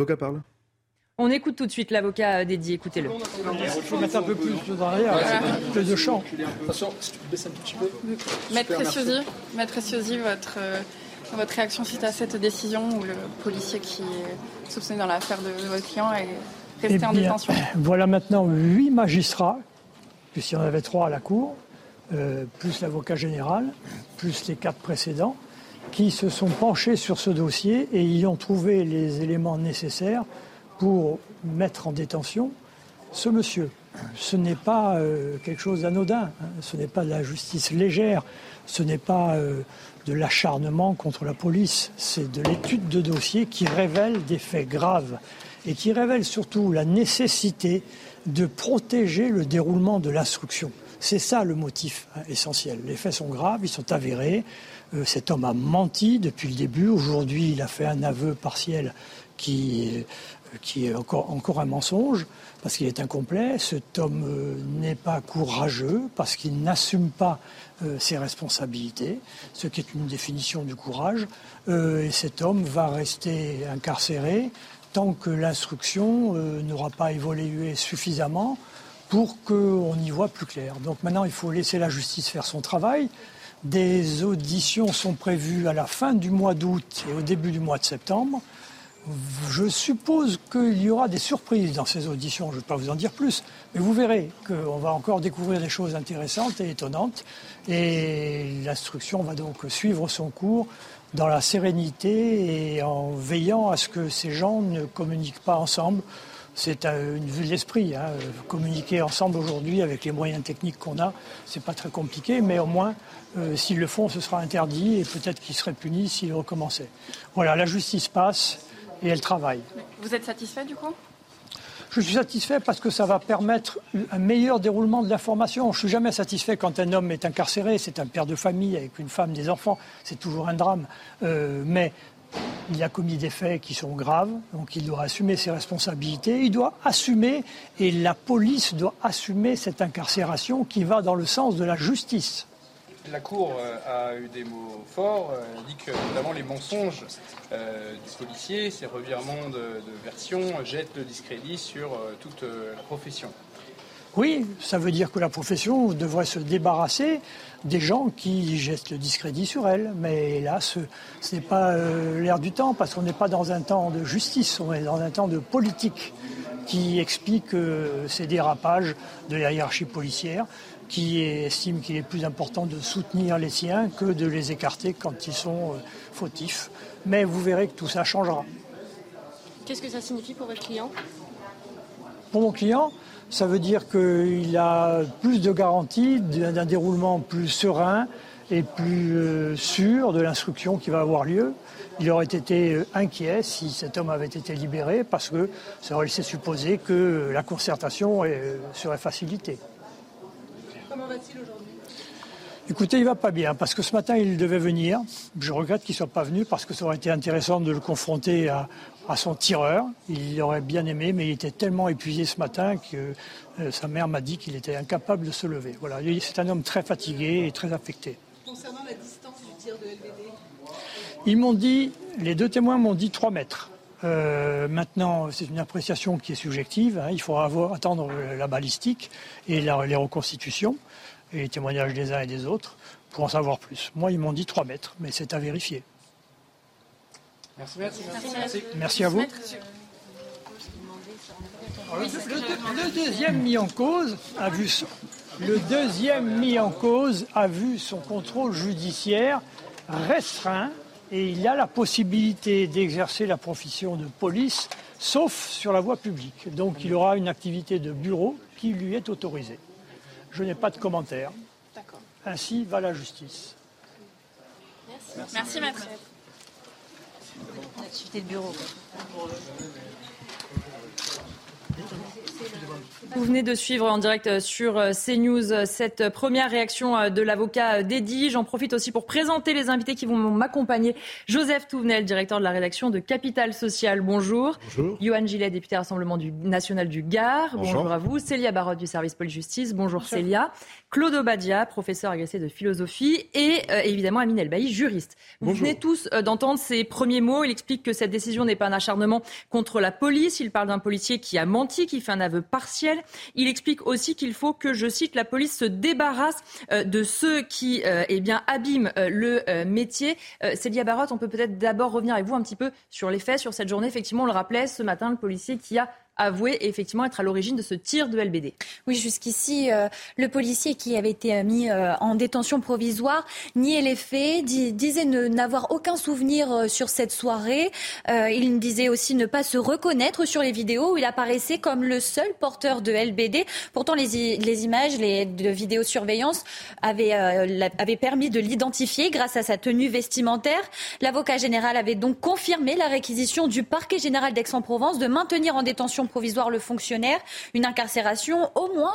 L'avocat parle. On écoute tout de suite l'avocat dédié, écoutez-le. Il faut mettre un peu plus derrière, plus de champ. Maître Préciosi, votre, euh, votre réaction suite à cette décision où le policier qui est soupçonné dans l'affaire de, de votre client est resté Eh en détention Voilà maintenant huit magistrats, puisqu'il y en avait trois à la Cour, euh, plus l'avocat général, plus les quatre précédents, qui se sont penchés sur ce dossier et y ont trouvé les éléments nécessaires pour mettre en détention ce monsieur. Ce n'est pas euh, quelque chose d'anodin, hein. ce n'est pas de la justice légère, ce n'est pas euh, de l'acharnement contre la police, c'est de l'étude de dossier qui révèle des faits graves et qui révèle surtout la nécessité de protéger le déroulement de l'instruction. C'est ça le motif hein, essentiel. Les faits sont graves, ils sont avérés. Euh, cet homme a menti depuis le début. Aujourd'hui, il a fait un aveu partiel qui, est- est encore, un mensonge parce qu'il est incomplet. Cet homme euh, n'est pas courageux parce qu'il n'assume pas euh, ses responsabilités, ce qui est une définition du courage. Euh, et cet homme va rester incarcéré tant que l'instruction euh, n'aura pas évolué suffisamment pour qu'on y voit plus clair. Donc maintenant, il faut laisser la justice faire son travail. Des auditions sont prévues à la fin du mois d'août et au début du mois de septembre. Je suppose qu'il y aura des surprises dans ces auditions, je ne vais pas vous en dire plus, mais vous verrez qu'on va encore découvrir des choses intéressantes et étonnantes. Et l'instruction va donc suivre son cours dans la sérénité et en veillant à ce que ces gens ne communiquent pas ensemble. C'est une vue de l'esprit. hein. Communiquer ensemble aujourd'hui avec les moyens techniques qu'on a, c'est pas très compliqué, mais au moins, euh, s'ils le font, ce sera interdit et peut-être qu'ils seraient punis s'ils recommençaient. Voilà, la justice passe et elle travaille. Vous êtes satisfait du coup? Je suis satisfait parce que ça va permettre un meilleur déroulement de l'information. Je suis jamais satisfait quand un homme est incarcéré. C'est un père de famille avec une femme, des enfants. C'est toujours un drame. Euh, mais il a commis des faits qui sont graves, donc il doit assumer ses responsabilités. Il doit assumer, et la police doit assumer cette incarcération qui va dans le sens de la justice. La Cour euh, a eu des mots forts, euh, elle dit que notamment les mensonges euh, du policier, ces revirements de, version jettent le discrédit sur euh, toute la profession. Oui, ça veut dire que la profession devrait se débarrasser des gens qui jettent le discrédit sur elle. Mais hélas, ce n'est pas l'air du temps, parce qu'on n'est pas dans un temps de justice, on est dans un temps de politique qui explique ces dérapages de la hiérarchie policière, qui estime qu'il est plus important de soutenir les siens que de les écarter quand ils sont euh, fautifs. Mais vous verrez que tout ça changera. Qu'est-ce que ça signifie pour votre client? Pour mon client, ça veut dire qu'il a plus de garanties d'un déroulement plus serein et plus euh, sûr de l'instruction qui va avoir lieu. Il aurait été euh, inquiet si cet homme avait été libéré parce que ça aurait laissé supposer que la concertation serait facilitée. Comment va-t-il aujourd'hui? Écoutez, il va pas bien parce que ce matin il devait venir. Je regrette qu'il soit pas venu parce que ça aurait été intéressant de le confronter à, à son tireur. Il aurait bien aimé, mais il était tellement épuisé ce matin que euh, sa mère m'a dit qu'il était incapable de se lever. Voilà, Il- c'est un homme très fatigué et très affecté. Concernant la distance du tir de LBD, Ils m'ont dit, les deux témoins m'ont dit 3 mètres. Euh, maintenant, c'est une appréciation qui est subjective. hein. Il faudra avoir- attendre euh, la balistique et la- les reconstitutions et les témoignages des uns et des autres pour en savoir plus. Moi, ils m'ont dit 3 mètres, mais c'est à vérifier. Merci, merci. Merci à vous. Le, le- le deuxième mis en cause a vu son, le deuxième mis en cause a vu son contrôle judiciaire restreint et il a la possibilité d'exercer la profession de police sauf sur la voie publique. Donc il aura une activité de bureau qui lui est autorisée. Je n'ai pas de commentaire. D'accord. Ainsi va la justice. Merci maître. Activité de bureau. Vous venez de suivre en direct euh, sur euh, CNews euh, cette première réaction de l'avocat d'Eddy. J'en profite aussi pour présenter les invités qui vont m'accompagner. Joseph Touvenel, directeur de la rédaction de Capital Social. Bonjour. Bonjour. Johan Gillet, député Rassemblement du, national du Gard. Bonjour. à vous. Célia Barotte du service police-justice. Bonjour, Célia. Claude Obadia, professeur agressé de philosophie. Et évidemment Amine Elbaï, juriste. Vous venez tous d'entendre ces premiers mots. Il explique que cette décision n'est pas un acharnement contre la police. Il parle d'un policier qui a menti, qui fait un aveu partiel. Il explique aussi qu'il faut que, je cite, la police se débarrasse euh, de ceux qui euh, eh abîment euh, le métier. Célia Barotte, on peut peut-être d'abord revenir avec vous un petit peu sur les faits, sur cette journée. Effectivement, on le rappelait ce matin, le policier qui a avoué effectivement être à l'origine de ce tir de LBD. Oui, jusqu'ici, euh, le policier qui avait été euh, mis euh, en détention provisoire niait les faits, disait n'avoir aucun souvenir sur cette soirée. il disait aussi ne pas se reconnaître sur les vidéos où il apparaissait comme le seul porteur de LBD. Pourtant, les, les images les, de vidéosurveillance avaient, avaient permis de l'identifier grâce à sa tenue vestimentaire. L'avocat général avait donc confirmé la réquisition du parquet général d'Aix-en-Provence de maintenir en détention provisoire le fonctionnaire, une incarcération au moins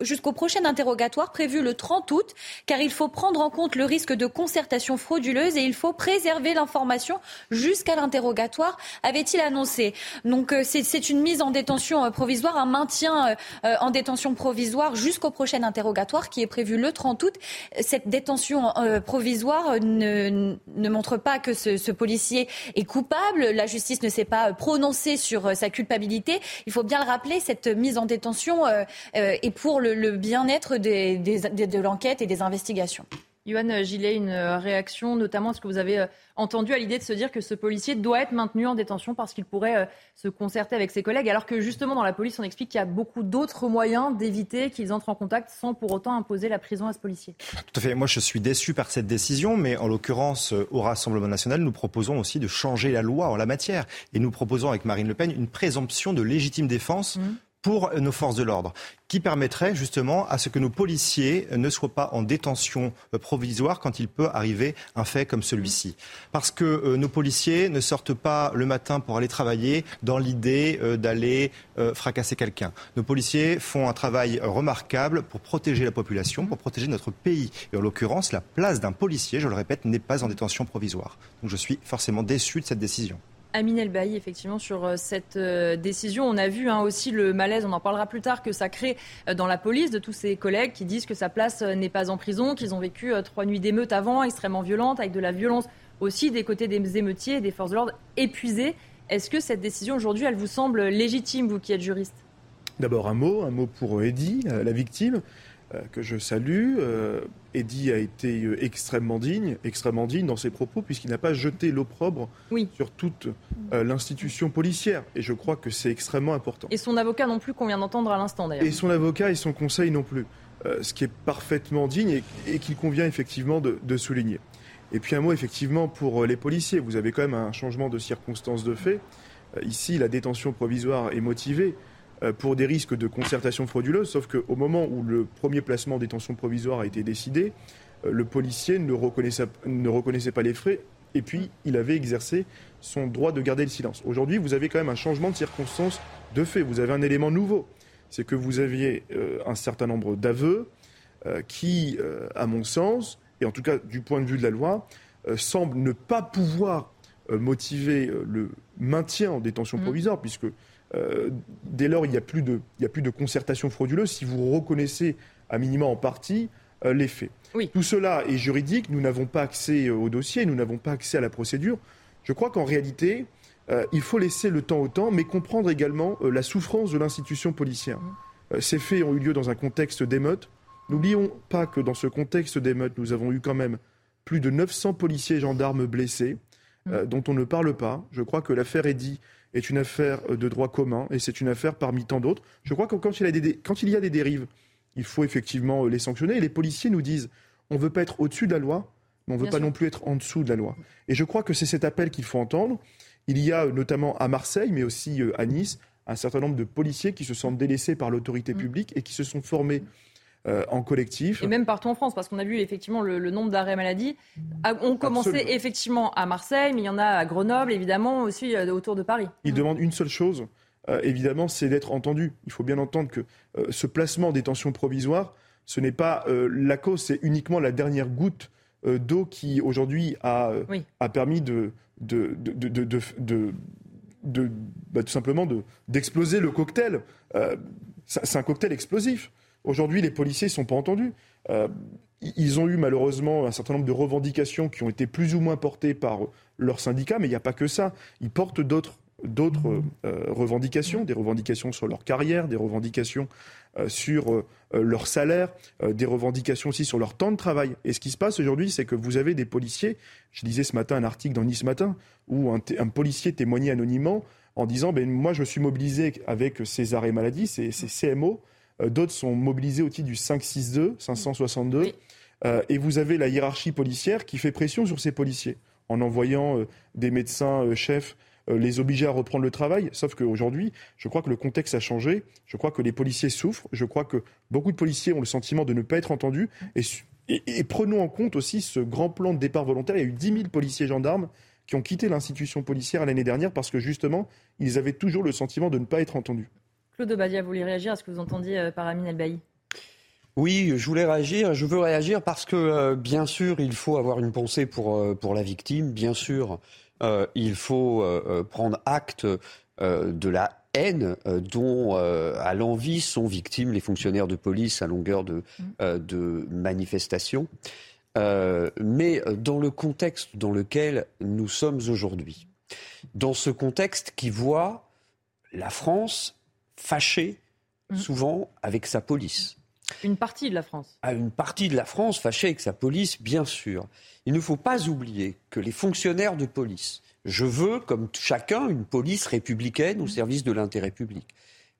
jusqu'au prochain interrogatoire prévu le 30 août, car il faut prendre en compte le risque de concertation frauduleuse et il faut préserver l'information jusqu'à l'interrogatoire, avait-il annoncé. Donc euh, c'est une mise en détention euh, provisoire, un maintien euh, en détention provisoire jusqu'au prochain interrogatoire qui est prévu le 30 août. Cette détention provisoire ne, montre pas que ce, ce policier est coupable. La justice ne s'est pas prononcée sur sa culpabilité il faut bien le rappeler, cette mise en détention euh, euh, est pour le, bien-être de l'enquête et des investigations. Yoann Gillet, une réaction notamment à ce que vous avez euh, entendu à l'idée de se dire que ce policier doit être maintenu en détention parce qu'il pourrait se concerter avec ses collègues, alors que justement dans la police, on explique qu'il y a beaucoup d'autres moyens d'éviter qu'ils entrent en contact sans pour autant imposer la prison à ce policier? Tout à fait. Moi, je suis déçu par cette décision, mais en l'occurrence, au Rassemblement national, nous proposons aussi de changer la loi en la matière. Et nous proposons avec Marine Le Pen une présomption de légitime défense. Mmh pour nos forces de l'ordre, qui permettrait justement à ce que nos policiers ne soient pas en détention euh, provisoire quand il peut arriver un fait comme celui-ci. Parce que euh, nos policiers ne sortent pas le matin pour aller travailler dans l'idée euh, d'aller fracasser quelqu'un. Nos policiers font un travail remarquable pour protéger la population, pour protéger notre pays. Et en l'occurrence, la place d'un policier, je le répète, n'est pas en détention provisoire. Donc je suis forcément déçu de cette décision. Amine Elbaï, effectivement, sur euh, cette euh, décision. On a vu hein, aussi le malaise, on en parlera plus tard, que ça crée euh, dans la police de tous ces collègues qui disent que sa place n'est pas en prison, qu'ils ont vécu trois nuits d'émeutes avant, extrêmement violentes, avec de la violence aussi des côtés des émeutiers et des forces de l'ordre épuisées. Est-ce que cette décision aujourd'hui, elle vous semble légitime, vous qui êtes juriste? D'abord un mot, un mot pour Eddy, la victime. Euh, que je salue. Euh, Eddy a été euh, extrêmement digne, extrêmement digne dans ses propos, puisqu'il n'a pas jeté l'opprobre sur toute l'institution policière. Et je crois que c'est extrêmement important. Et son avocat non plus, qu'on vient d'entendre à l'instant d'ailleurs. Et son avocat et son conseil non plus. ce qui est parfaitement digne et, qu'il convient effectivement de, de, souligner. Et puis un mot effectivement pour les policiers. Vous avez quand même un changement de circonstances de fait. ici, la détention provisoire est motivée pour des risques de concertation frauduleuse, sauf qu'au moment où le premier placement en détention provisoire a été décidé, euh, le policier ne reconnaissait, ne reconnaissait pas les frais et puis il avait exercé son droit de garder le silence. Aujourd'hui, vous avez quand même un changement de circonstance de fait, vous avez un élément nouveau, c'est que vous aviez euh, un certain nombre d'aveux qui, à mon sens, et en tout cas du point de vue de la loi, semblent ne pas pouvoir motiver le maintien en détention mmh. provisoire, puisque euh, dès lors, il n'y a, plus de, a plus de concertation frauduleuse si vous reconnaissez à minima en partie euh, les faits. Tout cela est juridique, nous n'avons pas accès au dossier, nous n'avons pas accès à la procédure. Je crois qu'en réalité, euh, il faut laisser le temps au temps, mais comprendre également la souffrance de l'institution policière. Mmh. ces faits ont eu lieu dans un contexte d'émeute. N'oublions pas que dans ce contexte d'émeute, nous avons eu quand même plus de 900 policiers et gendarmes blessés, mmh. dont on ne parle pas. Je crois que l'affaire Eddy est une affaire euh, de droit commun et c'est une affaire parmi tant d'autres. Je crois que quand il, y a des, quand il y a des dérives, il faut effectivement euh, les sanctionner. Et les policiers nous disent on ne veut pas être au-dessus de la loi, mais on ne veut pas non plus être en dessous de la loi. Et je crois que c'est cet appel qu'il faut entendre. Il y a euh, notamment à Marseille, mais aussi à Nice, un certain nombre de policiers qui se sentent délaissés par l'autorité mm. publique et qui se sont formés euh, en collectif. Et même partout en France, parce qu'on a vu effectivement le, nombre d'arrêts maladie. On commençait effectivement à Marseille, mais il y en a à Grenoble, évidemment, aussi euh, autour de Paris. Ils demandent une seule chose, évidemment, c'est d'être entendu. Il faut bien entendre que ce placement en détention provisoire, ce n'est pas la cause, c'est uniquement la dernière goutte d'eau qui, aujourd'hui, a, a permis de, de, de, de, de bah, tout simplement d'exploser le cocktail. Euh, c'est un cocktail explosif. Aujourd'hui, les policiers ne sont pas entendus. Euh, ils ont eu malheureusement un certain nombre de revendications qui ont été plus ou moins portées par leurs syndicats, mais il n'y a pas que ça. Ils portent d'autres euh, revendications, des revendications sur leur carrière, des revendications euh, sur leur salaire, des revendications aussi sur leur temps de travail. Et ce qui se passe aujourd'hui, c'est que vous avez des policiers, je lisais ce matin un article dans Nice Matin, où un, policier témoignait anonymement en disant ben, Moi, je suis mobilisé avec ces arrêts maladie, ces CMO. D'autres sont mobilisés au titre du 562, 562. et vous avez la hiérarchie policière qui fait pression sur ces policiers en envoyant des médecins chefs euh, les obliger à reprendre le travail. Sauf qu'aujourd'hui, je crois que le contexte a changé. Je crois que les policiers souffrent. Je crois que beaucoup de policiers ont le sentiment de ne pas être entendus. Et, prenons en compte aussi ce grand plan de départ volontaire. Il y a eu 10 000 policiers gendarmes qui ont quitté l'institution policière l'année dernière parce que justement, ils avaient toujours le sentiment de ne pas être entendus. Claude Badia, vous voulez réagir à ce que vous entendiez euh, par Amine Elbaï oui, je voulais réagir. Je veux réagir parce que, euh, bien sûr, il faut avoir une pensée pour, pour la victime. Bien sûr, euh, il faut euh, euh, prendre acte de la haine dont, à l'envie, sont victimes les fonctionnaires de police à longueur de, mm. de manifestations. mais dans le contexte dans lequel nous sommes aujourd'hui, dans ce contexte qui voit la France fâchée mm. souvent avec sa police. Une partie de la France. À une partie de la France fâchée avec sa police, bien sûr. Il ne faut pas oublier que les fonctionnaires de police, je veux, comme chacun, une police républicaine au service de l'intérêt public.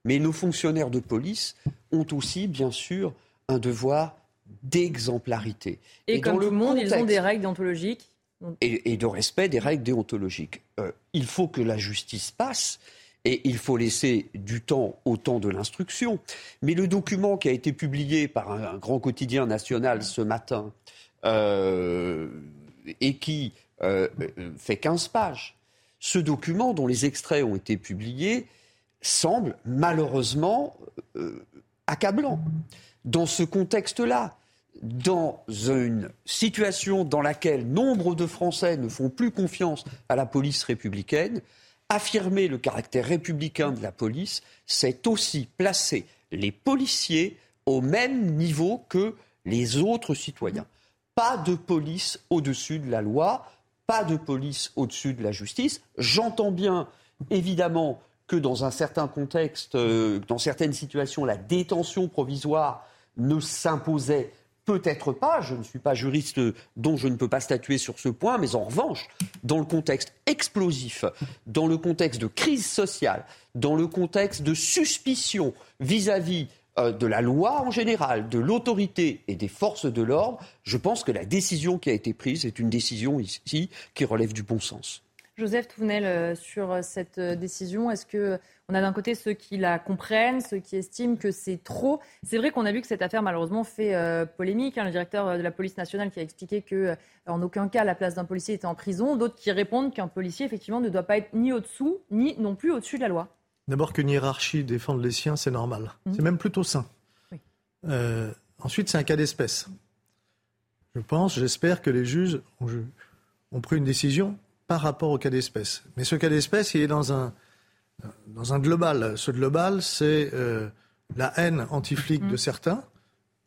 Mais nos fonctionnaires de police ont aussi, bien sûr, un devoir d'exemplarité. Et, comme dans le monde, ils ont des règles déontologiques. Et, de respect des règles déontologiques. Euh, il faut que la justice passe. Il faut laisser du temps au temps de l'instruction. Mais le document qui a été publié par un, grand quotidien national ce matin euh, et qui euh, fait 15 pages. Ce document, dont les extraits ont été publiés, semble malheureusement euh, accablant. Dans ce contexte-là, dans une situation dans laquelle nombre de Français ne font plus confiance à la police républicaine, affirmer le caractère républicain de la police, c'est aussi placer les policiers au même niveau que les autres citoyens. Pas de police au-dessus de la loi, pas de police au-dessus de la justice. J'entends bien, évidemment, que dans un certain contexte, euh, dans certaines situations, la détention provisoire ne s'imposait peut-être pas. Je ne suis pas juriste, dont je ne peux pas statuer sur ce point, mais en revanche, dans le contexte explosif, dans le contexte de crise sociale, dans le contexte de suspicion vis-à-vis euh, de la loi en général, de l'autorité et des forces de l'ordre, je pense que la décision qui a été prise est une décision ici qui relève du bon sens. Joseph Touvenel, euh, sur euh, cette décision, est-ce que on a d'un côté ceux qui la comprennent, ceux qui estiment que c'est trop? C'est vrai qu'on a vu que cette affaire malheureusement fait polémique. Hein. le directeur de la police nationale qui a expliqué que en aucun cas la place d'un policier était en prison. D'autres qui répondent qu'un policier effectivement ne doit pas être ni au-dessous ni non plus au-dessus de la loi. D'abord qu'une hiérarchie défende les siens, c'est normal. Mhm. C'est même plutôt sain. Euh, ensuite, c'est un cas d'espèce. Je pense, j'espère que les juges ont, pris une décision par rapport au cas d'espèce. Mais ce cas d'espèce, il est dans un, dans un global. Ce global, c'est euh, la haine anti-flic de certains.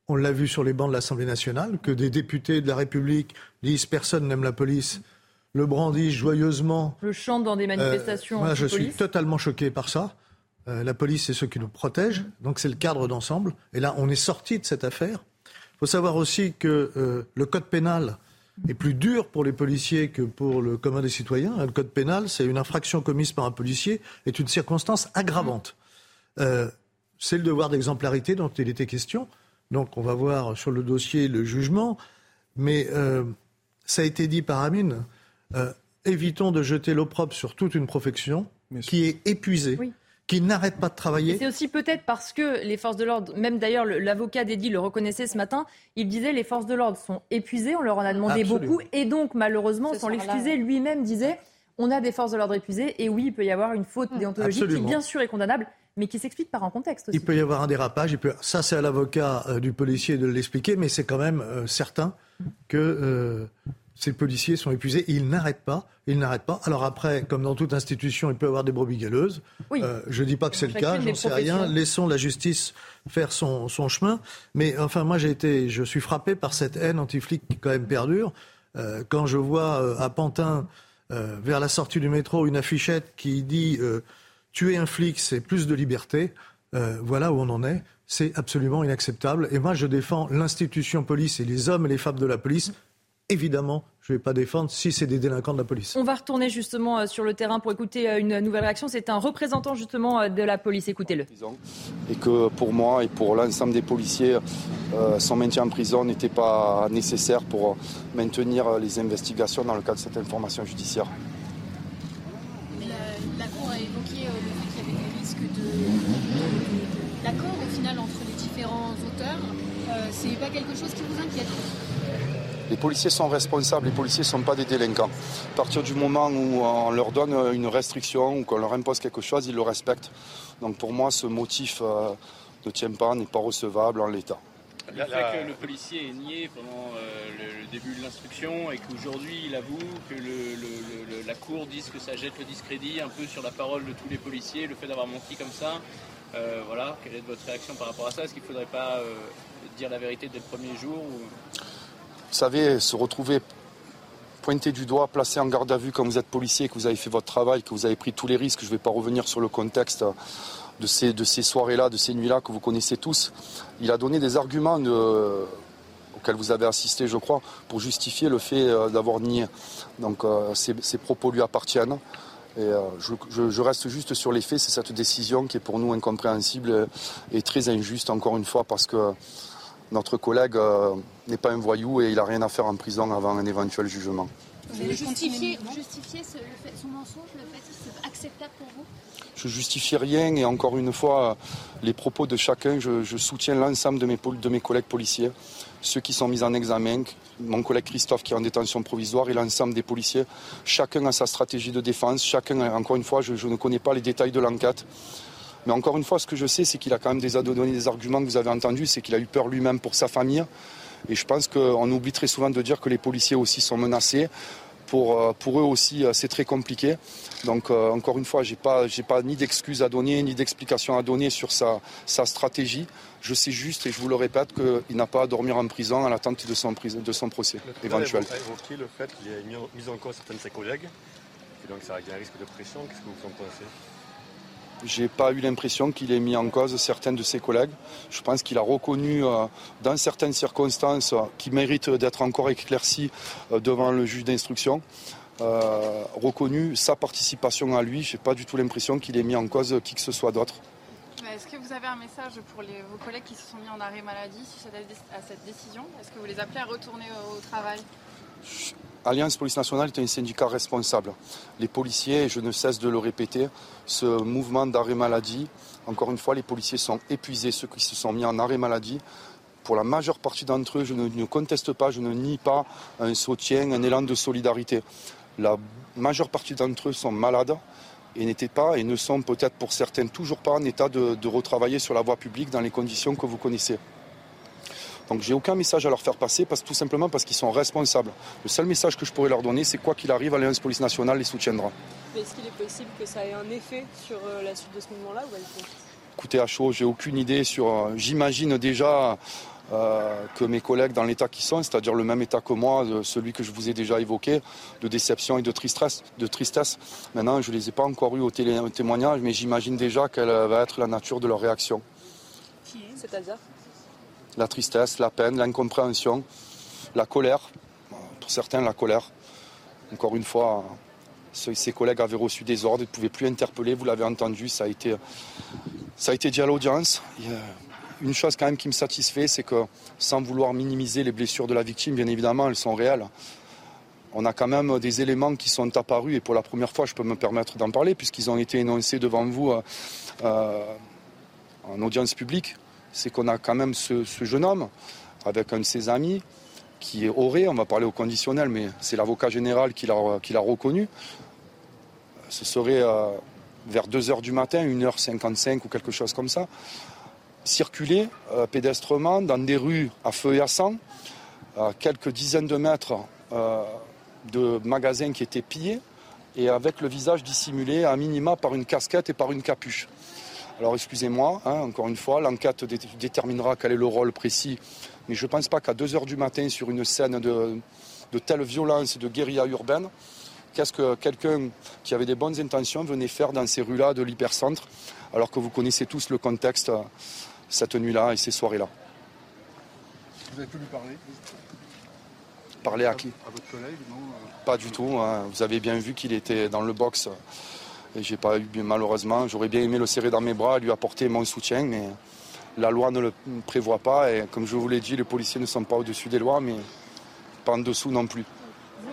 On l'a vu sur les bancs de l'Assemblée nationale, que des députés de la République disent personne n'aime la police le brandit joyeusement. Le chant dans des manifestations. moi, je suis totalement choqué par ça. Euh, la police, c'est ceux qui nous protègent. Donc, c'est le cadre d'ensemble. Et là, on est sorti de cette affaire. Il faut savoir aussi que euh, le code pénal est plus dur pour les policiers que pour le commun des citoyens. Le code pénal, c'est une infraction commise par un policier, est une circonstance aggravante. Euh, c'est le devoir d'exemplarité dont il était question. Donc, on va voir sur le dossier le jugement. Mais ça a été dit par Amine. Euh, évitons de jeter l'opprobre sur toute une profession qui est épuisée. Qui n'arrête pas de travailler. C'est aussi peut-être parce que les forces de l'ordre, même d'ailleurs l'avocat d'Eddy le reconnaissait ce matin, il disait les forces de l'ordre sont épuisées, on leur en a demandé beaucoup, et donc malheureusement, sans l'excuser, lui-même disait on a des forces de l'ordre épuisées et oui, il peut y avoir une faute déontologique qui, bien sûr, est condamnable, mais qui s'explique par un contexte aussi. Il peut y avoir un dérapage. Ça, c'est à l'avocat euh, du policier de l'expliquer, mais c'est quand même euh, certain que euh, ces policiers sont épuisés. ils n'arrêtent pas. Ils n'arrêtent pas. Alors après, comme dans toute institution, il peut y avoir des brebis galeuses. je ne dis pas que c'est le cas, j'en sais rien. Laissons la justice faire son, son chemin. Mais enfin, moi, j'ai été, je suis frappé par cette haine anti-flic qui quand même perdure. quand je vois à Pantin euh, vers la sortie du métro une affichette qui dit euh, tuer un flic, c'est plus de liberté. Euh, voilà où on en est. C'est absolument inacceptable. Et moi, je défends l'institution police et les hommes et les femmes de la police. Évidemment, je ne vais pas défendre si c'est des délinquants de la police. On va retourner justement euh, sur le terrain pour écouter euh, une nouvelle réaction. C'est un représentant justement euh, de la police. Écoutez-le. Et que pour moi et pour l'ensemble des policiers, son maintien en prison n'était pas nécessaire pour maintenir les investigations dans le cadre de cette information judiciaire. la, Cour a évoqué le fait qu'il y avait des risques de, l'accord au final entre les différents auteurs. c'est pas quelque chose qui vous inquiète les policiers sont responsables, les policiers ne sont pas des délinquants. À partir du moment où on leur donne une restriction ou qu'on leur impose quelque chose, ils le respectent. Donc pour moi, ce motif euh, ne tient pas, n'est pas recevable en l'état. Le fait que le policier est nié pendant euh, le, début de l'instruction et qu'aujourd'hui il avoue que la Cour dise que ça jette le discrédit un peu sur la parole de tous les policiers, le fait d'avoir menti comme ça, euh, voilà, quelle est votre réaction par rapport à ça? Est-ce qu'il ne faudrait pas dire la vérité dès le premier jour vous savez, se retrouver pointé du doigt, placé en garde à vue quand vous êtes policier, que vous avez fait votre travail, que vous avez pris tous les risques, je ne vais pas revenir sur le contexte de ces, soirées-là, de ces nuits-là que vous connaissez tous. Il a donné des arguments auxquels vous avez assisté, je crois, pour justifier le fait euh, d'avoir nié. Donc euh, ces, propos lui appartiennent. Et euh, je, reste juste sur les faits, c'est cette décision qui est pour nous incompréhensible et très injuste, encore une fois, parce que notre collègue euh, n'est pas un voyou et il n'a rien à faire en prison avant un éventuel jugement. Vous allez justifier, son mensonge, le fait que c'est acceptable pour vous? Je justifie rien et encore une fois, les propos de chacun, je, soutiens l'ensemble de mes, de mes collègues policiers, ceux qui sont mis en examen, mon collègue Christophe qui est en détention provisoire et l'ensemble des policiers. Chacun a sa stratégie de défense, chacun, encore une fois, je, je ne connais pas les détails de l'enquête. Mais encore une fois, ce que je sais, c'est qu'il a quand même des, donné des arguments que vous avez entendus, c'est qu'il a eu peur lui-même pour sa famille. Et je pense qu'on oublie très souvent de dire que les policiers aussi sont menacés. Pour, euh, pour eux aussi, euh, c'est très compliqué. Donc, euh, encore une fois, je n'ai pas, pas ni d'excuses à donner, ni d'explications à donner sur sa, sa, stratégie. Je sais juste, et je vous le répète, qu'il n'a pas à dormir en prison à l'attente de son, de son procès éventuel. Vous avez évoqué le fait qu'il ait mis en cause certains de ses collègues, et donc ça a un risque de pression. Qu'est-ce que vous en pensez? J'ai pas eu l'impression qu'il ait mis en cause certains de ses collègues. Je pense qu'il a reconnu, euh, dans certaines circonstances, euh, qui méritent d'être encore éclaircies euh, devant le juge d'instruction, reconnu sa participation à lui. Je n'ai pas du tout l'impression qu'il ait mis en cause qui que ce soit d'autre. Est-ce que vous avez un message pour vos collègues qui se sont mis en arrêt maladie suite à cette décision? Est-ce que vous les appelez à retourner au travail? Alliance Police Nationale est un syndicat responsable. Les policiers, je ne cesse de le répéter, ce mouvement d'arrêt maladie, encore une fois, les policiers sont épuisés, ceux qui se sont mis en arrêt maladie. Pour la majeure partie d'entre eux, je ne, conteste pas, je ne nie pas un soutien, un élan de solidarité. La majeure partie d'entre eux sont malades et n'étaient pas et ne sont peut-être pour certains toujours pas en état de retravailler sur la voie publique dans les conditions que vous connaissez. Donc j'ai aucun message à leur faire passer, parce, tout simplement parce qu'ils sont responsables. Le seul message que je pourrais leur donner, c'est quoi qu'il arrive, l'Alliance Police Nationale les soutiendra. Est-ce qu'il est possible que ça ait un effet sur euh, la suite de ce mouvement-là Écoutez, à chaud, j'ai aucune idée sur. Euh, j'imagine déjà euh, que mes collègues dans l'état qui sont, c'est-à-dire le même état que moi, celui que je vous ai déjà évoqué, de déception et de tristesse. De tristesse. Maintenant, je ne les ai pas encore eus au, témoignage, mais j'imagine déjà quelle va être la nature de leur réaction. C'est-à-dire la tristesse, la peine, l'incompréhension, la colère, pour certains la colère. Encore une fois, ses collègues avaient reçu des ordres, ils ne pouvaient plus interpeller, vous l'avez entendu, ça a été, ça a dit à l'audience. Une chose quand même qui me satisfait, c'est que sans vouloir minimiser les blessures de la victime, bien évidemment, elles sont réelles. On a quand même des éléments qui sont apparus et pour la première fois, je peux me permettre d'en parler puisqu'ils ont été énoncés devant vous euh, euh, en audience publique c'est qu'on a quand même ce, jeune homme avec un de ses amis qui aurait, on va parler au conditionnel, mais c'est l'avocat général qui l'a reconnu, ce serait vers 2h du matin, 1h55 ou quelque chose comme ça, circuler pédestrement dans des rues à feu à sang, à quelques dizaines de mètres de magasins qui étaient pillés et avec le visage dissimulé à minima par une casquette et par une capuche. Alors excusez-moi, hein, encore une fois, l'enquête déterminera quel est le rôle précis, mais je ne pense pas qu'à 2 heures du matin, sur une scène de, de telle violence et de guérilla urbaine, qu'est-ce que quelqu'un qui avait des bonnes intentions venait faire dans ces rues-là de l'hypercentre, alors que vous connaissez tous le contexte cette nuit-là et ces soirées-là. Vous avez pu lui parler? Parler à qui? À votre collègue, non euh? Pas du tout. Hein. Vous avez bien vu qu'il était dans le box. Et j'ai pas eu, malheureusement, j'aurais bien aimé le serrer dans mes bras lui apporter mon soutien, mais la loi ne le prévoit pas. Et comme je vous l'ai dit, les policiers ne sont pas au-dessus des lois, mais pas en dessous non plus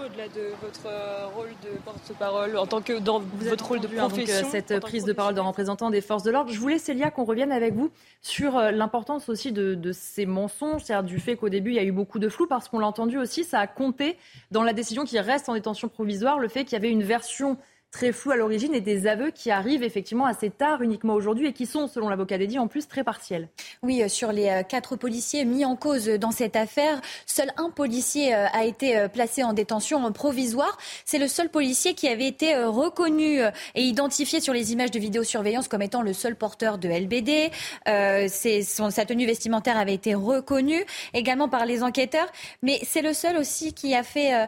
au-delà de votre euh, rôle de porte-parole, en tant que dans votre rôle de hein, profession. donc, cette prise de parole de représentant des forces de l'ordre. Je voulais, Célia, qu'on revienne avec vous sur euh, l'importance aussi de, de, ces mensonges, c'est-à-dire du fait qu'au début, il y a eu beaucoup de flou, parce qu'on l'a entendu aussi, ça a compté dans la décision qui reste en détention provisoire, le fait qu'il y avait une version très flou à l'origine et des aveux qui arrivent effectivement assez tard uniquement aujourd'hui et qui sont, selon l'avocat Dédi, en plus très partiels. Oui, euh, sur les euh, quatre policiers mis en cause dans cette affaire, seul un policier euh, a été placé en détention provisoire. C'est le seul policier qui avait été reconnu et identifié sur les images de vidéosurveillance comme étant le seul porteur de LBD. sa tenue vestimentaire avait été reconnue également par les enquêteurs, mais c'est le seul aussi qui a fait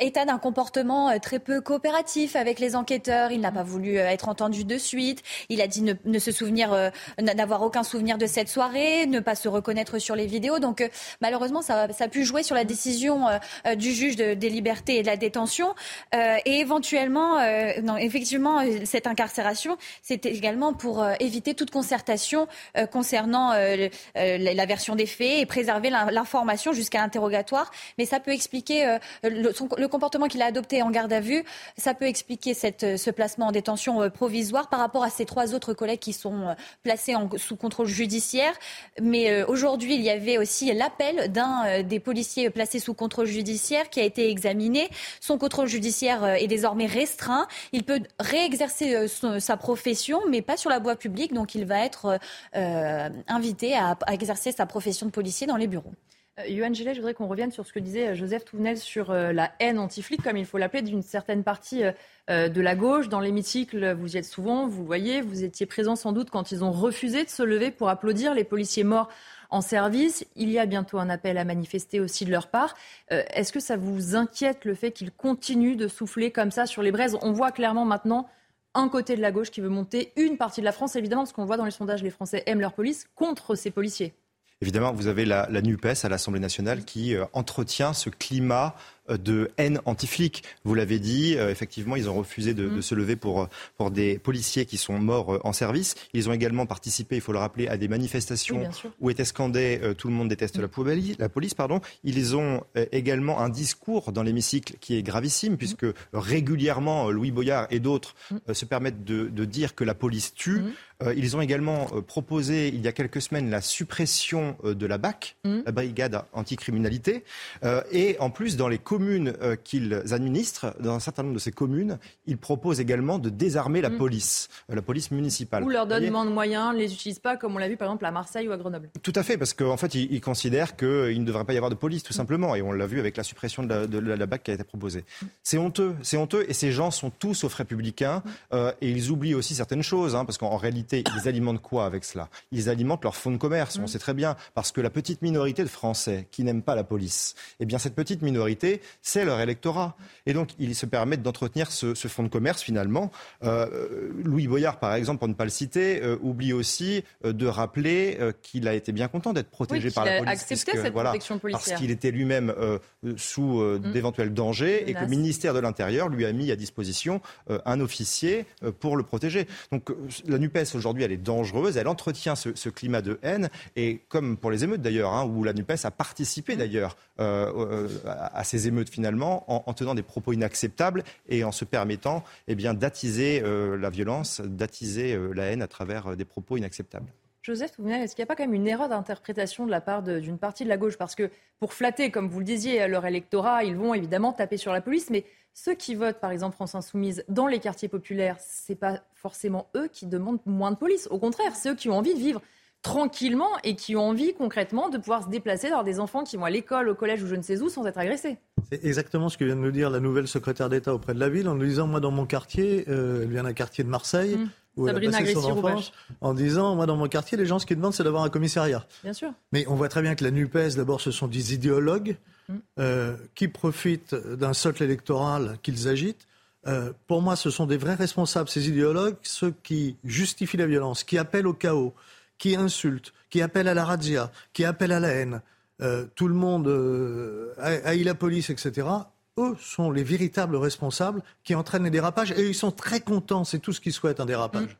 état d'un comportement très peu coopératif avec les enquêteurs. Il n'a pas voulu euh, être entendu de suite. Il a dit ne, se souvenir, euh, n'avoir aucun souvenir de cette soirée, ne pas se reconnaître sur les vidéos. Donc euh, malheureusement, ça, a pu jouer sur la décision du juge des libertés et de la détention. et éventuellement, non, effectivement, cette incarcération, c'était également pour éviter toute concertation concernant la version des faits et préserver l'information jusqu'à l'interrogatoire. Mais ça peut expliquer le comportement qu'il a adopté en garde à vue ça peut expliquer cette, ce placement en détention euh, provisoire par rapport à ces trois autres collègues qui sont euh, placés sous contrôle judiciaire. Mais euh, aujourd'hui, il y avait aussi l'appel d'un des policiers placés sous contrôle judiciaire qui a été examiné. Son contrôle judiciaire est désormais restreint. Il peut réexercer sa profession, mais pas sur la voie publique. Donc, il va être invité à exercer sa profession de policier dans les bureaux. Euh, Yoann Gillet, je voudrais qu'on revienne sur ce que disait euh, Joseph Touvenel sur euh, la haine anti-flic, comme il faut l'appeler, d'une certaine partie de la gauche. Dans l'hémicycle, vous y êtes souvent, vous voyez, vous étiez présent sans doute quand ils ont refusé de se lever pour applaudir les policiers morts en service. Il y a bientôt un appel à manifester aussi de leur part. Est-ce que ça vous inquiète le fait qu'ils continuent de souffler comme ça sur les braises? On voit clairement maintenant un côté de la gauche qui veut monter une partie de la France, évidemment, parce qu'on voit dans les sondages, les Français aiment leur police, contre ces policiers. Évidemment, vous avez la, NUPES à l'Assemblée nationale qui euh, entretient ce climat de haine anti-flic. Vous l'avez dit, euh, effectivement, ils ont refusé de, mm. se lever pour, pour des policiers qui sont morts en service. Ils ont également participé, il faut le rappeler, à des manifestations où était scandé tout le monde déteste la, police, la police. Pardon. Ils ont également un discours dans l'hémicycle qui est gravissime, puisque régulièrement, Louis Boyard et d'autres mm. se permettent de, de, dire que la police tue. Mm. Euh, ils ont également euh, proposé il y a quelques semaines la suppression euh, de la BAC, la brigade anticriminalité. et en plus, dans les communes qu'ils administrent, dans un certain nombre de ces communes, ils proposent également de désarmer la mmh. police, la police municipale. Ou leur donne moins de moyens, ne les utilise pas comme on l'a vu par exemple à Marseille ou à Grenoble. Tout à fait, parce qu'en fait, ils, considèrent qu'il ne devrait pas y avoir de police, tout mmh. simplement. Et on l'a vu avec la suppression de la, BAC qui a été proposée. C'est honteux, c'est honteux. Et ces gens sont tous aux républicains. et ils oublient aussi certaines choses, hein, parce qu'en réalité, ils alimentent quoi avec cela? Ils alimentent leur fonds de commerce, on mm. sait très bien, parce que la petite minorité de Français qui n'aiment pas la police, eh bien cette petite minorité, c'est leur électorat. Et donc, ils se permettent d'entretenir ce, fonds de commerce finalement. Euh, Louis Boyard, par exemple, pour ne pas le citer, euh, oublie aussi euh, de rappeler qu'il a été bien content d'être protégé par la police. Accepté cette protection policière. Parce qu'il était lui-même sous mm. d'éventuels dangers et que le ministère de l'Intérieur lui a mis à disposition un officier pour le protéger. Donc la NUPES aujourd'hui, elle est dangereuse, elle entretient ce, climat de haine, et comme pour les émeutes d'ailleurs, hein, où la NUPES a participé d'ailleurs euh, à, ces émeutes finalement, en, tenant des propos inacceptables et en se permettant eh bien, d'attiser euh, la violence, d'attiser euh, la haine à travers des propos inacceptables. Joseph est-ce qu'il n'y a pas quand même une erreur d'interprétation de la part d'une partie de la gauche? Parce que pour flatter, comme vous le disiez, leur électorat, ils vont évidemment taper sur la police, mais ceux qui votent, par exemple, France Insoumise dans les quartiers populaires, ce n'est pas forcément eux qui demandent moins de police. Au contraire, c'est eux qui ont envie de vivre tranquillement et qui ont envie concrètement de pouvoir se déplacer, d'avoir des enfants qui vont à l'école, au collège ou je ne sais où sans être agressés. C'est exactement ce que vient de nous dire la nouvelle secrétaire d'État auprès de la ville en nous disant, moi dans mon quartier, euh, elle vient d'un quartier de Marseille, mmh. où Sabrina elle a passé son enfance, en disant, moi dans mon quartier, les gens ce qu'ils demandent c'est d'avoir un commissariat. Bien sûr. Mais on voit très bien que la NUPES, d'abord, ce sont des idéologues mmh. euh, qui profitent d'un socle électoral qu'ils agitent. Euh, pour moi, ce sont des vrais responsables, ces idéologues, ceux qui justifient la violence, qui appellent au chaos, qui insulte, qui appelle à la razzia, qui appelle à la haine, euh, tout le monde euh, haït la police, etc., eux sont les véritables responsables qui entraînent les dérapages et ils sont très contents, c'est tout ce qu'ils souhaitent, un dérapage. Mm.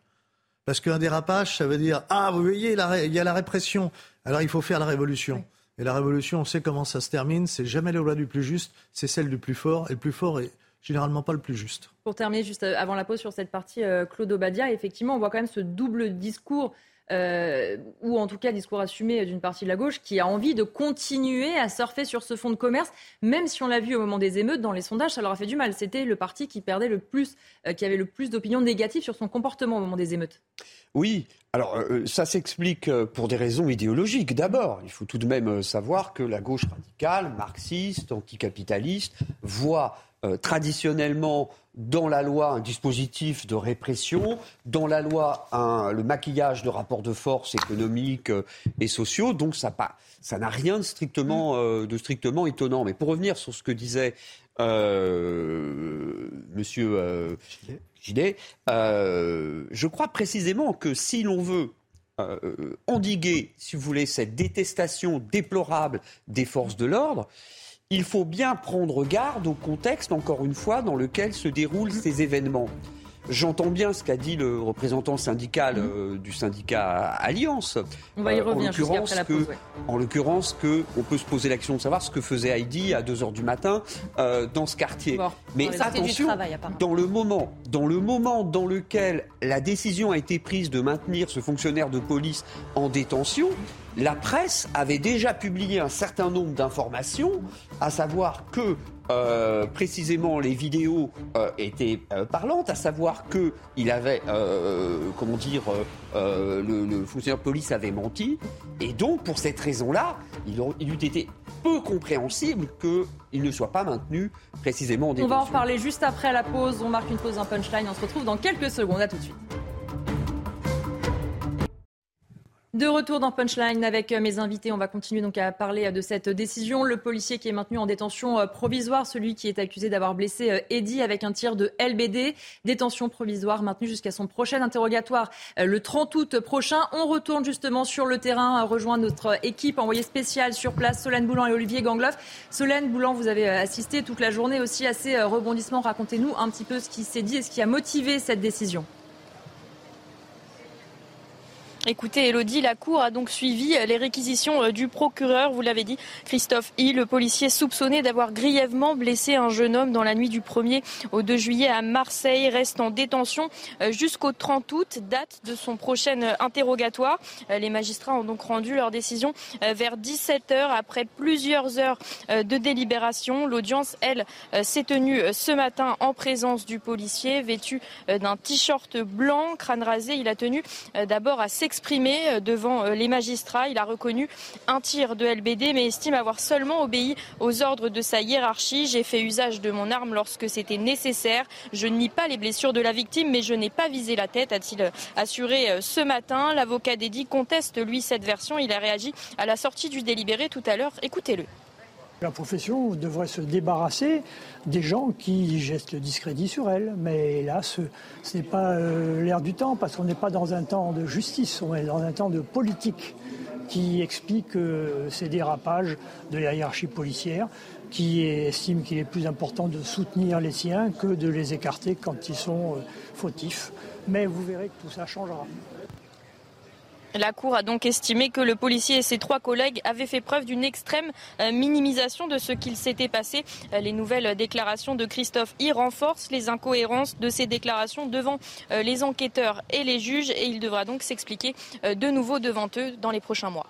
Parce qu'un dérapage, ça veut dire Ah, vous voyez, il y a la répression, alors il faut faire la révolution. Et la révolution, on sait comment ça se termine, c'est jamais la loi du plus juste, c'est celle du plus fort, et le plus fort est généralement pas le plus juste. Pour terminer, juste avant la pause sur cette partie, euh, Claude Obadia, effectivement, on voit quand même ce double discours euh, ou en tout cas discours assumé d'une partie de la gauche, qui a envie de continuer à surfer sur ce fonds de commerce, même si on l'a vu au moment des émeutes, dans les sondages, ça leur a fait du mal. C'était le parti qui perdait le plus, euh, qui avait le plus d'opinions négatives sur son comportement au moment des émeutes. Oui, alors euh, ça s'explique pour des raisons idéologiques. D'abord, il faut tout de même savoir que la gauche radicale, marxiste, anticapitaliste, voit traditionnellement dans la loi un dispositif de répression, dans la loi un, le maquillage de rapports de force économiques euh, et sociaux. Donc ça n'a rien de strictement, euh, de strictement étonnant. Mais pour revenir sur ce que disait euh, Monsieur euh, Gilet, je crois précisément que si l'on veut endiguer, si vous voulez, cette détestation déplorable des forces de l'ordre, il faut bien prendre garde au contexte, encore une fois, dans lequel se déroulent ces événements. J'entends bien ce qu'a dit le représentant syndical mhm. euh, du syndicat Alliance. On va y euh, revenir juste après la pause. En l'occurrence, que on peut se poser la question de savoir ce que faisait Heidi à 2 h du matin euh, dans ce quartier. Mais attention, dans le moment, dans le moment dans lequel la décision a été prise de maintenir ce fonctionnaire de police en détention, la presse avait déjà publié un certain nombre d'informations, à savoir que euh, précisément les vidéos euh, étaient euh, parlantes, à savoir que il avait, comment dire, le, fonctionnaire de police avait menti, et donc pour cette raison-là, il, il eût été peu compréhensible qu'il ne soit pas maintenu précisément en détention. On va en reparler juste après la pause. On marque une pause en punchline. On se retrouve dans quelques secondes. À tout de suite. De retour dans Punchline avec euh, mes invités, on va continuer donc à parler euh, de cette décision. Le policier qui est maintenu en détention euh, provisoire, celui qui est accusé d'avoir blessé Eddy avec un tir de LBD, détention provisoire maintenue jusqu'à son prochain interrogatoire le 30 août prochain. On retourne justement sur le terrain, rejoindre notre équipe envoyée spéciale sur place, Solène Boulan et Olivier Gangloff. Solène Boulan, vous avez assisté toute la journée aussi à ces rebondissements. Racontez-nous un petit peu ce qui s'est dit et ce qui a motivé cette décision. Écoutez, Elodie, la Cour a donc suivi les réquisitions euh, du procureur, vous l'avez dit, Christophe I, le policier soupçonné d'avoir grièvement blessé un jeune homme dans la nuit du 1er au 2 juillet à Marseille, reste en détention euh, jusqu'au 30 août, date de son prochain euh, interrogatoire. Les magistrats ont donc rendu leur décision vers 17 heures après plusieurs heures de délibération. L'audience, elle, s'est tenue ce matin en présence du policier, vêtu d'un t-shirt blanc, crâne rasé. Il a tenu d'abord à s'exprimer exprimé euh, devant euh, les magistrats. Il a reconnu un tir de LBD, mais estime avoir seulement obéi aux ordres de sa hiérarchie. J'ai fait usage de mon arme lorsque c'était nécessaire. Je nie pas les blessures de la victime, mais je n'ai pas visé la tête, a-t-il euh, assuré ce matin. L'avocat d'Eddy conteste, lui, cette version. Il a réagi à la sortie du délibéré tout à l'heure. Écoutez-le. La profession devrait se débarrasser des gens qui jettent le discrédit sur elle. Mais là, ce, n'est pas euh, l'air du temps, parce qu'on n'est pas dans un temps de justice, on est dans un temps de politique qui explique euh, ces dérapages de la hiérarchie policière, qui estime qu'il est plus important de soutenir les siens que de les écarter quand ils sont euh, fautifs. Mais vous verrez que tout ça changera. La Cour a donc estimé que le policier et ses trois collègues avaient fait preuve d'une extrême euh, minimisation de ce qu'il s'était passé. Euh, les nouvelles déclarations de Christophe y renforcent les incohérences de ces déclarations devant euh, les enquêteurs et les juges et il devra donc s'expliquer de nouveau devant eux dans les prochains mois.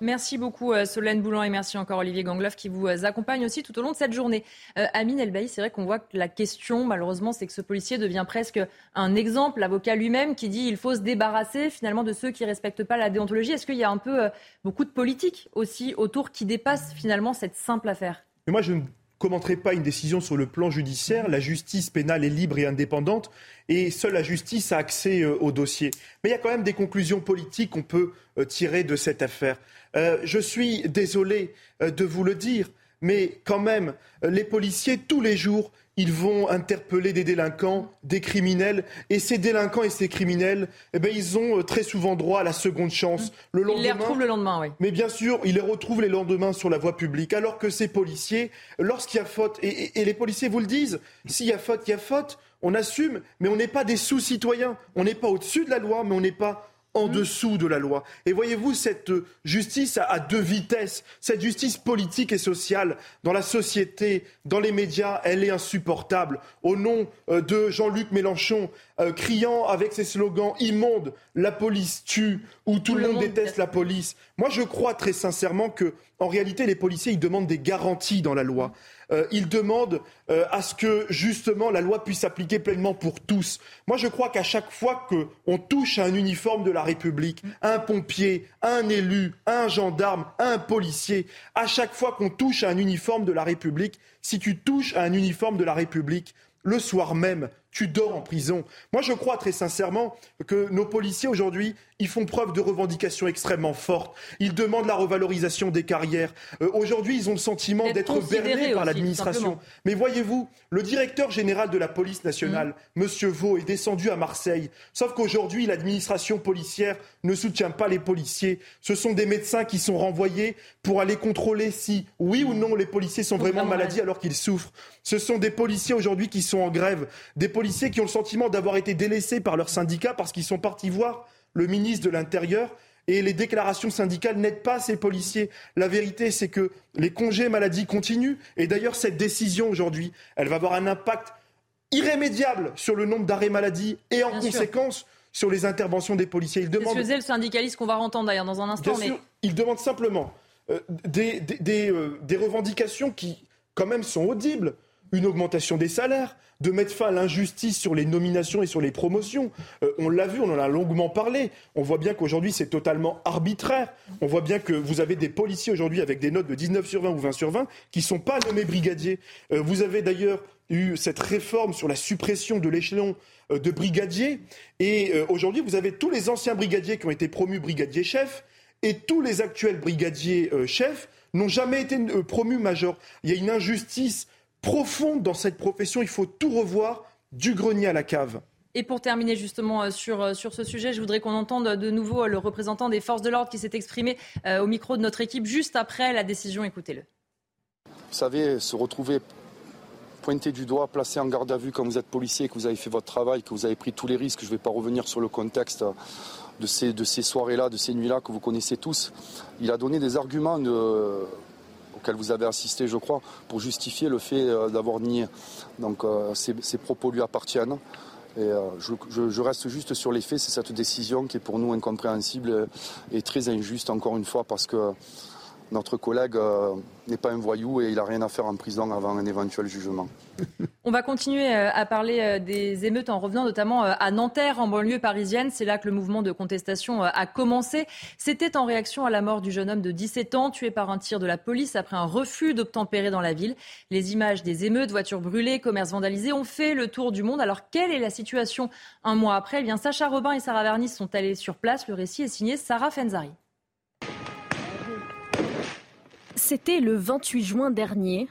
Merci beaucoup euh, Solène Boulan et merci encore Olivier Gangloff qui vous euh, accompagne aussi tout au long de cette journée. Euh, Amine Elbaï, c'est vrai qu'on voit que la question malheureusement c'est que ce policier devient presque un exemple, l'avocat lui-même qui dit il faut se débarrasser finalement de ceux qui ne respectent pas la déontologie. Est-ce qu'il y a un peu beaucoup de politique aussi autour qui dépasse finalement cette simple affaire? Moi je ne commenterai pas une décision sur le plan judiciaire. La justice pénale est libre et indépendante et seule la justice a accès au dossier. Mais il y a quand même des conclusions politiques qu'on peut tirer de cette affaire. Euh, je suis désolé euh, de vous le dire, mais quand même, euh, les policiers, tous les jours, ils vont interpeller des délinquants, des criminels, et ces délinquants et ces criminels, eh ben, ils ont très souvent droit à la seconde chance. Le lendemain, ils les retrouvent le lendemain, oui. Mais bien sûr, ils les retrouvent les lendemains sur la voie publique, alors que ces policiers, lorsqu'il y a faute, et, et les policiers vous le disent, s'il y a faute, il y a faute, on assume, mais on n'est pas des sous-citoyens. On n'est pas au-dessus de la loi, mais on n'est pas en dessous de la loi. Et voyez-vous, cette justice à deux vitesses, cette justice politique et sociale dans la société, dans les médias, elle est insupportable. Au nom euh, de Jean-Luc Mélenchon, euh, criant avec ses slogans immondes, la police tue, ou tout, le monde, déteste la police. Moi, je crois très sincèrement que, en réalité, les policiers, ils demandent des garanties dans la loi. Euh, ils demandent euh, à ce que justement la loi puisse s'appliquer pleinement pour tous. Moi, je crois qu'à chaque fois qu'on touche à un uniforme de la République, un pompier, un élu, un gendarme, un policier, à chaque fois qu'on touche à un uniforme de la République, si tu touches à un uniforme de la République, le soir même, tu dors en prison. Moi, je crois très sincèrement que nos policiers aujourd'hui, ils font preuve de revendications extrêmement fortes. Ils demandent la revalorisation des carrières. Euh, aujourd'hui, ils ont le sentiment d'être bernés par l'administration. Mais voyez-vous, le directeur général de la police nationale, M. Mmh. Vaux, est descendu à Marseille. Sauf qu'aujourd'hui, l'administration policière ne soutient pas les policiers. Ce sont des médecins qui sont renvoyés pour aller contrôler si, oui ou non, les policiers sont vraiment malades alors qu'ils souffrent. Ce sont des policiers aujourd'hui qui sont en grève, des policiers qui ont le sentiment d'avoir été délaissés par leur syndicat parce qu'ils sont partis voir le ministre de l'Intérieur et les déclarations syndicales n'aident pas ces policiers. La vérité, c'est que les congés maladie continuent. Et d'ailleurs, cette décision aujourd'hui, elle va avoir un impact irrémédiable sur le nombre d'arrêts maladie et en conséquence sur les interventions des policiers. C'est le syndicaliste qu'on va entendre d'ailleurs dans un instant. Bien sûr, ils demandent simplement euh, des, euh, des revendications qui, quand même, sont audibles une augmentation des salaires, de mettre fin à l'injustice sur les nominations et sur les promotions. Euh, on l'a vu, on en a longuement parlé. On voit bien qu'aujourd'hui, c'est totalement arbitraire. On voit bien que vous avez des policiers aujourd'hui avec des notes de 19 sur 20 ou 20 sur 20 qui ne sont pas nommés brigadiers. Euh, vous avez d'ailleurs eu cette réforme sur la suppression de l'échelon euh, de brigadiers. Et aujourd'hui, vous avez tous les anciens brigadiers qui ont été promus brigadiers chefs et tous les actuels brigadiers chefs n'ont jamais été promus majors. Il y a une injustice profonde dans cette profession. Il faut tout revoir du grenier à la cave. Et pour terminer justement euh, sur, euh, sur ce sujet, je voudrais qu'on entende de nouveau le représentant des forces de l'ordre qui s'est exprimé euh, au micro de notre équipe juste après la décision. Écoutez-le. Vous savez, se retrouver pointé du doigt, placé en garde à vue quand vous êtes policier, que vous avez fait votre travail, que vous avez pris tous les risques, je ne vais pas revenir sur le contexte de ces, de ces soirées-là, de ces nuits-là que vous connaissez tous. Il a donné des arguments de vous avez assisté, je crois, pour justifier le fait euh, d'avoir nié. Donc euh, ces, propos lui appartiennent. Et euh, je, reste juste sur les faits, c'est cette décision qui est pour nous incompréhensible et très injuste, encore une fois, parce que notre collègue euh, n'est pas un voyou et il n'a rien à faire en prison avant un éventuel jugement. On va continuer euh, à parler euh, des émeutes en revenant notamment à Nanterre, en banlieue parisienne. C'est là que le mouvement de contestation a commencé. C'était en réaction à la mort du jeune homme de 17 ans, tué par un tir de la police après un refus d'obtempérer dans la ville. Les images des émeutes, voitures brûlées, commerces vandalisés ont fait le tour du monde. Alors, quelle est la situation un mois après? Eh Sacha Robin et Sarah Vernis sont allés sur place. Le récit est signé Sarah Fenzari. C'était le 28 juin dernier.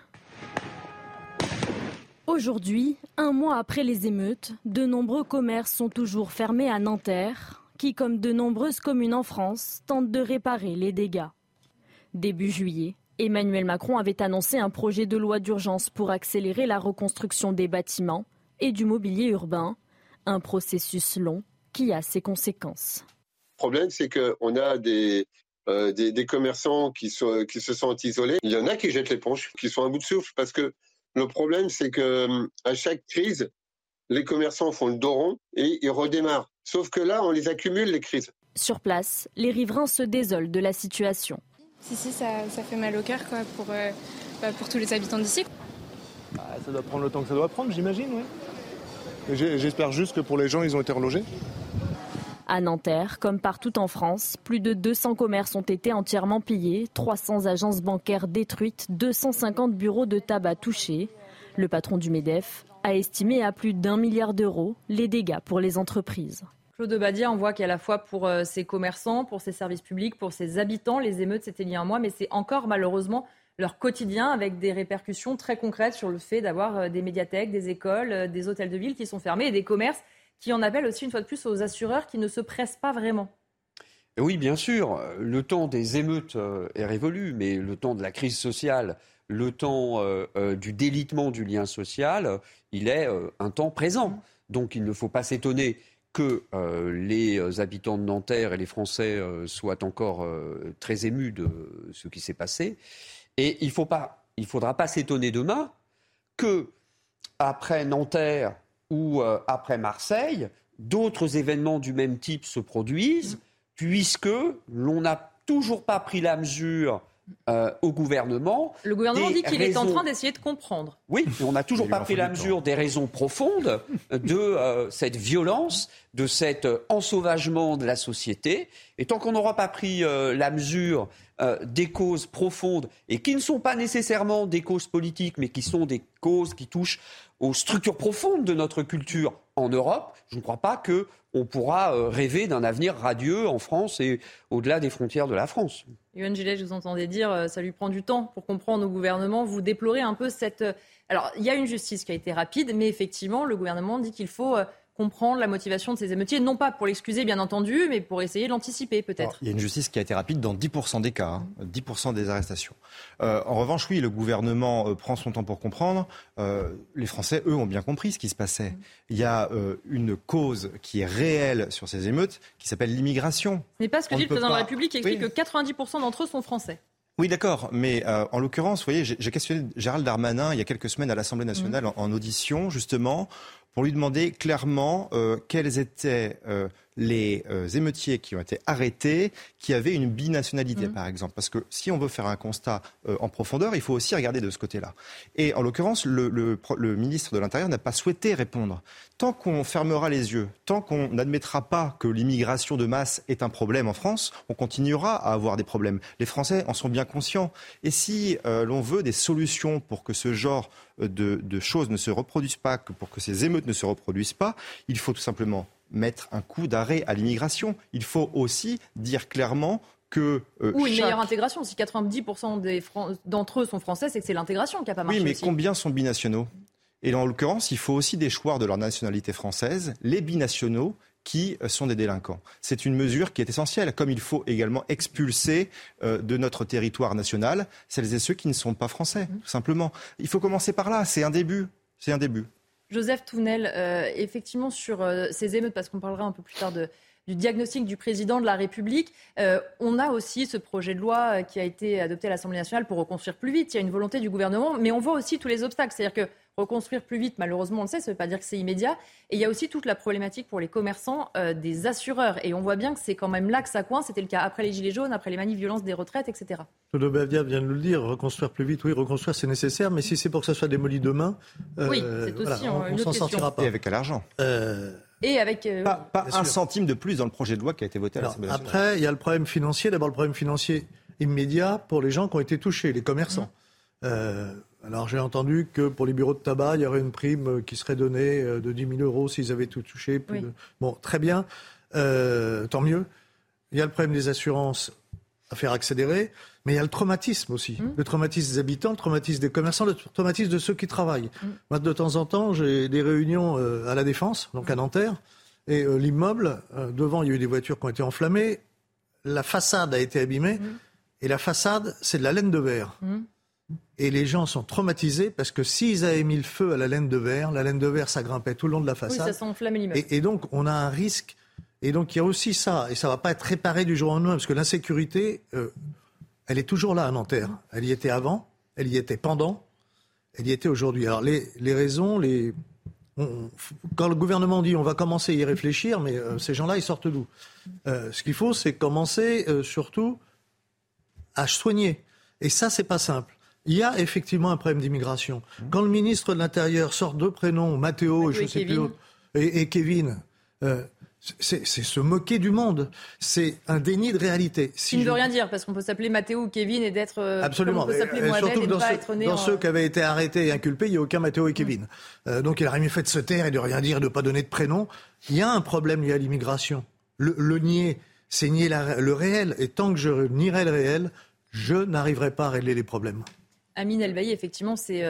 Aujourd'hui, un mois après les émeutes, de nombreux commerces sont toujours fermés à Nanterre, qui, comme de nombreuses communes en France, tentent de réparer les dégâts. Début juillet, Emmanuel Macron avait annoncé un projet de loi d'urgence pour accélérer la reconstruction des bâtiments et du mobilier urbain, un processus long qui a ses conséquences. problème, c'est qu'on a des, euh, des, commerçants qui, se sont isolés. Il y en a qui jettent l'éponge, qui sont à bout de souffle, parce que le problème, c'est que à chaque crise, les commerçants font le dos rond et ils redémarrent. Sauf que là, on les accumule, les crises. Sur place, les riverains se désolent de la situation. Si, si, ça, fait mal au cœur quoi, pour, euh, bah, pour tous les habitants d'ici. Bah, ça doit prendre le temps que ça doit prendre, j'imagine, oui. J'espère juste que pour les gens, ils ont été relogés. À Nanterre, comme partout en France, plus de 200 commerces ont été entièrement pillés, 300 agences bancaires détruites, 250 bureaux de tabac touchés. Le patron du MEDEF a estimé à plus d'un milliard d'euros les dégâts pour les entreprises. Claude Badia, on voit qu'à la fois pour euh, ses commerçants, pour ses services publics, pour ses habitants, les émeutes, c'était il y a un mois, mais c'est encore malheureusement leur quotidien avec des répercussions très concrètes sur le fait d'avoir euh, des médiathèques, des écoles, euh, des hôtels de ville qui sont fermés et des commerces qui en appellent aussi une fois de plus aux assureurs qui ne se pressent pas vraiment. Oui, bien sûr. Le temps des émeutes euh, est révolu, mais le temps de la crise sociale, le temps du délitement du lien social, il est un temps présent. Donc il ne faut pas s'étonner que les habitants de Nanterre et les Français soient encore très émus de ce qui s'est passé. Et il ne faudra pas s'étonner demain que, après Nanterre ou euh, après Marseille, d'autres événements du même type se produisent, puisque l'on n'a toujours pas pris la mesure euh, au gouvernement. Le gouvernement dit qu'il est en train d'essayer de comprendre. Oui, on n'a toujours pas pris la mesure des raisons profondes de euh, cette violence, de cet ensauvagement de la société. Et tant qu'on n'aura pas pris la mesure euh, des causes profondes et qui ne sont pas nécessairement des causes politiques, mais qui sont des causes qui touchent aux structures profondes de notre culture en Europe, je ne crois pas qu'on pourra euh, rêver d'un avenir radieux en France et au-delà des frontières de la France. Yoann Gillet, je vous entendais dire, euh, ça lui prend du temps pour comprendre au gouvernement. Vous déplorez un peu cette... Alors, il y a une justice qui a été rapide, mais effectivement, le gouvernement dit qu'il faut comprendre la motivation de ces émeutiers, non pas pour l'excuser bien entendu, mais pour essayer de l'anticiper peut-être. Il y a une justice qui a été rapide dans 10% des cas, 10% hein, des arrestations. Euh, en revanche, oui, le gouvernement euh, prend son temps pour comprendre. Euh, les Français, eux, ont bien compris ce qui se passait. Il y a une cause qui est réelle sur ces émeutes qui s'appelle l'immigration. Ce n'est pas ce que dit le président de la République qui explique que 90% d'entre eux sont français. Oui, d'accord. Mais en l'occurrence, vous voyez, j'ai questionné Gérald Darmanin il y a quelques semaines à l'Assemblée nationale mmh. en, audition, justement, pour lui demander clairement euh, quels étaient euh, les euh, émeutiers qui ont été arrêtés, qui avaient une binationalité, mmh. par exemple. Parce que si on veut faire un constat euh, en profondeur, il faut aussi regarder de ce côté-là. Et en l'occurrence, le, le, ministre de l'Intérieur n'a pas souhaité répondre. Tant qu'on fermera les yeux, tant qu'on n'admettra pas que l'immigration de masse est un problème en France, on continuera à avoir des problèmes. Les Français en sont bien conscients. Et si euh, l'on veut des solutions pour que ce genre de, de choses ne se reproduisent pas, que pour que ces émeutes ne se reproduisent pas, il faut tout simplement mettre un coup d'arrêt à l'immigration. Il faut aussi dire clairement que. Euh, Ou une meilleure intégration. Si 90% d'entre eux sont français, c'est que c'est l'intégration qui n'a pas marché. Oui, mais combien sont binationaux? Et en l'occurrence, il faut aussi des choix de leur nationalité française. Les binationaux qui euh, sont des délinquants. C'est une mesure qui est essentielle, comme il faut également expulser euh, de notre territoire national celles et ceux qui ne sont pas français, tout simplement. Il faut commencer par là, c'est un début. C'est un début. Joseph Tounel, euh, effectivement, sur euh, ces émeutes, parce qu'on parlera un peu plus tard du diagnostic du président de la République. Euh, on a aussi ce projet de loi qui a été adopté à l'Assemblée nationale pour reconstruire plus vite. Il y a une volonté du gouvernement, mais on voit aussi tous les obstacles. C'est-à-dire que reconstruire plus vite, malheureusement, on le sait, ça ne veut pas dire que c'est immédiat. Et il y a aussi toute la problématique pour les commerçants euh, des assureurs. Et on voit bien que c'est quand même là que ça coince. C'était le cas après les Gilets jaunes, après les manifs violences des retraites, etc. Claude Badia vient de le dire, reconstruire plus vite, oui, reconstruire c'est nécessaire, mais si c'est pour que ça soit démoli demain, euh, oui, c'est aussi on, ne s'en sortira pas. Et avec quel argent? Euh, et avec pas, un centime de plus dans le projet de loi qui a été voté à l'Assemblée nationale. Après, il y a le problème financier. D'abord, le problème financier immédiat pour les gens qui ont été touchés, les commerçants. Mmh. Alors j'ai entendu que pour les bureaux de tabac, il y aurait une prime qui serait donnée euh, de 10 000 euros s'ils avaient tout touché. Bon, très bien, euh, tant mieux. Il y a le problème des assurances à faire accélérer, mais il y a le traumatisme aussi. Mmh. Le traumatisme des habitants, le traumatisme des commerçants, le traumatisme de ceux qui travaillent. Mmh. Moi, de temps en temps, j'ai des réunions euh, à la Défense, donc à Nanterre, et l'immeuble, devant, il y a eu des voitures qui ont été enflammées, la façade a été abîmée, mmh. et la façade, c'est de la laine de verre. Et les gens sont traumatisés parce que s'ils avaient mis le feu à la laine de verre, la laine de verre, ça grimpait tout le long de la façade. Oui, ça s'enflammait et, et donc, on a un risque Et donc il y a aussi ça, et ça va pas être réparé du jour au lendemain, parce que l'insécurité, euh, elle est toujours là à Nanterre. Elle y était avant, elle y était pendant, elle y était aujourd'hui. Alors les, les raisons, les... quand le gouvernement dit on va commencer à y réfléchir, mais euh, ces gens-là, ils sortent d'où? Euh, Ce qu'il faut, c'est commencer surtout à soigner. Et ça, c'est pas simple. Il y a effectivement un problème d'immigration. Quand le ministre de l'Intérieur sort deux prénoms, Mathéo, je sais plus, et, et Kevin, c'est se moquer du monde. C'est un déni de réalité. Si Ce ne veut rien dire, parce qu'on peut s'appeler Mathéo ou Kevin et d'être. Euh, Absolument. On peut s'appeler euh, Surtout et dans, pas ceux, être né dans ceux qui avaient été arrêtés et inculpés, il n'y a aucun Mathéo et Kevin. Euh, donc il aurait mieux fait de se taire et de rien dire, de ne pas donner de prénom. Il y a un problème lié à l'immigration. Le, nier, c'est nier le réel. Et tant que je nierai le réel, je n'arriverai pas à régler les problèmes. Amine Elbaï, effectivement, c'est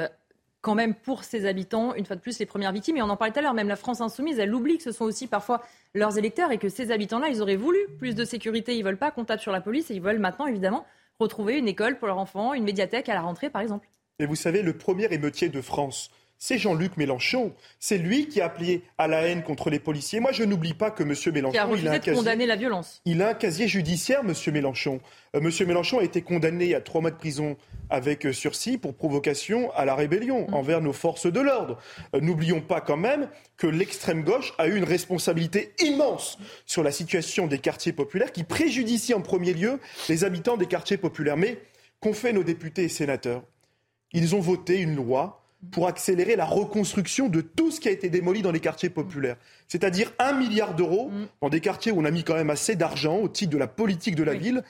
quand même pour ses habitants, une fois de plus, les premières victimes. Et on en parlait tout à l'heure, même la France insoumise, elle oublie que ce sont aussi parfois leurs électeurs et que ces habitants-là, ils auraient voulu plus de sécurité. Ils veulent pas qu'on tape sur la police et ils veulent maintenant, évidemment, retrouver une école pour leurs enfants, une médiathèque à la rentrée, par exemple. Et vous savez, le premier émeutier de France, c'est Jean-Luc Mélenchon. C'est lui qui a appelé à la haine contre les policiers. Moi, je n'oublie pas que M. Mélenchon. Qui a refusé il a de condamner la violence. Il a un casier judiciaire, M. Mélenchon. Euh, M. Mélenchon a été condamné à trois mois de prison avec euh, sursis pour provocation à la rébellion mm. envers nos forces de l'ordre. Euh, n'oublions pas quand même que l'extrême gauche a eu une responsabilité immense sur la situation des quartiers populaires qui préjudicie en premier lieu les habitants des quartiers populaires. Mais qu'ont fait nos députés et sénateurs? Ils ont voté une loi pour accélérer la reconstruction de tout ce qui a été démoli dans les quartiers populaires. C'est-à-dire un milliard d'euros mm. dans des quartiers où on a mis quand même assez d'argent au titre de la politique de la ville,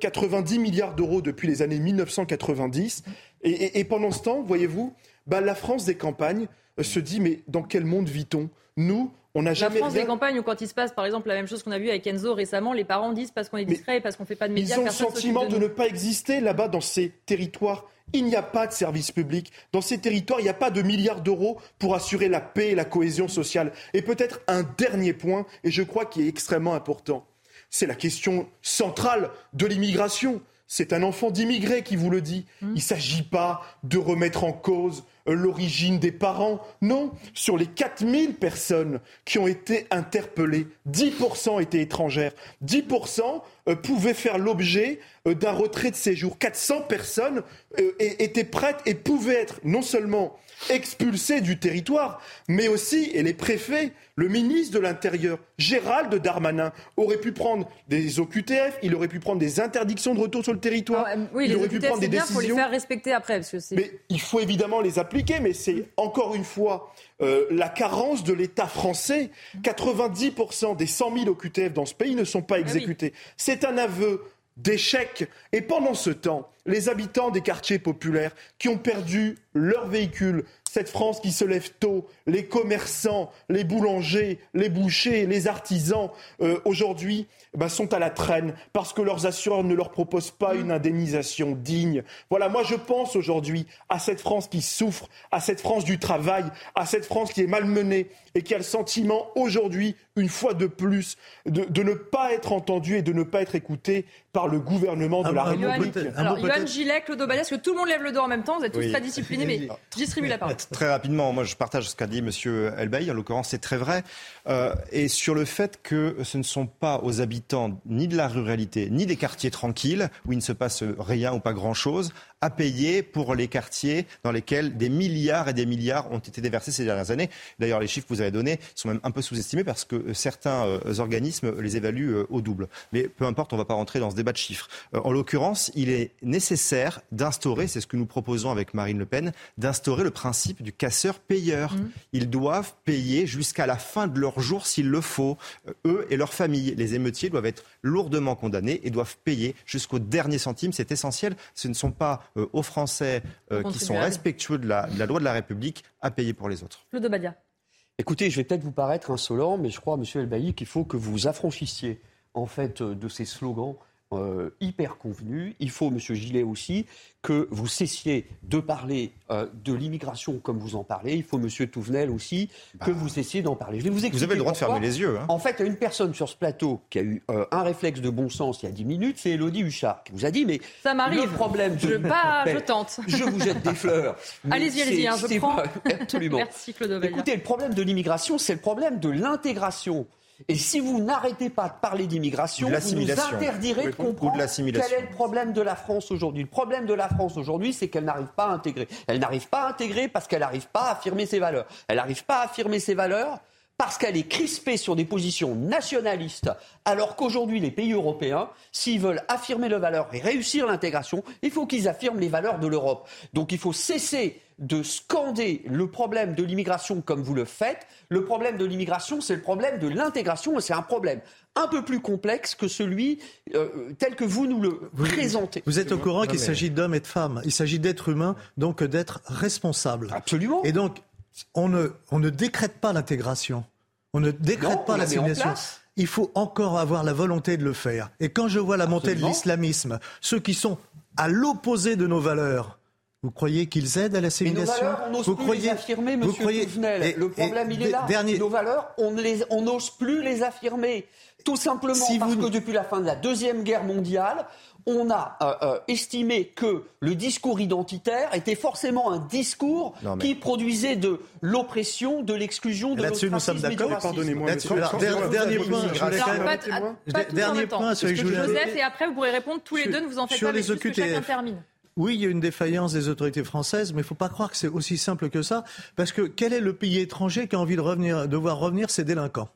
90 euh, milliards d'euros depuis les années 1990. Et, pendant ce temps, voyez-vous, bah, la France des campagnes euh, se dit mais dans quel monde vit-on? Nous, on n'a jamais. La France des campagnes, où quand il se passe, par exemple, la même chose qu'on a vu avec Enzo récemment, les parents disent parce qu'on est discret, parce qu'on ne fait pas de médias. Ils ont le sentiment de, de ne pas exister là-bas dans ces territoires il n'y a pas de service public. Dans ces territoires, il n'y a pas de milliards d'euros pour assurer la paix et la cohésion sociale. Et peut-être un dernier point, et je crois qu'il est extrêmement important, c'est la question centrale de l'immigration. C'est un enfant d'immigré qui vous le dit. Mmh. Il ne s'agit pas de remettre en cause l'origine des parents. Non, sur les 4000 personnes qui ont été interpellées, 10% étaient étrangères. 10% euh, pouvaient faire l'objet euh, d'un retrait de séjour. 400 personnes étaient prêtes et pouvaient être non seulement expulsés du territoire, mais aussi, et les préfets, le ministre de l'Intérieur, Gérald Darmanin, aurait pu prendre des OQTF, il aurait pu prendre des interdictions de retour sur le territoire, ah, oui, il aurait pu prendre des bien, décisions. Il faut les faire respecter après. Parce que mais il faut évidemment les appliquer, mais c'est encore une fois euh, la carence de l'État français. 90% des 100 000 OQTF dans ce pays ne sont pas ah exécutés. C'est un aveu d'échec. Et pendant ce temps, les habitants des quartiers populaires qui ont perdu leur véhicule, cette France qui se lève tôt, les commerçants, les boulangers, les bouchers, les artisans, euh, aujourd'hui, bah, sont à la traîne parce que leurs assureurs ne leur proposent pas une indemnisation digne. Voilà, moi je pense aujourd'hui à cette France qui souffre, à cette France du travail, à cette France qui est malmenée et qui a le sentiment aujourd'hui, une fois de plus, de, ne pas être entendue et de ne pas être écoutée par le gouvernement de la République. Alors, Johan Gillet, Claude Obadias, que tout le monde lève le dos en même temps, vous êtes tous très disciplinés, mais je distribue la parole. Très rapidement, moi je partage ce qu'a dit M. Elbaï, en l'occurrence c'est très vrai, euh, et sur le fait que ce ne sont pas aux habitants ni de la ruralité, ni des quartiers tranquilles, où il ne se passe rien ou pas grand-chose, à payer pour les quartiers dans lesquels des milliards et des milliards ont été déversés ces dernières années. D'ailleurs, les chiffres que vous avez donnés sont même un peu sous-estimés parce que certains euh, organismes les évaluent euh, au double. Mais peu importe, on ne va pas rentrer dans ce débat de chiffres. En l'occurrence, il est nécessaire d'instaurer, c'est ce que nous proposons avec Marine Le Pen, d'instaurer le principe du casseur-payeur. Mmh. Ils doivent payer jusqu'à la fin de leur jour s'il le faut, eux et leurs familles. Les émeutiers doivent être lourdement condamnés et doivent payer jusqu'au dernier centime. C'est essentiel. Ce ne sont pas euh, aux Français euh, qui sont respectueux de la, loi de la République à payer pour les autres. Claude Badia. Écoutez, je vais peut-être vous paraître insolent, mais je crois, Monsieur Elbaï, qu'il faut que vous affranchissiez en fait de ces slogans euh, hyper convenu. Il faut, Monsieur Gillet aussi, que vous cessiez de parler euh, de l'immigration comme vous en parlez. Il faut, Monsieur Touvenel aussi, que bah. vous cessiez d'en parler. Je vais vous Vous avez le droit de fermer les yeux. Hein. En fait, il y a une personne sur ce plateau qui a eu euh, un réflexe de bon sens il y a 10 minutes, c'est Elodie Huchard, qui vous a dit, mais ça m'arrive. Le problème je, pas, je tente. Je vous jette des fleurs. allez-y, allez-y, hein, je prends. Absolument. Merci Claude Écoutez, le problème de l'immigration, c'est le problème de l'intégration. Et si vous n'arrêtez pas de parler d'immigration, vous nous interdirez de comprendre quel est le problème de la France aujourd'hui. Le problème de la France aujourd'hui, c'est qu'elle n'arrive pas à intégrer. Elle n'arrive pas à intégrer parce qu'elle n'arrive pas à affirmer ses valeurs. Elle n'arrive pas à affirmer ses valeurs parce qu'elle est crispée sur des positions nationalistes, alors qu'aujourd'hui les pays européens, s'ils veulent affirmer leurs valeurs et réussir l'intégration, il faut qu'ils affirment les valeurs de l'Europe. Donc il faut cesser de scander le problème de l'immigration comme vous le faites. Le problème de l'immigration, c'est le problème de l'intégration, et c'est un problème un peu plus complexe que celui euh, tel que vous nous le présentez. Vous êtes au courant qu'il s'agit d'hommes et de femmes. Il s'agit d'êtres humains, donc d'être responsables. Absolument. Et donc, on ne, on ne décrète pas l'intégration. On ne décrète pas l'assimilation. Il faut encore avoir la volonté de le faire. Et quand je vois la montée de l'islamisme, ceux qui sont à l'opposé de nos valeurs, vous croyez qu'ils aident à l'assimilation Vous croyez les affirmer, Monsieur croyez... Le problème, il est là. Nos valeurs, on n'ose plus les affirmer. Tout simplement parce que depuis la fin de la Deuxième Guerre mondiale, on a euh, euh, estimé que le discours identitaire était forcément un discours qui produisait de l'oppression, de l'exclusion, de Là-dessus, nous sommes d'accord. Pardonnez-moi. Dernier point. Dernier point. Joseph, et après, vous pourrez répondre tous les deux. Ne vous en faites pas, mais juste que chacun termine. Oui, il y a une défaillance des autorités françaises, mais il ne faut pas croire que c'est aussi simple que ça, parce que quel est le pays étranger qui a envie de voir revenir ses délinquants?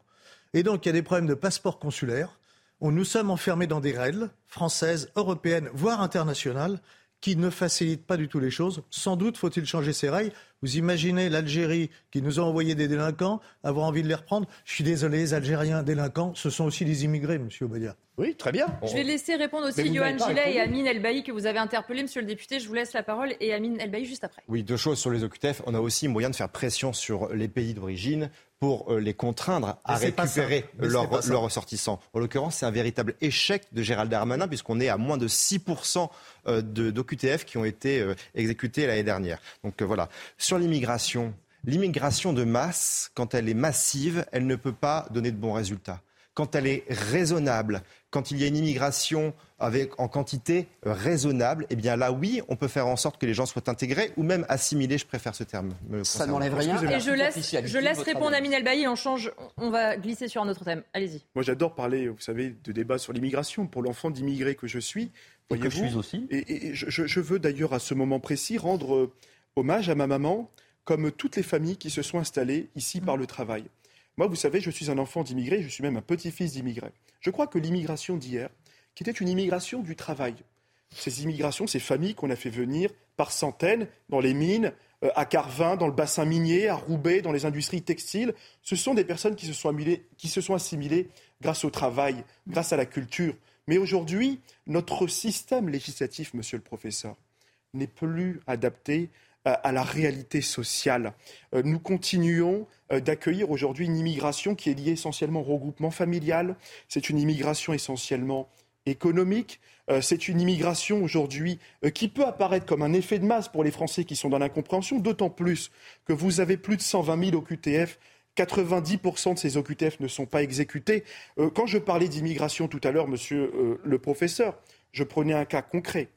Et donc, il y a des problèmes de passeport consulaire nous sommes enfermés dans des règles françaises, européennes, voire internationales, qui ne facilitent pas du tout les choses. Sans doute faut-il changer ces règles. Vous imaginez l'Algérie qui nous a envoyé des délinquants, avoir envie de les reprendre. Je suis désolé, les Algériens délinquants, ce sont aussi des immigrés, monsieur Obadia. Oui, très bien. Je vais laisser répondre aussi Johan Gillet et Amine Elbaï que vous avez interpellé, monsieur le député. Je vous laisse la parole et Amine Elbaï juste après. Oui, deux choses sur les OQTF. On a aussi moyen de faire pression sur les pays d'origine pour euh, les contraindre à récupérer leurs ressortissants. En l'occurrence, c'est un véritable échec de Gérald Darmanin, puisqu'on est à moins de 6% euh, d'OQTF qui ont été euh, exécutés l'année dernière. Donc voilà. Sur l'immigration, l'immigration de masse, quand elle est massive, elle ne peut pas donner de bons résultats. Quand elle est raisonnable, quand il y a une immigration avec, en quantité raisonnable, eh bien là, oui, on peut faire en sorte que les gens soient intégrés ou même assimilés, je préfère ce terme. Ça n'enlève rien. Et je laisse, je laisse répondre Amine Elbaï, on change, on va glisser sur un autre thème. Allez-y. Moi, j'adore parler, vous savez, de débat sur l'immigration. Pour l'enfant d'immigré que je suis, et que je suis aussi. Et, je, veux d'ailleurs, à ce moment précis, rendre euh, hommage à ma maman, comme toutes les familles qui se sont installées ici par le travail. Moi, vous savez, je suis un enfant d'immigré, je suis même un petit-fils d'immigré. Je crois que l'immigration d'hier, qui était une immigration du travail, ces immigrations, ces familles qu'on a fait venir par centaines dans les mines, euh, à Carvin, dans le bassin minier, à Roubaix, dans les industries textiles, ce sont des personnes qui se sont, qui se sont assimilées grâce au travail, grâce à la culture. Mais aujourd'hui, notre système législatif, monsieur le professeur, n'est plus adapté à la réalité sociale. Euh, nous continuons euh, d'accueillir aujourd'hui une immigration qui est liée essentiellement au regroupement familial. C'est une immigration essentiellement économique. Euh, c'est une immigration aujourd'hui qui peut apparaître comme un effet de masse pour les Français qui sont dans l'incompréhension, d'autant plus que vous avez plus de 120 000 OQTF 90% de ces OQTF ne sont pas exécutés. quand je parlais d'immigration tout à l'heure, monsieur le professeur, je prenais un cas concret.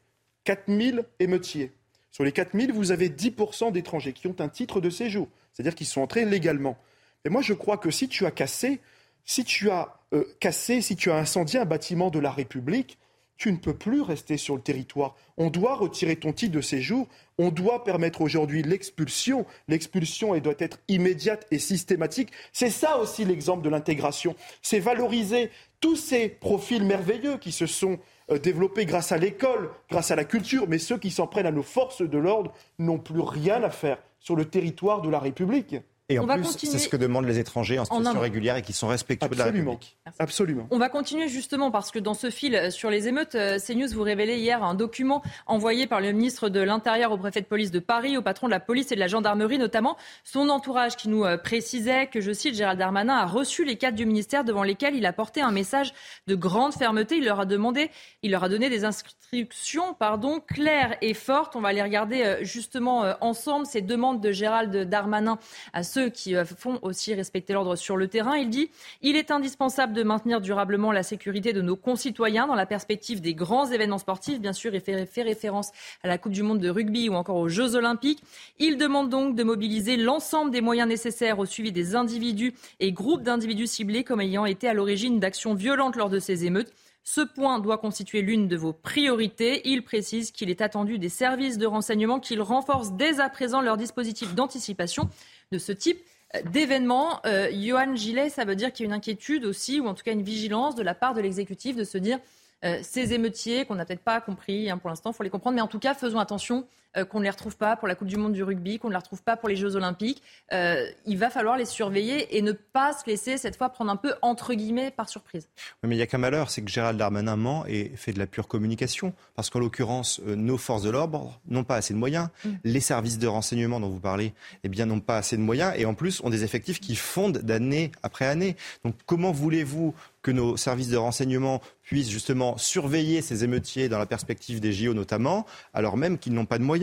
4000 émeutiers sur les 4000, vous avez 10% d'étrangers qui ont un titre de séjour, c'est-à-dire qu'ils sont entrés légalement. Et moi, je crois que si tu as cassé, si tu as euh, cassé, si tu as incendié un bâtiment de la République, tu ne peux plus rester sur le territoire. On doit retirer ton titre de séjour. On doit permettre aujourd'hui l'expulsion. L'expulsion, doit être immédiate et systématique. C'est ça aussi l'exemple de l'intégration. C'est valoriser tous ces profils merveilleux qui se sont développés grâce à l'école, grâce à la culture, mais ceux qui s'en prennent à nos forces de l'ordre n'ont plus rien à faire sur le territoire de la République. Et en plus, c'est ce que demandent les étrangers en situation régulière et qui sont respectueux de la République. Absolument. On va continuer justement parce que dans ce fil euh, sur les émeutes, euh, CNews vous révélait hier un document envoyé par le ministre de l'Intérieur au préfet de police de Paris, au patron de la police et de la gendarmerie notamment, son entourage qui nous euh, précisait que, je cite, Gérald Darmanin a reçu les cadres du ministère devant lesquels il a porté un message de grande fermeté. Il leur a demandé, il leur a donné des instructions, pardon, claires et fortes. On va les regarder justement ensemble, ces demandes de Gérald Darmanin à ce ceux qui euh, font aussi respecter l'ordre sur le terrain. Il dit il est indispensable de maintenir durablement la sécurité de nos concitoyens dans la perspective des grands événements sportifs, bien sûr, fait, fait référence à la Coupe du Monde de rugby ou encore aux Jeux Olympiques. Il demande donc de mobiliser l'ensemble des moyens nécessaires au suivi des individus et groupes d'individus ciblés comme ayant été à l'origine d'actions violentes lors de ces émeutes. Ce point doit constituer l'une de vos priorités. Il précise qu'il est attendu des services de renseignement qu'ils renforcent dès à présent leur dispositif d'anticipation de ce type d'événements. Euh, Johan Gillet, ça veut dire qu'il y a une inquiétude aussi, ou en tout cas une vigilance de la part de l'exécutif de se dire euh, ces émeutiers qu'on n'a peut-être pas compris hein, pour l'instant, il faut les comprendre, mais en tout cas, faisons attention euh, qu'on ne les retrouve pas pour la Coupe du Monde du rugby, qu'on ne les retrouve pas pour les Jeux Olympiques. Euh, il va falloir les surveiller et ne pas se laisser cette fois prendre un peu entre guillemets par surprise. Oui, mais il y a qu'un malheur, c'est que Gérald Darmanin ment et fait de la pure communication. Parce qu'en l'occurrence, euh, nos forces de l'ordre n'ont pas assez de moyens. Mm. Les services de renseignement dont vous parlez eh bien, n'ont pas assez de moyens et en plus ont des effectifs qui fondent d'année après année. Donc comment voulez-vous que nos services de renseignement puissent justement surveiller ces émeutiers dans la perspective des JO notamment, alors même qu'ils n'ont pas de moyens?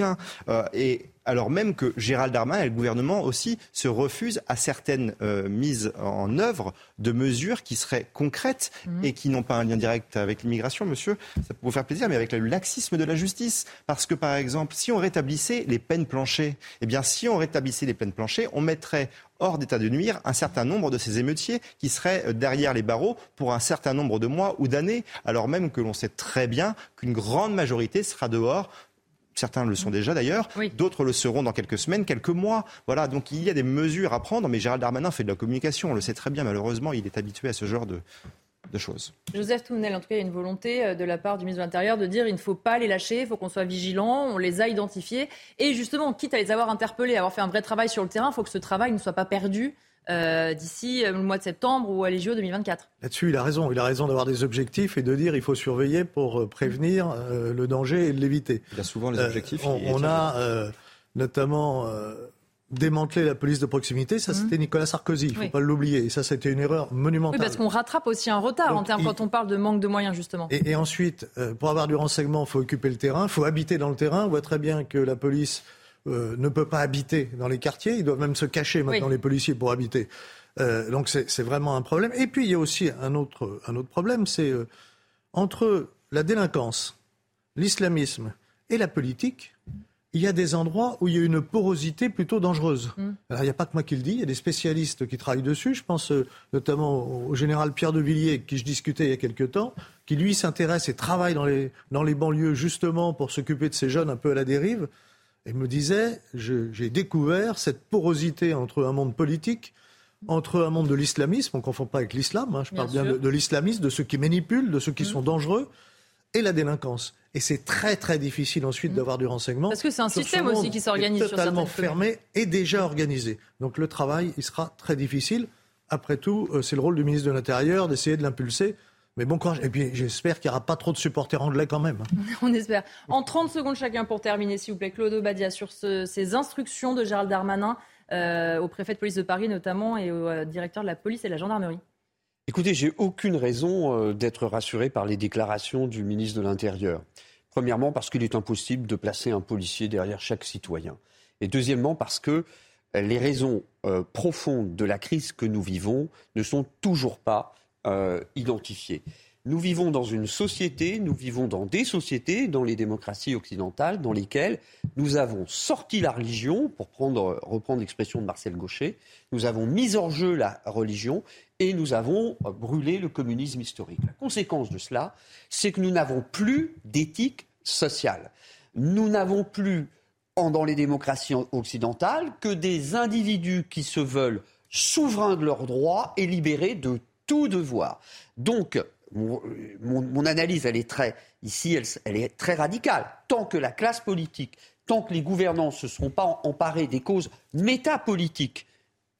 Euh, et alors même que Gérald Darmanin et le gouvernement aussi se refusent à certaines euh, mises en œuvre de mesures qui seraient concrètes mmh. et qui n'ont pas un lien direct avec l'immigration, monsieur, ça peut vous faire plaisir, mais avec le laxisme de la justice. Parce que, par exemple, si on rétablissait les peines planchées, eh bien, si on rétablissait les peines planchées, on mettrait hors d'état de nuire un certain nombre de ces émeutiers qui seraient euh, derrière les barreaux pour un certain nombre de mois ou d'années, alors même que l'on sait très bien qu'une grande majorité sera dehors Certains le sont déjà d'ailleurs, d'autres le seront dans quelques semaines, quelques mois. Voilà, donc il y a des mesures à prendre, mais Gérald Darmanin fait de la communication, on le sait très bien, malheureusement, il est habitué à ce genre de, choses. Joseph Tounel, en tout cas, il y a une volonté euh, de la part du ministre de l'Intérieur de dire il ne faut pas les lâcher, il faut qu'on soit vigilant, on les a identifiés. Et justement, quitte à les avoir interpellés, avoir fait un vrai travail sur le terrain, il faut que ce travail ne soit pas perdu euh, d'ici euh, le mois de septembre ou à l'EGO 2024. Là-dessus, il a raison. Il a raison d'avoir des objectifs et de dire il faut surveiller pour euh, prévenir le danger et l'éviter. Il a souvent les objectifs. on, a notamment démantelé la police de proximité. Ça, c'était mhm. Nicolas Sarkozy. Il ne faut pas l'oublier. Et ça, c'était une erreur monumentale. Oui, parce qu'on rattrape aussi un retard en termes quand on parle de manque de moyens, justement. Et, et ensuite, pour avoir du renseignement, il faut occuper le terrain, il faut habiter dans le terrain. On voit très bien que la police euh, ne peut pas habiter dans les quartiers. Ils doivent même se cacher maintenant, les policiers, pour habiter. Euh, donc c'est vraiment un problème. Et puis il y a aussi un autre, un autre problème, c'est euh, entre la délinquance, l'islamisme et la politique, il y a des endroits où il y a une porosité plutôt dangereuse. Mm. Alors, il n'y a pas que moi qui le dis, il y a des spécialistes qui travaillent dessus. Je pense notamment au général Pierre de Villiers, avec qui je discutais il y a quelque temps, qui lui s'intéresse et travaille dans les, dans les banlieues justement pour s'occuper de ces jeunes un peu à la dérive. Elle me disait, j'ai découvert cette porosité entre un monde politique, entre un monde de l'islamisme, on ne confond pas avec l'islam, hein, je parle bien, de, l'islamisme, de ceux qui manipulent, de ceux qui mmh. sont dangereux, et la délinquance. Et c'est très très difficile ensuite mmh. d'avoir du renseignement. Parce que c'est un système aussi qui s'organise sur totalement fermé et déjà organisé. Donc le travail, il sera très difficile. Après tout, euh, c'est le rôle du ministre de l'Intérieur d'essayer de l'impulser. Mais bon courage. Et puis j'espère qu'il n'y aura pas trop de supporters anglais quand même. On espère. En 30 secondes chacun pour terminer, s'il vous plaît, Claude Obadia, sur ces instructions de Gérald Darmanin euh, au préfet de police de Paris notamment et au euh, directeur de la police et de la gendarmerie. Écoutez, j'ai aucune raison euh, d'être rassuré par les déclarations du ministre de l'Intérieur. Premièrement, parce qu'il est impossible de placer un policier derrière chaque citoyen. Et deuxièmement, parce que les raisons profondes de la crise que nous vivons ne sont toujours pas euh, identifiés. Nous vivons dans une société, nous vivons dans des sociétés, dans les démocraties occidentales, dans lesquelles nous avons sorti la religion, pour prendre, reprendre l'expression de Marcel Gaucher, nous avons mis en jeu la religion et nous avons brûlé le communisme historique. La conséquence de cela, c'est que nous n'avons plus d'éthique sociale. Nous n'avons plus, dans les démocraties occidentales, que des individus qui se veulent souverains de leurs droits et libérés de tout devoir. Donc, mon, analyse, elle est très, ici, elle, est très radicale. Tant que la classe politique, tant que les gouvernants ne se seront pas emparés des causes métapolitiques,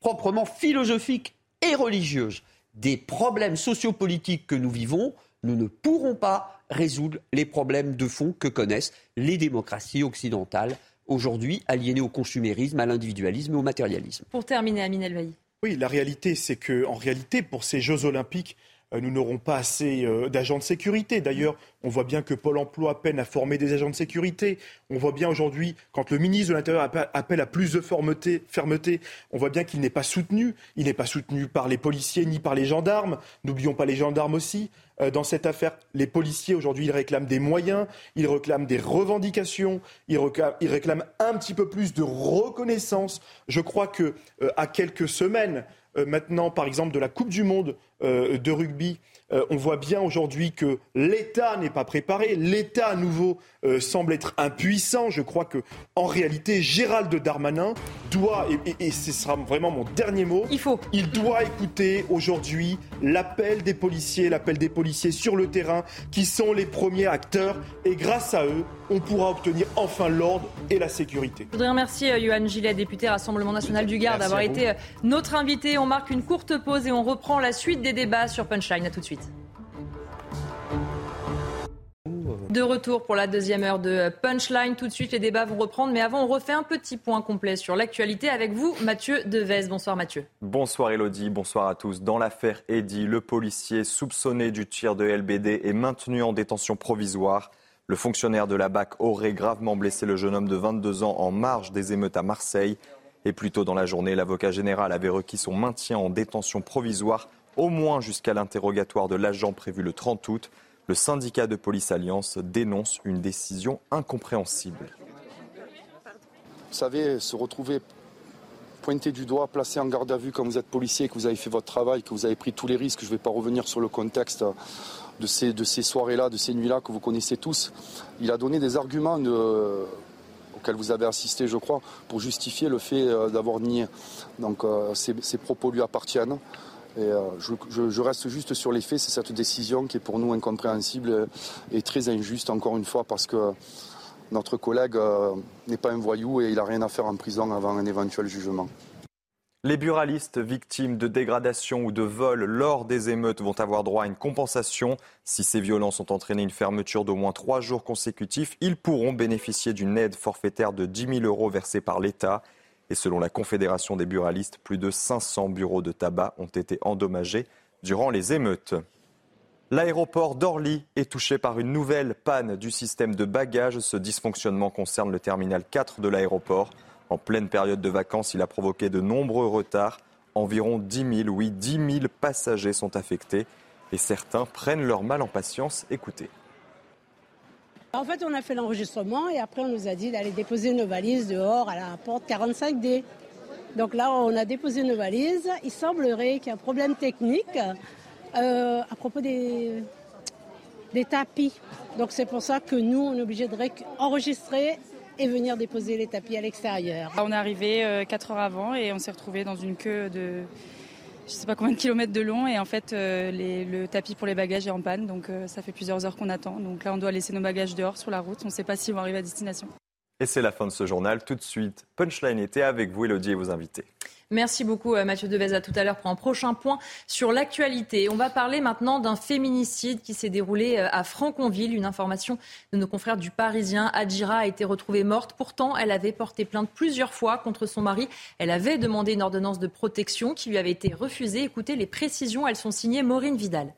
proprement philosophiques et religieuses, des problèmes sociopolitiques que nous vivons, nous ne pourrons pas résoudre les problèmes de fond que connaissent les démocraties occidentales aujourd'hui aliénées au consumérisme, à l'individualisme et au matérialisme. Pour terminer, Amine Elvaï. Oui, la réalité, c'est que, en réalité, pour ces Jeux Olympiques, nous n'aurons pas assez euh, d'agents de sécurité. D'ailleurs, on voit bien que Pôle emploi peine à former des agents de sécurité. On voit bien aujourd'hui, quand le ministre de l'Intérieur appelle à plus de fermeté, fermeté on voit bien qu'il n'est pas soutenu. Il n'est pas soutenu par les policiers ni par les gendarmes. N'oublions pas les gendarmes aussi. Euh, dans cette affaire, les policiers aujourd'hui, ils réclament des moyens, ils réclament des revendications, ils réclament, un petit peu plus de reconnaissance. Je crois que à quelques semaines maintenant, par exemple, de la Coupe du Monde euh, de rugby, euh, on voit bien aujourd'hui que l'État n'est pas préparé. L'État, à nouveau, euh, semble être impuissant. Je crois que, en réalité, Gérald Darmanin doit, et, ce sera vraiment mon dernier mot, il faut, il doit écouter aujourd'hui l'appel des policiers, l'appel des policiers sur le terrain, qui sont les premiers acteurs. Et grâce à eux, on pourra obtenir enfin l'ordre et la sécurité. Je voudrais remercier Yohann Gillet, député Rassemblement National du Gard, d'avoir été notre invité. On marque une courte pause et on reprend la suite des débats sur Punchline. A tout de suite. De retour pour la deuxième heure de Punchline. Tout de suite, les débats vont reprendre. Mais avant, on refait un petit point complet sur l'actualité avec vous, Mathieu Devez. Bonsoir, Mathieu. Bonsoir, Elodie. Bonsoir à tous. Dans l'affaire Eddy, le policier soupçonné du tir de LBD est maintenu en détention provisoire. Le fonctionnaire de la BAC aurait gravement blessé le jeune homme de 22 ans en marge des émeutes à Marseille. Et plus tôt dans la journée, l'avocat général avait requis son maintien en détention provisoire au moins jusqu'à l'interrogatoire de l'agent prévu le 30 août. Le syndicat de police Alliance dénonce une décision incompréhensible. Vous savez, se retrouver pointé du doigt, placé en garde à vue quand vous êtes policier, que vous avez fait votre travail, que vous avez pris tous les risques, je ne vais pas revenir sur le contexte de ces, soirées-là, de ces nuits-là que vous connaissez tous. Il a donné des arguments auxquels vous avez assisté, je crois, pour justifier le fait euh, d'avoir nié. Donc euh, ces propos lui appartiennent. Euh, je, reste juste sur les faits, c'est cette décision qui est pour nous incompréhensible et très injuste, encore une fois, parce que notre collègue euh, n'est pas un voyou et il n'a rien à faire en prison avant un éventuel jugement. Les buralistes victimes de dégradation ou de vol lors des émeutes vont avoir droit à une compensation. Si ces violences ont entraîné une fermeture d'au moins trois jours consécutifs, ils pourront bénéficier d'une aide forfaitaire de 10 000 euros versée par l'État. Et selon la Confédération des buralistes, plus de 500 bureaux de tabac ont été endommagés durant les émeutes. L'aéroport d'Orly est touché par une nouvelle panne du système de bagages. Ce dysfonctionnement concerne le terminal 4 de l'aéroport. En pleine période de vacances, il a provoqué de nombreux retards. Environ 10 000, oui, 10 000 passagers sont affectés et certains prennent leur mal en patience. Écoutez. En fait, on a fait l'enregistrement et après, on nous a dit d'aller déposer nos valises dehors à la porte 45D. Donc là, on a déposé nos valises. Il semblerait qu'il y a un problème technique euh, à propos des, tapis. Donc c'est pour ça que nous, on est obligé d'enregistrer et venir déposer les tapis à l'extérieur. On est arrivé 4 euh, heures avant et on s'est retrouvé dans une queue de je sais pas combien de kilomètres de long et en fait euh, le tapis pour les bagages est en panne donc euh, ça fait plusieurs heures qu'on attend. Donc là on doit laisser nos bagages dehors sur la route, on ne sait pas s'ils vont arriver à destination. Et c'est la fin de ce journal. Tout de suite, Punchline était avec vous, Elodie et vos invités. Merci beaucoup euh, Mathieu Devez. À tout à l'heure pour un prochain point sur l'actualité. On va parler maintenant d'un féminicide qui s'est déroulé euh, à Franconville. Une information de nos confrères du Parisien. Adjira a été retrouvée morte. Pourtant, elle avait porté plainte plusieurs fois contre son mari. Elle avait demandé une ordonnance de protection qui lui avait été refusée. Écoutez les précisions. Elles sont signées Maureen Vidal.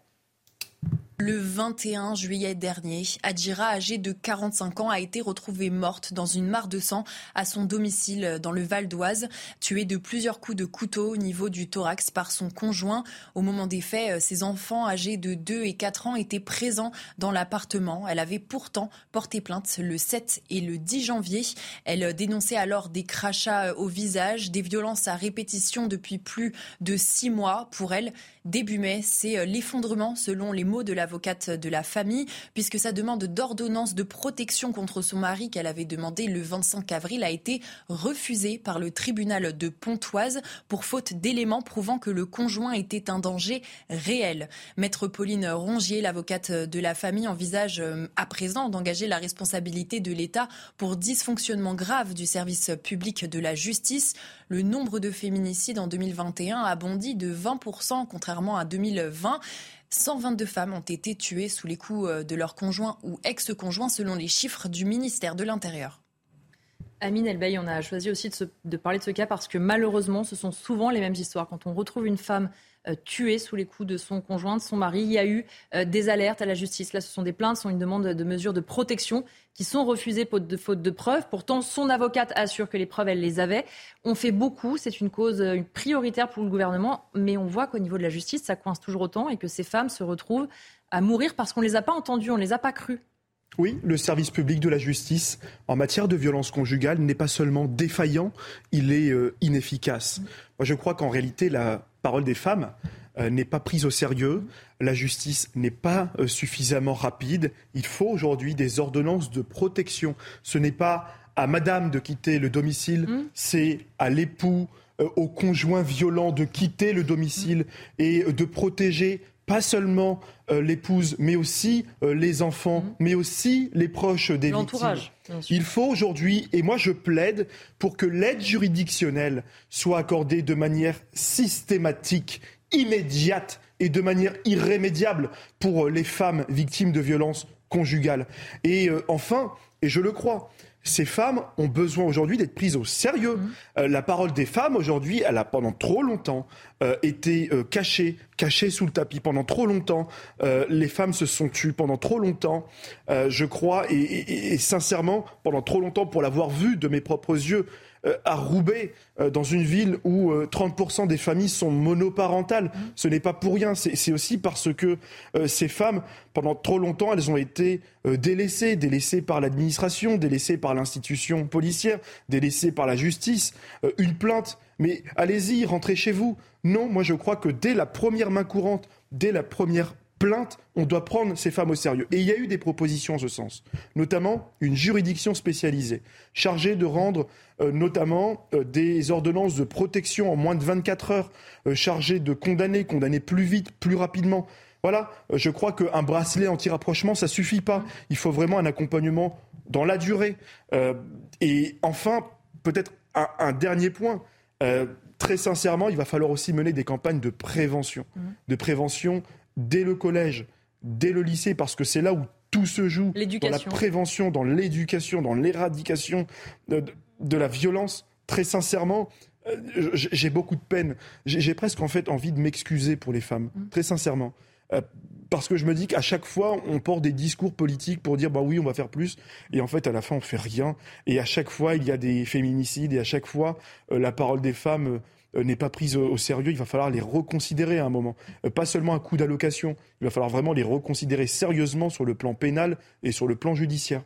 Le 21 juillet dernier, Adjira, âgée de 45 ans, a été retrouvée morte dans une mare de sang à son domicile dans le Val d'Oise, tuée de plusieurs coups de couteau au niveau du thorax par son conjoint. Au moment des faits, ses enfants âgés de 2 et 4 ans étaient présents dans l'appartement. Elle avait pourtant porté plainte le 7 et le 10 janvier. Elle dénonçait alors des crachats au visage, des violences à répétition depuis plus de six mois. Pour elle, début mai, c'est l'effondrement selon les mots de la avocate de la famille, puisque sa demande d'ordonnance de protection contre son mari qu'elle avait demandé le 25 avril a été refusée par le tribunal de Pontoise pour faute d'éléments prouvant que le conjoint était un danger réel. Maître Pauline Rongier, l'avocate de la famille, envisage euh, à présent d'engager la responsabilité de l'État pour dysfonctionnement grave du service public de la justice. Le nombre de féminicides en 2021 a bondi de 20%, contrairement à 2020. 122 femmes ont été tuées sous les coups euh, de leur conjoint ou ex-conjoint selon les chiffres du ministère de l'Intérieur. Amine Elbaï, on a choisi aussi de, parler de ce cas parce que malheureusement, ce sont souvent les mêmes histoires. Quand on retrouve une femme tuée sous les coups de son conjoint, de son mari, il y a eu euh, des alertes à la justice. Là, ce sont des plaintes, ce sont une demande de mesures de protection qui sont refusées de, faute de preuves. Pourtant, son avocate assure que les preuves, elle les avait. On fait beaucoup, c'est une cause euh, prioritaire pour le gouvernement, mais on voit qu'au niveau de la justice, ça coince toujours autant et que ces femmes se retrouvent à mourir parce qu'on ne les a pas entendues, on ne les a pas crues. Oui, le service public de la justice en matière de violence conjugale n'est pas seulement défaillant, il est euh, inefficace. Moi, je crois qu'en réalité, la parole des femmes euh, n'est pas prise au sérieux, la justice n'est pas euh, suffisamment rapide. Il faut aujourd'hui des ordonnances de protection. Ce n'est pas à madame de quitter le domicile, mmh. c'est à l'époux, au conjoint violent de quitter le domicile et de protéger pas seulement euh, l'épouse, mais aussi euh, les enfants, mmh. mais aussi les proches des victimes. Il faut aujourd'hui, et moi je plaide pour que l'aide juridictionnelle soit accordée de manière systématique, immédiate et de manière irrémédiable pour euh, les femmes victimes de violences conjugales. Et enfin, et je le crois, ces femmes ont besoin aujourd'hui d'être prises au sérieux. Mmh. Euh, la parole des femmes aujourd'hui, elle a pendant trop longtemps euh, été euh, cachée, cachée sous le tapis pendant trop longtemps. les femmes se sont tues pendant trop longtemps, je crois, et, sincèrement, pendant trop longtemps, pour l'avoir vu de mes propres yeux, à Roubaix, euh, dans une ville où 30% euh, des familles sont monoparentales. Ce n'est pas pour rien. C'est aussi parce que ces femmes, pendant trop longtemps, elles ont été délaissées, délaissées par l'administration, délaissées par l'institution policière, délaissées par la justice. Une plainte, mais allez-y, rentrez chez vous. Non, moi je crois que dès la première main courante, dès la première plainte, on doit prendre ces femmes au sérieux. Et il y a eu des propositions en ce sens, notamment une juridiction spécialisée, chargée de rendre euh, notamment euh, des ordonnances de protection en moins de 24 heures, euh, chargée de condamner, condamner plus vite, plus rapidement. Voilà, je crois qu'un bracelet anti-rapprochement, ça suffit pas. Il faut vraiment un accompagnement dans la durée. et enfin, peut-être un, dernier point. très sincèrement, il va falloir aussi mener des campagnes de prévention, mmh. de prévention dès le collège, dès le lycée, parce que c'est là où tout se joue dans la prévention, dans l'éducation, dans l'éradication de, la violence. Très sincèrement, euh, j'ai beaucoup de peine. J'ai presque en fait envie de m'excuser pour les femmes, mmh. très sincèrement. Euh, parce que je me dis qu'à chaque fois, on porte des discours politiques pour dire bah oui, on va faire plus, et en fait, à la fin, on fait rien. Et à chaque fois, il y a des féminicides, et à chaque fois, euh, la parole des femmes euh, n'est pas prise au, sérieux, il va falloir les reconsidérer à un moment. Euh, pas seulement un coup d'allocation, il va falloir vraiment les reconsidérer sérieusement sur le plan pénal et sur le plan judiciaire.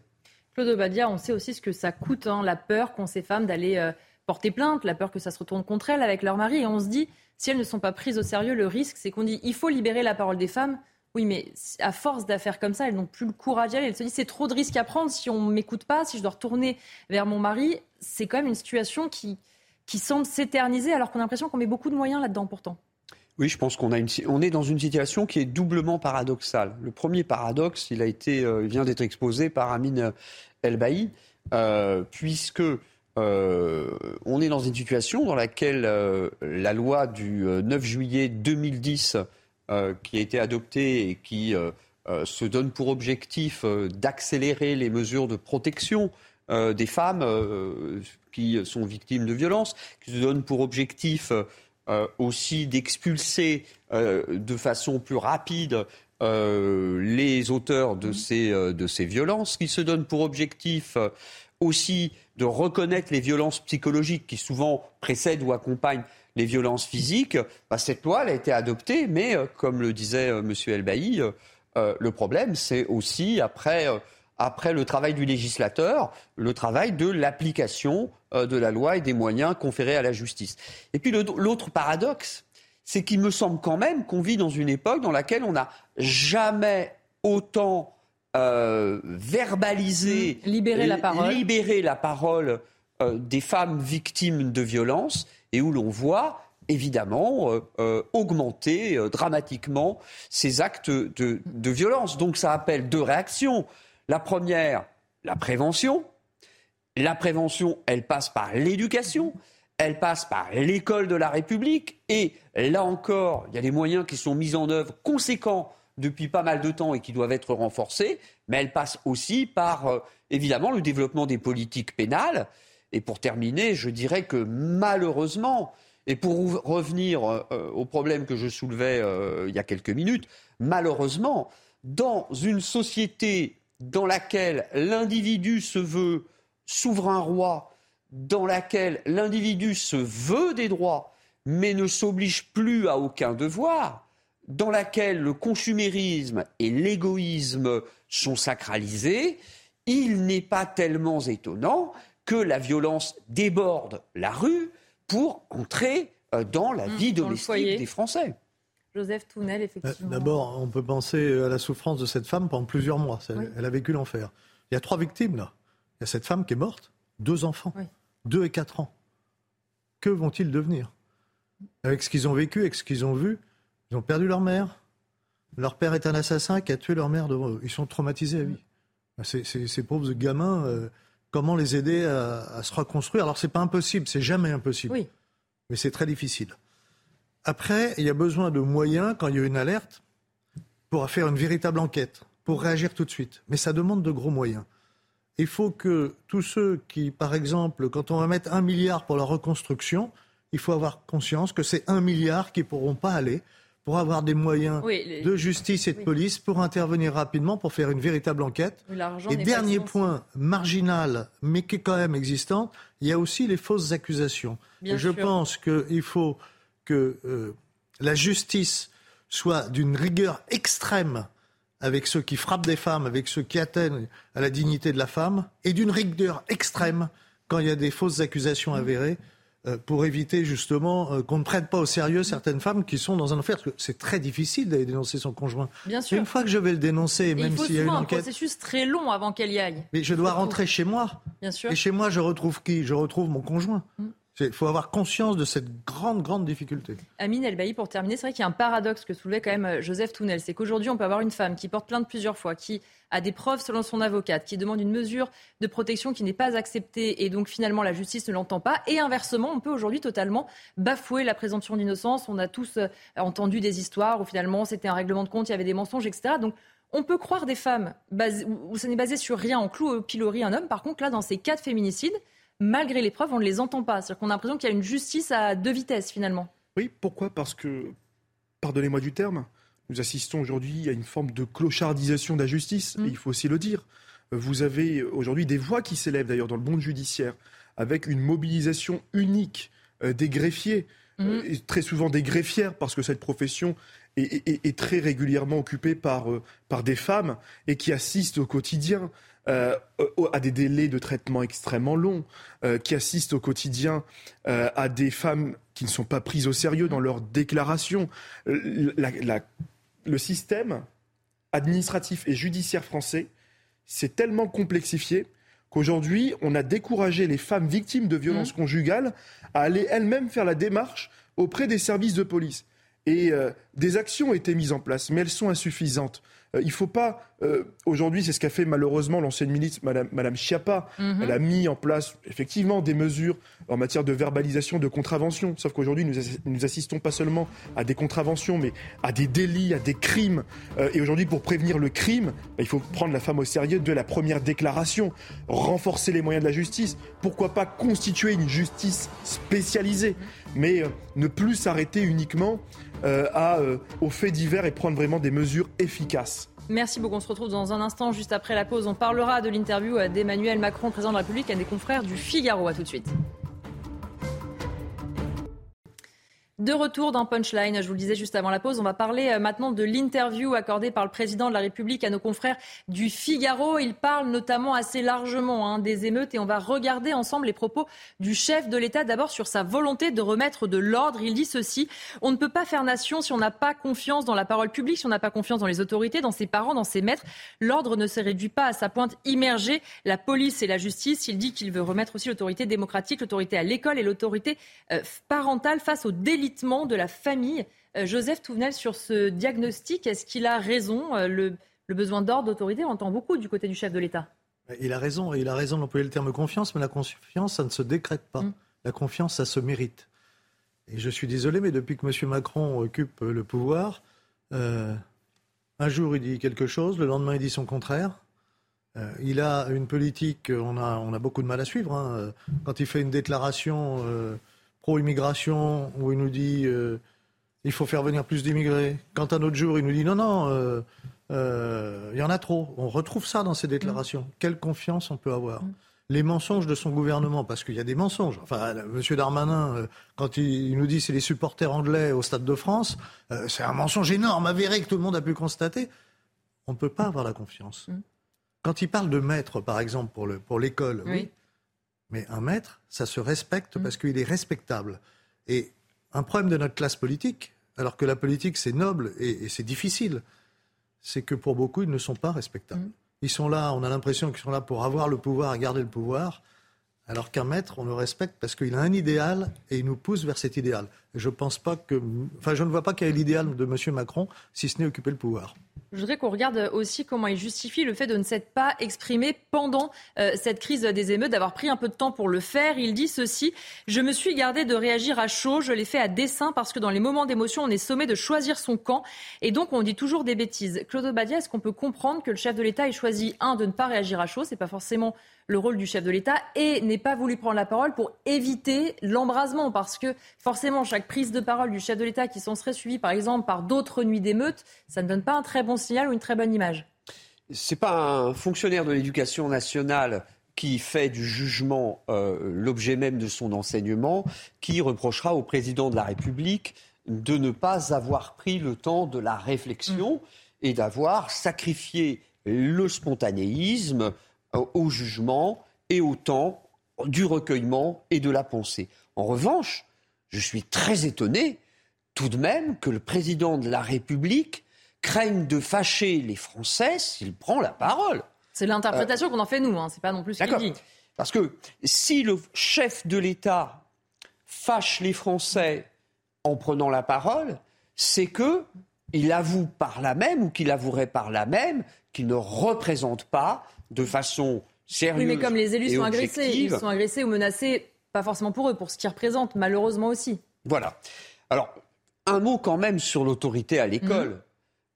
Claude Badia, on sait aussi ce que ça coûte, hein, la peur qu'ont ces femmes d'aller euh, porter plainte, la peur que ça se retourne contre elles avec leur mari. Et on se dit, si elles ne sont pas prises au sérieux, le risque, c'est qu'on dit, il faut libérer la parole des femmes. Oui, mais à force d'affaires comme ça, elles n'ont plus le courage d'y aller. Elles se disent, c'est trop de risques à prendre si on ne m'écoute pas, si je dois retourner vers mon mari. C'est quand même une situation qui, qui semble s'éterniser alors qu'on a l'impression qu'on met beaucoup de moyens là-dedans pourtant. Oui, je pense qu'on a on est dans une situation qui est doublement paradoxale. Le premier paradoxe, il a été, euh, vient d'être exposé par Amine Elbaï, euh, puisque euh, on est dans une situation dans laquelle la loi du 9 juillet 2010, qui a été adoptée et qui se donne pour objectif d'accélérer les mesures de protection des femmes qui sont victimes de violences, qui se donnent pour objectif euh, aussi d'expulser euh, de façon plus rapide euh, les auteurs de ces, de ces violences, qui se donnent pour objectif aussi de reconnaître les violences psychologiques qui souvent précèdent ou accompagnent les violences physiques. Bah, cette loi elle a été adoptée, mais comme le disait M. Elbaï, le problème c'est aussi après après le travail du législateur, le travail de l'application euh, de la loi et des moyens conférés à la justice. Et puis l'autre paradoxe, c'est qu'il me semble quand même qu'on vit dans une époque dans laquelle on n'a jamais autant euh, verbalisé, mmh. libéré la parole, la parole euh, des femmes victimes de violences et où l'on voit évidemment augmenter dramatiquement ces actes de violence. Donc ça appelle deux réactions. La première, la prévention. La prévention, elle passe par l'éducation, elle passe par l'école de la République. Et là encore, il y a des moyens qui sont mis en œuvre conséquents depuis pas mal de temps et qui doivent être renforcés. Mais elle passe aussi par, euh, évidemment, le développement des politiques pénales. Et pour terminer, je dirais que malheureusement, et pour revenir euh, au problème que je soulevais euh, il y a quelques minutes, malheureusement, dans une société dans laquelle l'individu se veut souverain roi, dans laquelle l'individu se veut des droits, mais ne s'oblige plus à aucun devoir, dans laquelle le consumérisme et l'égoïsme sont sacralisés, il n'est pas tellement étonnant que la violence déborde la rue pour entrer euh, dans la mmh, vie domestique des Français. Joseph Tounel, effectivement. D'abord, on peut penser à la souffrance de cette femme pendant plusieurs mois. Elle a vécu l'enfer. Il y a trois victimes là. Il y a cette femme qui est morte, deux enfants, deux et quatre ans. Que vont-ils devenir? Avec ce qu'ils ont vécu, avec ce qu'ils ont vu, ils ont perdu leur mère. Leur père est un assassin qui a tué leur mère devant eux. Ils sont traumatisés à vie. Ces, ces, pauvres gamins, euh, comment les aider à, se reconstruire? Alors, c'est pas impossible, c'est jamais impossible. Oui. Mais c'est très difficile. Après, il y a besoin de moyens, quand il y a une alerte, pour faire une véritable enquête, pour réagir tout de suite. Mais ça demande de gros moyens. Il faut que tous ceux qui, par exemple, quand on va mettre un milliard pour la reconstruction, il faut avoir conscience que c'est un milliard qui ne pourront pas aller pour avoir des moyens de justice et de police pour intervenir rapidement, pour faire une véritable enquête. Et dernier point marginal, mais qui est quand même existant, il y a aussi les fausses accusations. et je pense qu'il faut que euh, la justice soit d'une rigueur extrême avec ceux qui frappent des femmes, avec ceux qui atteignent à la dignité de la femme, et d'une rigueur extrême quand il y a des fausses accusations avérées. Euh, pour éviter justement euh, qu'on ne prenne pas au sérieux certaines femmes qui sont dans un enfer. Parce que c'est très difficile d'aller dénoncer son conjoint. Bien sûr. une fois que je vais le dénoncer, même s'il y a une enquête... un processus très long avant qu'elle y aille. Mais je dois rentrer chez moi. Bien sûr. Et chez moi, je retrouve qui? Je retrouve mon conjoint. Mm. Il faut avoir conscience de cette grande, grande difficulté. Amine Elbaï, pour terminer, c'est vrai qu'il y a un paradoxe que soulevait quand même euh, Joseph Tounel. C'est qu'aujourd'hui, on peut avoir une femme qui porte plainte plusieurs fois, qui a des preuves selon son avocate, qui demande une mesure de protection qui n'est pas acceptée et donc finalement la justice ne l'entend pas. Et inversement, on peut aujourd'hui totalement bafouer la présomption d'innocence. On a tous euh, entendu des histoires où finalement c'était un règlement de compte, il y avait des mensonges, etc. Donc on peut croire des femmes où ça n'est basé sur rien, on cloue au pilori un homme. Par contre, là, dans ces cas de féminicide, malgré les preuves, on ne les entend pas. C'est-à-dire qu'on a l'impression qu'il y a une justice à deux vitesses finalement. Oui, pourquoi? Parce que, pardonnez-moi du terme, nous assistons aujourd'hui à une forme de clochardisation de la justice, mm. il faut aussi le dire. Vous avez aujourd'hui des voix qui s'élèvent d'ailleurs dans le monde judiciaire, avec une mobilisation unique euh, des greffiers, mm. euh, et très souvent des greffières, parce que cette profession est, très régulièrement occupée par, euh, par des femmes et qui assistent au quotidien euh, à des délais de traitement extrêmement longs, euh, qui assistent au quotidien euh, à des femmes qui ne sont pas prises au sérieux dans leurs déclarations. le système administratif et judiciaire français s'est tellement complexifié qu'aujourd'hui, on a découragé les femmes victimes de violences mmh. conjugales à aller elles-mêmes faire la démarche auprès des services de police. Et des actions ont été mises en place, mais elles sont insuffisantes. Euh, il ne faut pas. Euh, aujourd'hui, c'est ce qu'a fait malheureusement l'ancienne ministre, Madame, Madame Schiappa. Mhm. Elle a mis en place effectivement des mesures en matière de verbalisation, de contravention. Sauf qu'aujourd'hui, nous, nous assistons pas seulement à des contraventions, mais à des délits, à des crimes. Euh, et aujourd'hui, pour prévenir le crime, bah, il faut prendre la femme au sérieux de la première déclaration, renforcer les moyens de la justice. Pourquoi pas constituer une justice spécialisée, mais ne plus s'arrêter uniquement euh, à, euh, aux faits divers et prendre vraiment des mesures efficaces. Merci beaucoup. On se retrouve dans un instant, juste après la pause. On parlera de l'interview d'Emmanuel Macron, président de la République, et des confrères du Figaro. À tout de suite. De retour dans Punchline, je vous le disais juste avant la pause, on va parler euh, maintenant de l'interview accordée par le président de la République à nos confrères du Figaro. Il parle notamment assez largement hein, des émeutes et on va regarder ensemble les propos du chef de l'État d'abord sur sa volonté de remettre de l'ordre. Il dit ceci, on ne peut pas faire nation si on n'a pas confiance dans la parole publique, si on n'a pas confiance dans les autorités, dans ses parents, dans ses maîtres. L'ordre ne se réduit pas à sa pointe immergée, la police et la justice. Il dit qu'il veut remettre aussi l'autorité démocratique, l'autorité à l'école et l'autorité euh, parentale face aux délits de la famille. Euh, Joseph Touvenel, sur ce diagnostic, est-ce qu'il a raison euh, le, besoin d'ordre, d'autorité, on entend beaucoup du côté du chef de l'État. Il a raison, il a raison d'employer le terme confiance, mais la confiance, ça ne se décrète pas. Mm. La confiance, ça se mérite. Et je suis désolé, mais depuis que M. Macron occupe le pouvoir, euh, un jour il dit quelque chose, le lendemain il dit son contraire. il a une politique, on a, on a beaucoup de mal à suivre. Hein. Quand il fait une déclaration pro-immigration où il nous dit il faut faire venir plus d'immigrés, quand un autre jour il nous dit non, non, il y en a trop. On retrouve ça dans ses déclarations. Mm. Quelle confiance on peut avoir? Mm les mensonges de son gouvernement, parce qu'il y a des mensonges. Enfin, M. Darmanin, euh, quand il, nous dit c'est les supporters anglais au Stade de France, euh, c'est un mensonge énorme, avéré, que tout le monde a pu constater. On ne peut pas avoir la confiance. Mm. Quand il parle de maître, par exemple, pour l'école, oui. Mais un maître, ça se respecte mm. parce qu'il est respectable. Et un problème de notre classe politique, alors que la politique c'est noble et, c'est difficile, c'est que pour beaucoup, ils ne sont pas respectables. Mm. Ils sont là, on a l'impression qu'ils sont là pour avoir le pouvoir et garder le pouvoir, alors qu'un maître, on le respecte parce qu'il a un idéal et il nous pousse vers cet idéal. je pense pas que, enfin, je ne vois pas quel est l'idéal de M. Macron, si ce n'est occuper le pouvoir. Je voudrais qu'on regarde aussi comment il justifie le fait de ne s'être pas exprimé pendant euh, cette crise des émeutes, d'avoir pris un peu de temps pour le faire. Il dit ceci Je me suis gardé de réagir à chaud, je l'ai fait à dessein parce que dans les moments d'émotion, on est sommé de choisir son camp et donc on dit toujours des bêtises. Claude Obadia, est-ce qu'on peut comprendre que le chef de l'État ait choisi, un, de ne pas réagir à chaud? C'est pas forcément le rôle du chef de l'État et n'ait pas voulu prendre la parole pour éviter l'embrasement parce que forcément chaque prise de parole du chef de l'État qui s'en serait suivie par exemple par d'autres nuits d'émeutes, ça ne donne pas un très bon signal ou une très bonne image. C'est pas un fonctionnaire de l'éducation nationale qui fait du jugement euh, l'objet même de son enseignement, qui reprochera au président de la République de ne pas avoir pris le temps de la réflexion mm. et d'avoir sacrifié le spontanéisme au jugement et au temps du recueillement et de la pensée. En revanche, je suis très étonné tout de même que le président de la République craignent de fâcher les Français s'il prend la parole. C'est l'interprétation qu'on en fait nous, hein. c'est pas non plus ce qu'il dit. Parce que si le chef de l'État fâche les Français en prenant la parole, c'est que il avoue par là même ou qu'il avouerait par là même qu'il ne représente pas de façon sérieuse. Oui, mais comme les élus sont agressés, ils sont agressés ou menacés, pas forcément pour eux, pour ce qu'ils représentent, malheureusement aussi. Voilà. Alors, un mot quand même sur l'autorité à l'école. Mhm.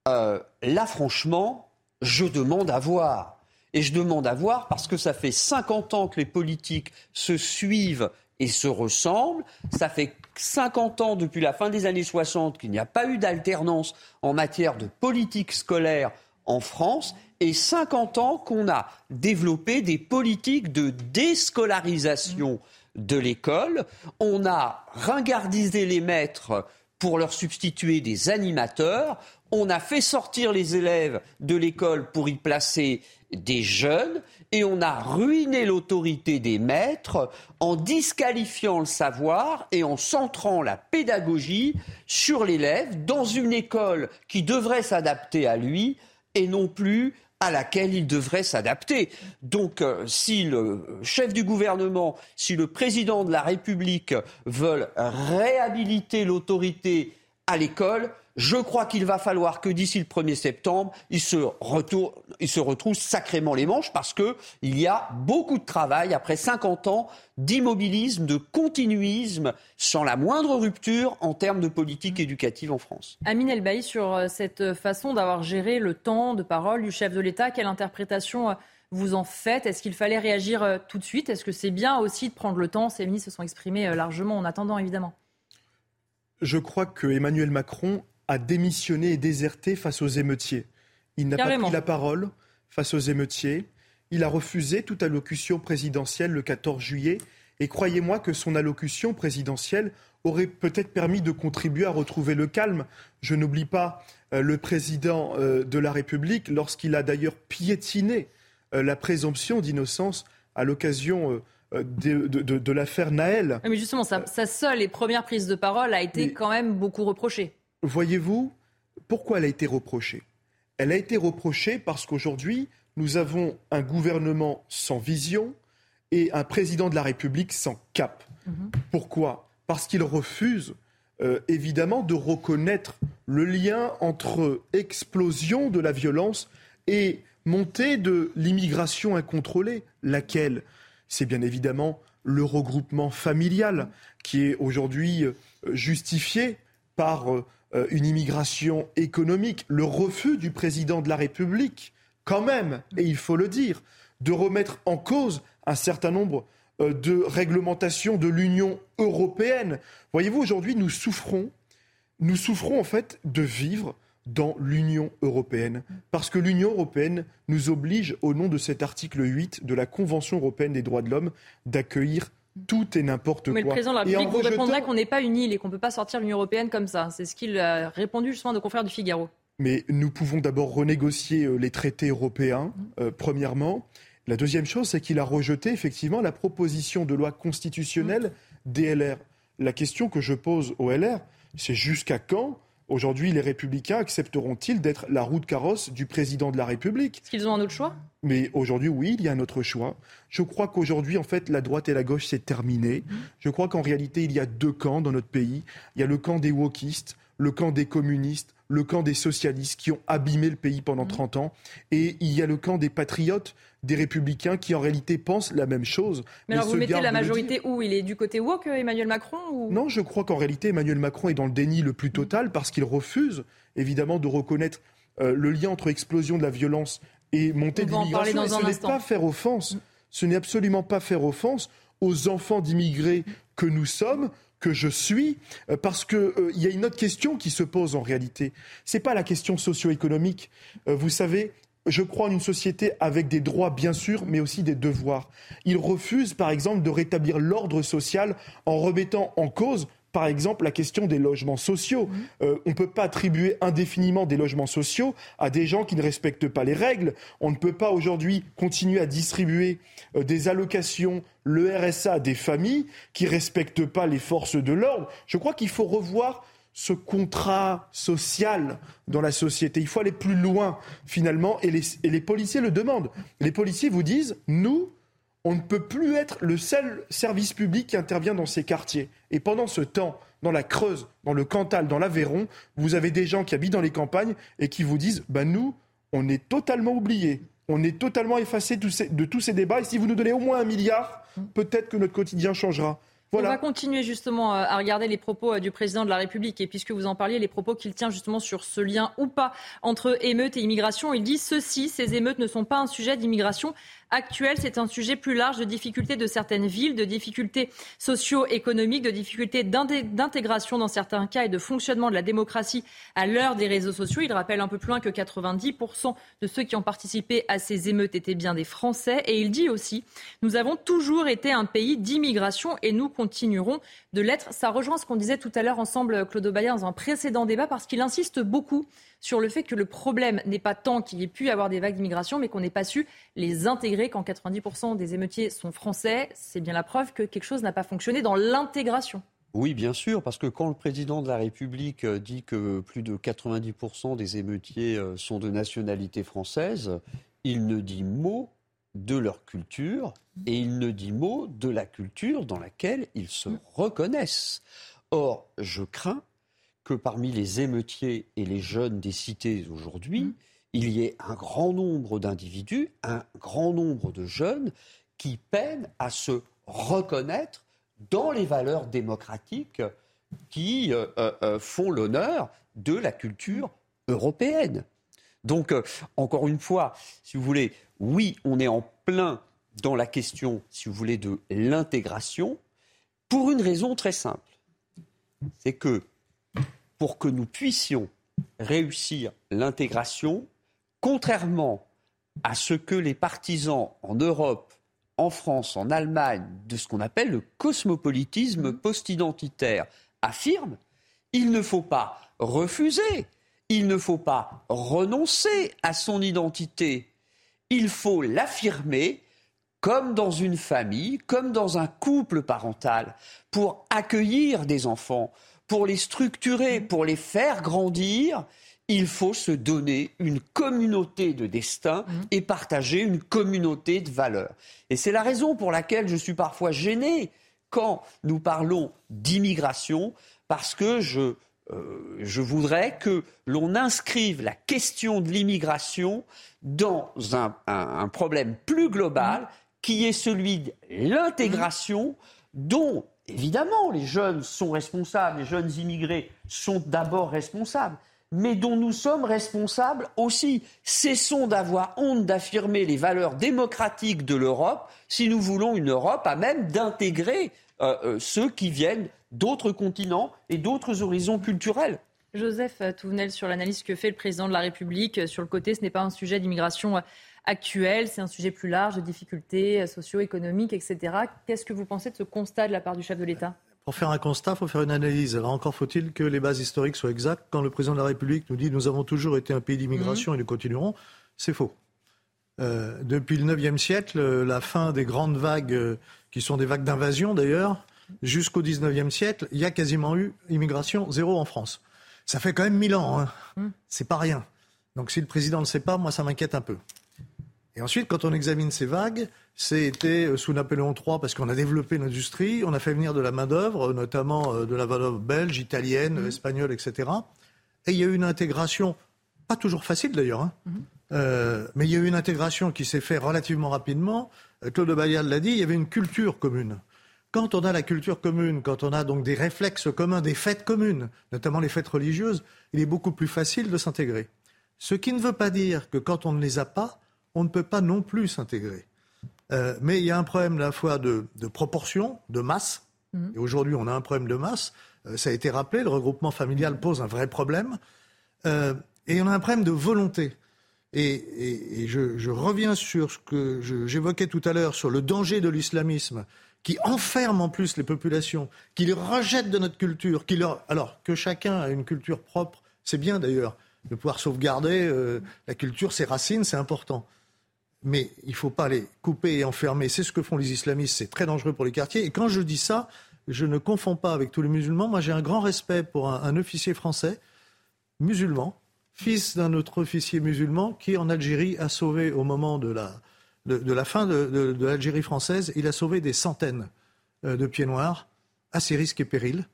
Euh, là, franchement, je demande à voir. Et je demande à voir parce que ça fait 50 ans que les politiques se suivent et se ressemblent. Ça fait 50 ans depuis la fin des années 60 qu'il n'y a pas eu d'alternance en matière de politique scolaire en France et 50 ans qu'on a développé des politiques de déscolarisation de l'école. On a ringardisé les maîtres pour leur substituer des animateurs. On a fait sortir les élèves de l'école pour y placer des jeunes et on a ruiné l'autorité des maîtres en disqualifiant le savoir et en centrant la pédagogie sur l'élève dans une école qui devrait s'adapter à lui et non plus à laquelle il devrait s'adapter. Donc, euh, si le chef du gouvernement, si le président de la République veulent réhabiliter l'autorité à l'école, je crois qu'il va falloir que d'ici le 1er septembre, il se, retourne, il se retrouve sacrément les manches parce qu'il y a beaucoup de travail après 50 ans d'immobilisme, de continuisme, sans la moindre rupture en termes de politique éducative en France. Amine Elbaï, sur euh, cette façon d'avoir géré le temps de parole du chef de l'État, quelle interprétation euh, vous en faites? Est-ce qu'il fallait réagir euh, tout de suite? Est-ce que c'est bien aussi de prendre le temps? Ces ministres se sont exprimés largement en attendant, évidemment. Je crois que Emmanuel Macron a démissionné et déserté face aux émeutiers. Il n'a pas pris la parole face aux émeutiers. Il a refusé toute allocution présidentielle le 14 juillet. Et croyez-moi que son allocution présidentielle aurait peut-être permis de contribuer à retrouver le calme. Je n'oublie pas euh, le président euh, de la République lorsqu'il a d'ailleurs piétiné euh, la présomption d'innocence à l'occasion de, l'affaire Naël. Mais justement, sa, seule et première prise de parole a été quand même beaucoup reprochée voyez-vous, pourquoi elle a été reprochée? Elle a été reprochée parce qu'aujourd'hui, nous avons un gouvernement sans vision et un président de la République sans cap. Mhm. Pourquoi? Parce qu'il refuse euh, évidemment de reconnaître le lien entre explosion de la violence et montée de l'immigration incontrôlée, laquelle? C'est bien évidemment le regroupement familial qui est aujourd'hui euh, justifié par euh, une immigration économique, le refus du président de la République quand même, et il faut le dire, de remettre en cause un certain nombre euh, de réglementations de l'Union européenne. Voyez-vous, aujourd'hui, nous souffrons, nous souffrons en fait de vivre dans l'Union européenne. Parce que l'Union européenne nous oblige, au nom de cet article 8 de la Convention européenne des droits de l'homme, d'accueillir tout et n'importe quoi. Mais le président de la République vous répondrait qu'on n'est pas une île et qu'on ne peut pas sortir l'Union européenne comme ça. C'est ce qu'il a répondu justement à nos confrères du Figaro. Mais nous pouvons d'abord renégocier euh, les traités européens, euh, premièrement. La deuxième chose, c'est qu'il a rejeté effectivement la proposition de loi constitutionnelle des LR. La question que je pose aux LR, c'est jusqu'à quand Aujourd'hui, les républicains accepteront-ils d'être la roue de carrosse du président de la République? Est-ce qu'ils ont un autre choix? Mais aujourd'hui, oui, il y a un autre choix. Je crois qu'aujourd'hui, en fait, la droite et la gauche, c'est terminé. Mmh. Je crois qu'en réalité, il y a deux camps dans notre pays. Il y a le camp des wokistes, le camp des communistes, le camp des socialistes qui ont abîmé le pays pendant 30 mmh. ans, et il y a le camp des patriotes, des républicains qui en réalité pensent la même chose. Mais, alors vous mettez la majorité où? Il est du côté woke, Emmanuel Macron Non, je crois qu'en réalité Emmanuel Macron est dans le déni le plus total parce qu'il refuse évidemment de reconnaître euh, le lien entre explosion de la violence et montée de l'immigration. Ce n'est pas faire offense. Ce n'est absolument pas faire offense aux enfants d'immigrés que nous sommes, que je suis, euh, parce qu'il euh, y a une autre question qui se pose en réalité. Ce n'est pas la question socio-économique. vous savez, je crois en une société avec des droits, bien sûr, mais aussi des devoirs. Il refuse, par exemple, de rétablir l'ordre social en remettant en cause par exemple la question des logements sociaux. Mmh. Euh, on ne peut pas attribuer indéfiniment des logements sociaux à des gens qui ne respectent pas les règles. On ne peut pas aujourd'hui continuer à distribuer euh, des allocations, le RSA à des familles qui ne respectent pas les forces de l'ordre. Je crois qu'il faut revoir ce contrat social dans la société. Il faut aller plus loin, finalement, et les, policiers le demandent. Les policiers vous disent, nous, on ne peut plus être le seul service public qui intervient dans ces quartiers. Et pendant ce temps, dans la Creuse, dans le Cantal, dans l'Aveyron, vous avez des gens qui habitent dans les campagnes et qui vous disent, bah nous, on est totalement oubliés. On est totalement effacés de tous ces débats. Et si vous nous donnez au moins un milliard, peut-être que notre quotidien changera. On va continuer justement euh, à regarder les propos euh, du président de la République. Et puisque vous en parliez, les propos qu'il tient justement sur ce lien ou pas entre émeutes et immigration, il dit ceci, ces émeutes ne sont pas un sujet d'immigration actuelle. C'est un sujet plus large de difficultés de certaines villes, de difficultés socio-économiques, de difficultés d'intégration dans certains cas et de fonctionnement de la démocratie à l'heure des réseaux sociaux. Il rappelle un peu plus loin que 90% de ceux qui ont participé à ces émeutes étaient bien des Français. Et il dit aussi, nous avons toujours été un pays d'immigration et nous continuerons de l'être. Ça rejoint ce qu'on disait tout à l'heure ensemble, Claude Bayer, dans un précédent débat, parce qu'il insiste beaucoup sur le fait que le problème n'est pas tant qu'il y ait pu avoir des vagues d'immigration, mais qu'on n'ait pas su les intégrer. Quand 90% des émeutiers sont français, c'est bien la preuve que quelque chose n'a pas fonctionné dans l'intégration. Oui, bien sûr, parce que quand le président de la République euh, dit que plus de 90% des émeutiers euh, sont de nationalité française, il ne dit mot de leur culture et il ne dit mot de la culture dans laquelle ils se reconnaissent. Or, je crains que parmi les émeutiers et les jeunes des cités aujourd'hui, mmh. il y ait un grand nombre d'individus, un grand nombre de jeunes qui peinent à se reconnaître dans les valeurs démocratiques qui euh, euh, euh, font l'honneur de la culture européenne. Donc, encore une fois, si vous voulez, oui, on est en plein dans la question, si vous voulez, de l'intégration, pour une raison très simple. C'est que pour que nous puissions réussir l'intégration, contrairement à ce que les partisans en Europe, en France, en Allemagne, de ce qu'on appelle le cosmopolitisme mmh. post-identitaire affirment, il ne faut pas refuser, il ne faut pas renoncer à son identité, il faut l'affirmer comme dans une famille, comme dans un couple parental, pour accueillir des enfants, pour les structurer, pour les faire grandir, il faut se donner une communauté de destin mmh. et partager une communauté de valeurs. Et c'est la raison pour laquelle je suis parfois gêné quand nous parlons d'immigration, parce que je, euh, je voudrais que l'on inscrive la question de l'immigration dans un, problème plus global, mmh. qui est celui de l'intégration, dont Évidemment, les jeunes sont responsables, les jeunes immigrés sont d'abord responsables, mais dont nous sommes responsables aussi. Cessons d'avoir honte d'affirmer les valeurs démocratiques de l'Europe si nous voulons une Europe à même d'intégrer euh, euh, ceux qui viennent d'autres continents et d'autres horizons culturels. Joseph Touvenel, sur l'analyse que fait le président de la République, sur le côté, ce n'est pas un sujet d'immigration actuel, c'est un sujet plus large de difficultés socio-économiques, etc. Qu'est-ce que vous pensez de ce constat de la part du chef de l'État? Pour faire un constat, il faut faire une analyse. Alors encore faut-il que les bases historiques soient exactes. Quand le président de la République nous dit nous avons toujours été un pays d'immigration mhm. et nous continuerons, c'est faux. Euh, depuis le IXe siècle, la fin des grandes vagues, euh, qui sont des vagues d'invasion d'ailleurs, jusqu'au XIXe siècle, il y a quasiment eu immigration zéro en France. Ça fait quand même mille ans, hein. Mhm. c'est pas rien. Donc si le président ne le sait pas, moi ça m'inquiète un peu. Et ensuite, quand on examine ces vagues, c'était euh, sous Napoléon III parce qu'on a développé l'industrie, on a fait venir de la main-d'œuvre, notamment euh, de la main-d'œuvre belge, italienne, mmh. espagnole, etc. Et il y a eu une intégration, pas toujours facile d'ailleurs, hein, mmh. euh, mais il y a eu une intégration qui s'est faite relativement rapidement. Claude Bayal l'a dit, il y avait une culture commune. Quand on a la culture commune, quand on a donc des réflexes communs, des fêtes communes, notamment les fêtes religieuses, il est beaucoup plus facile de s'intégrer. Ce qui ne veut pas dire que quand on ne les a pas, on ne peut pas non plus s'intégrer. Euh, mais il y a un problème à la fois de, proportion, de masse. Mhm. Et aujourd'hui, on a un problème de masse. Euh, ça a été rappelé, le regroupement familial pose un vrai problème. Euh, et on a un problème de volonté. Et, je, reviens sur ce que j'évoquais tout à l'heure, sur le danger de l'islamisme, qui enferme en plus les populations, qui les rejette de notre culture, qui leur... alors que chacun a une culture propre, c'est bien d'ailleurs de pouvoir sauvegarder la culture, ses racines, c'est important mais il ne faut pas les couper et enfermer. C'est ce que font les islamistes, c'est très dangereux pour les quartiers. Et quand je dis ça, je ne confonds pas avec tous les musulmans. Moi, j'ai un grand respect pour un, officier français, musulman, fils d'un autre officier musulman, qui en Algérie a sauvé, au moment de la, de, la fin de, l'Algérie française, il a sauvé des centaines euh, de pieds noirs à ses risques et périls.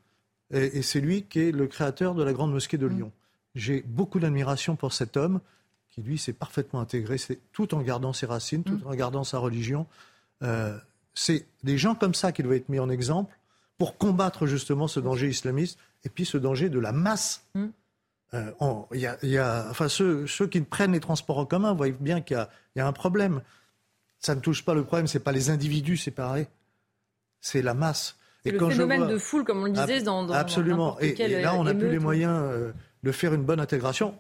Et, et c'est lui qui est le créateur de la grande mosquée de Lyon. J'ai beaucoup d'admiration pour cet homme qui lui s'est parfaitement intégré, tout en gardant ses racines, tout mm. en gardant sa religion. Euh, c'est des gens comme ça qui doivent être mis en exemple pour combattre justement ce danger islamiste et puis ce danger de la masse. Mm. Euh, y a, enfin, ceux, qui prennent les transports en commun voient bien qu'il y, a un problème. Ça ne touche pas le problème, ce n'est pas les individus séparés, c'est la masse. C'est le phénomène de foule, comme on le disait, dans, dans Absolument. et, là, on n'a plus les moyens euh, de faire une bonne intégration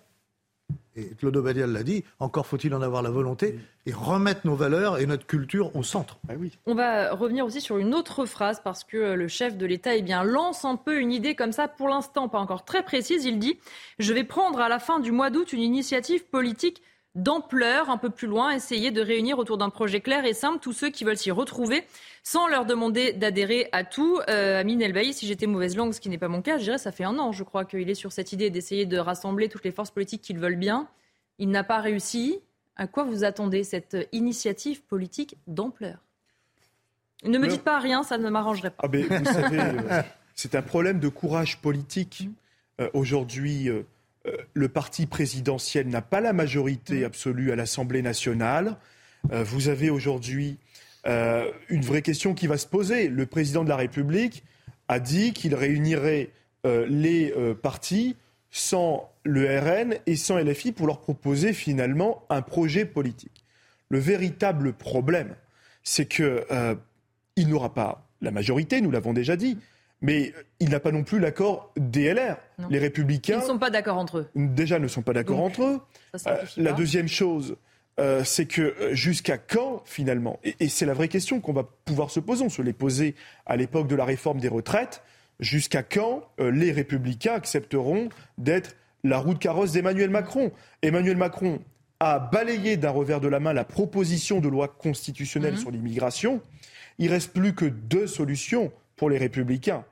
et Claude Badial l'a dit, encore faut-il en avoir la volonté et remettre nos valeurs et notre culture au centre. Ah oui. On va revenir aussi sur une autre phrase parce que le chef de l'État eh bien, lance un peu une idée comme ça, pour l'instant pas encore très précise. Il dit Je vais prendre à la fin du mois d'août une initiative politique d'ampleur un peu plus loin, essayer de réunir autour d'un projet clair et simple tous ceux qui veulent s'y retrouver sans leur demander d'adhérer à tout. Euh, Amine Elbaï, si j'étais mauvaise langue, ce qui n'est pas mon cas, je dirais ça fait un an, je crois, qu'il est sur cette idée d'essayer de rassembler toutes les forces politiques qu'il veulent bien. Il n'a pas réussi. À quoi vous attendez cette initiative politique d'ampleur? Ne me dites pas rien, ça ne m'arrangerait pas. Ah ben, vous savez, euh, c'est un problème de courage politique. Euh, aujourd'hui, euh, le parti présidentiel n'a pas la majorité mm. absolue à l'Assemblée nationale. Euh, vous avez aujourd'hui euh, une vraie question qui va se poser. Le président de la République a dit qu'il réunirait les partis sans le RN et sans LFI pour leur proposer finalement un projet politique. Le véritable problème, c'est qu'il n'aura pas la majorité, nous l'avons déjà dit, mais il n'a pas non plus l'accord DLR. Les républicains. Ils ne sont pas d'accord entre eux. Déjà, ne sont pas d'accord entre eux. Euh, la deuxième chose, euh, c'est que euh, jusqu'à quand, finalement, et, c'est la vraie question qu'on va pouvoir se poser, on se l'est posée à l'époque de la réforme des retraites, jusqu'à quand les républicains accepteront d'être la roue de carrosse d'Emmanuel Macron? Emmanuel Macron a balayé d'un revers de la main la proposition de loi constitutionnelle mhm. sur l'immigration. Il reste plus que deux solutions pour les républicains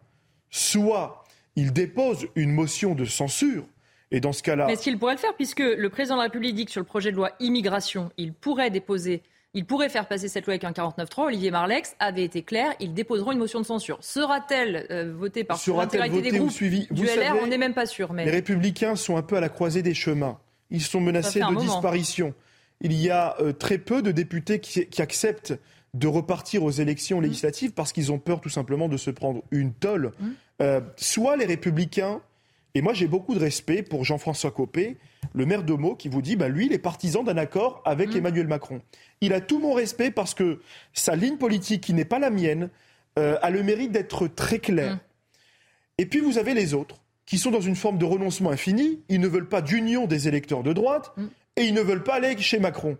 soit il dépose une motion de censure. Et dans ce cas-là. Mais est-ce qu'il pourrait le faire Puisque le président de la République dit que sur le projet de loi immigration, il pourrait déposer. Il pourrait faire passer cette loi avec un 49.3. Olivier Marlex avait été clair, ils déposeront une motion de censure. Sera-t-elle euh, votée par l'intégralité des groupes suivi du LR On n'est même pas sûr. Mais... Les Républicains sont un peu à la croisée des chemins. Ils sont menacés de disparition. Il y a euh, très peu de députés qui acceptent de repartir aux élections mmh. législatives parce qu'ils ont peur tout simplement de se prendre une tolle. Mmh. Euh, soit les républicains Et moi, j'ai beaucoup de respect pour Jean-François Copé, le maire de Meaux, qui vous dit, bah, lui, il est partisan d'un accord avec mm. Emmanuel Macron. Il a tout mon respect parce que sa ligne politique, qui n'est pas la mienne, euh, a le mérite d'être très claire. Mm. Et puis, vous avez les autres, qui sont dans une forme de renoncement infini. Ils ne veulent pas d'union des électeurs de droite mm. et ils ne veulent pas aller chez Macron.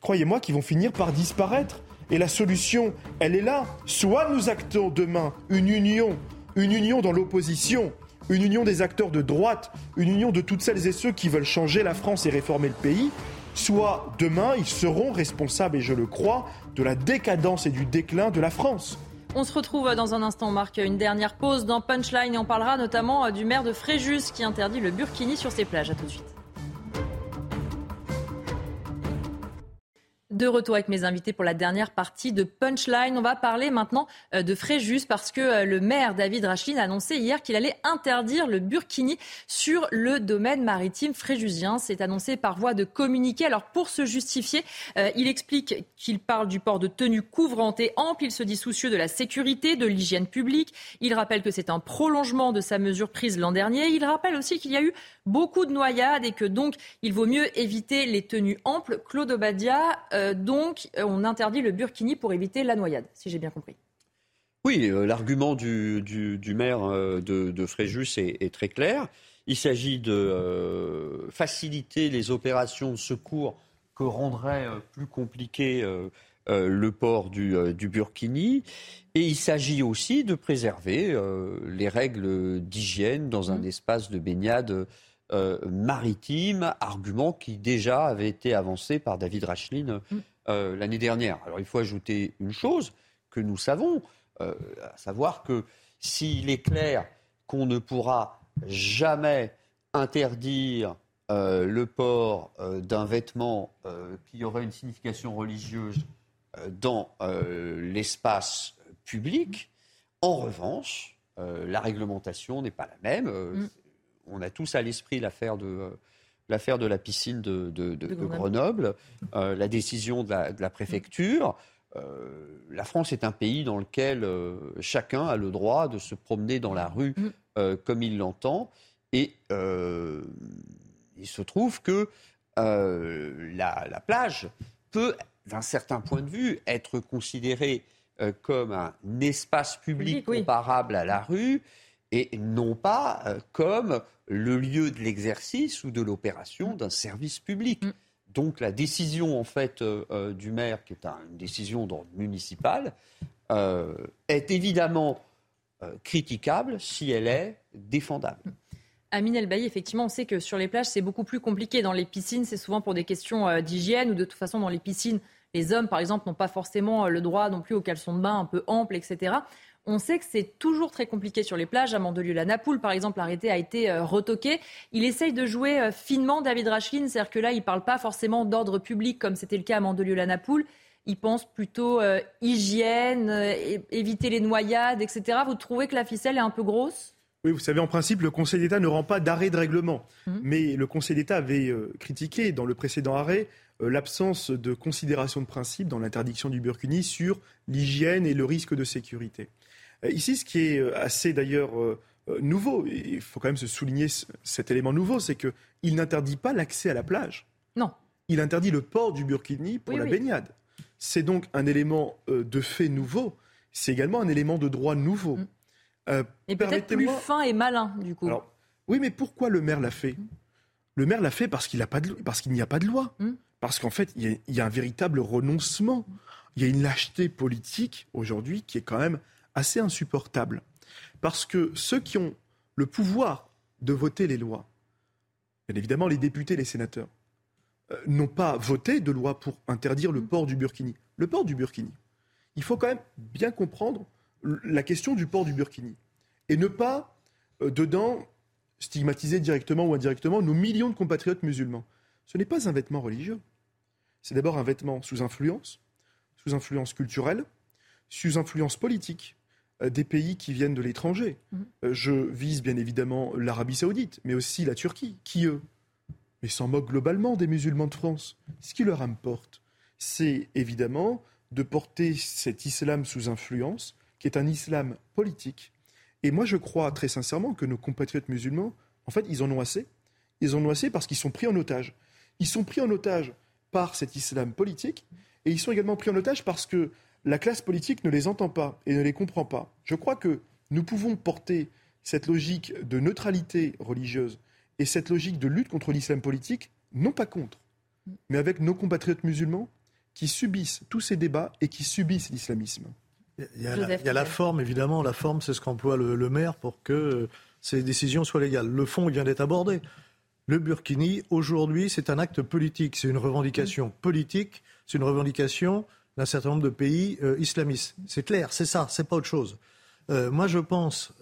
Croyez-moi qu'ils vont finir par disparaître. Et la solution, elle est là. Soit nous actons demain une union, une union dans l'opposition, une union des acteurs de droite, une union de toutes celles et ceux qui veulent changer la France et réformer le pays, soit demain ils seront responsables, et je le crois, de la décadence et du déclin de la France. On se retrouve dans un instant, Marc, une dernière pause dans Punchline et on parlera notamment du maire de Fréjus qui interdit le burkini sur ses plages. A tout de suite. De retour avec mes invités pour la dernière partie de Punchline. On va parler maintenant euh, de Fréjus parce que euh, le maire David Rachlin a annoncé hier qu'il allait interdire le burkini sur le domaine maritime fréjusien. C'est annoncé par voie de communiqué. Alors pour se justifier, euh, il explique qu'il parle du port de tenue couvrante et ample. Il se dit soucieux de la sécurité, de l'hygiène publique. Il rappelle que c'est un prolongement de sa mesure prise l'an dernier. Il rappelle aussi qu'il y a eu beaucoup de noyades et que donc il vaut mieux éviter les tenues amples. Claude Obadia, donc euh, on interdit le burkini pour éviter la noyade, si j'ai bien compris. Oui, euh, l'argument du, maire de, Fréjus est, très clair. Il s'agit de faciliter les opérations de secours que rendrait plus compliqué le port du, burkini. Et il s'agit aussi de préserver les règles d'hygiène dans un mmh. espace de baignade euh, maritime, argument qui déjà avait été avancé par David Rachlin mm. euh, l'année dernière. Alors il faut ajouter une chose que nous savons, euh, à savoir que s'il est clair qu'on ne pourra jamais interdire le port d'un vêtement qui aurait une signification religieuse dans l'espace public, en revanche, la réglementation n'est pas la même. Mm on a tous à l'esprit l'affaire de, l'affaire de la piscine de, Grenoble, euh, la décision de la, préfecture. Euh, la France est un pays dans lequel euh, chacun a le droit de se promener dans la rue mm. comme il l'entend. Et il se trouve que la, plage peut, d'un certain point de vue, être considérée comme un espace public comparable à la rue et non pas euh, comme le lieu de l'exercice ou de l'opération d'un service public. Mm. Donc la décision en fait euh, euh, du maire, qui est une décision d'ordre municipal, est évidemment critiquable si elle est défendable. Mm. Amine Elbaï, effectivement, on sait que sur les plages, c'est beaucoup plus compliqué. Dans les piscines, c'est souvent pour des questions d'hygiène ou de toute façon, dans les piscines, les hommes, par exemple, n'ont pas forcément le droit non plus aux caleçons de bain un peu amples, etc. On sait que c'est toujours très compliqué sur les plages. À Mandelieu-la-Napoule, par exemple, l'arrêté a été euh, retoqué. Il essaye de jouer euh, finement, David Rachlin, c'est-à-dire que là, il ne parle pas forcément d'ordre public comme c'était le cas à Mandelieu-la-Napoule. Il pense plutôt euh, hygiène, éviter les noyades, etc. Vous trouvez que la ficelle est un peu grosse? Oui, vous savez, en principe, le Conseil d'État ne rend pas d'arrêt de règlement. Mmh. Mais le Conseil d'État avait critiqué, dans le précédent arrêt, l'absence de considération de principe dans l'interdiction du burkini sur l'hygiène et le risque de sécurité. Euh, ici, ce qui est euh, assez d'ailleurs euh, nouveau, il faut quand même se souligner cet élément nouveau, c'est qu'il n'interdit pas l'accès à la plage. Non. Il interdit le port du burkini pour la baignade. C'est donc un élément de fait nouveau. C'est également un élément de droit nouveau. Mm. et peut-être plus fin et malin, du coup. oui, mais pourquoi le maire l'a fait Le maire l'a fait parce qu'il n'y a pas de loi. Mm. Parce qu'en fait, il y, a un véritable renoncement. Il y a une lâcheté politique aujourd'hui qui est quand même assez insupportable. Parce que ceux qui ont le pouvoir de voter les lois, bien évidemment les députés, les sénateurs, euh, n'ont pas voté de loi pour interdire le port du burkini. Le port du burkini. Il faut quand même bien comprendre la question du port du burkini. Et ne pas, euh, dedans, stigmatiser directement ou indirectement nos millions de compatriotes musulmans. Ce n'est pas un vêtement religieux. C'est d'abord un vêtement sous influence, sous influence culturelle, sous influence politique, des pays qui viennent de l'étranger. Mhm. Euh, je vise bien évidemment l'Arabie saoudite, mais aussi la Turquie, qui eux, mais s'en moquent globalement des musulmans de France. Ce qui leur importe, c'est évidemment de porter cet islam sous influence, qui est un islam politique. Et moi, je crois très sincèrement que nos compatriotes musulmans En fait, ils en ont assez. Ils en ont assez parce qu'ils sont pris en otage. Ils sont pris en otage par cet islam politique et ils sont également pris en otage parce que la classe politique ne les entend pas et ne les comprend pas. Je crois que nous pouvons porter cette logique de neutralité religieuse et cette logique de lutte contre l'islam politique, non pas contre, mais avec nos compatriotes musulmans qui subissent tous ces débats et qui subissent l'islamisme. Il y, a la, forme, évidemment. La forme, c'est ce qu'emploie le, maire pour que ces décisions soient légales. Le fond, il vient d'être abordé. Le Burkini, aujourd'hui, c'est un acte politique. C'est une revendication politique. C'est une revendication d'un certain nombre de pays euh, islamistes. C'est clair, c'est ça, c'est pas autre chose. Euh, moi, je pense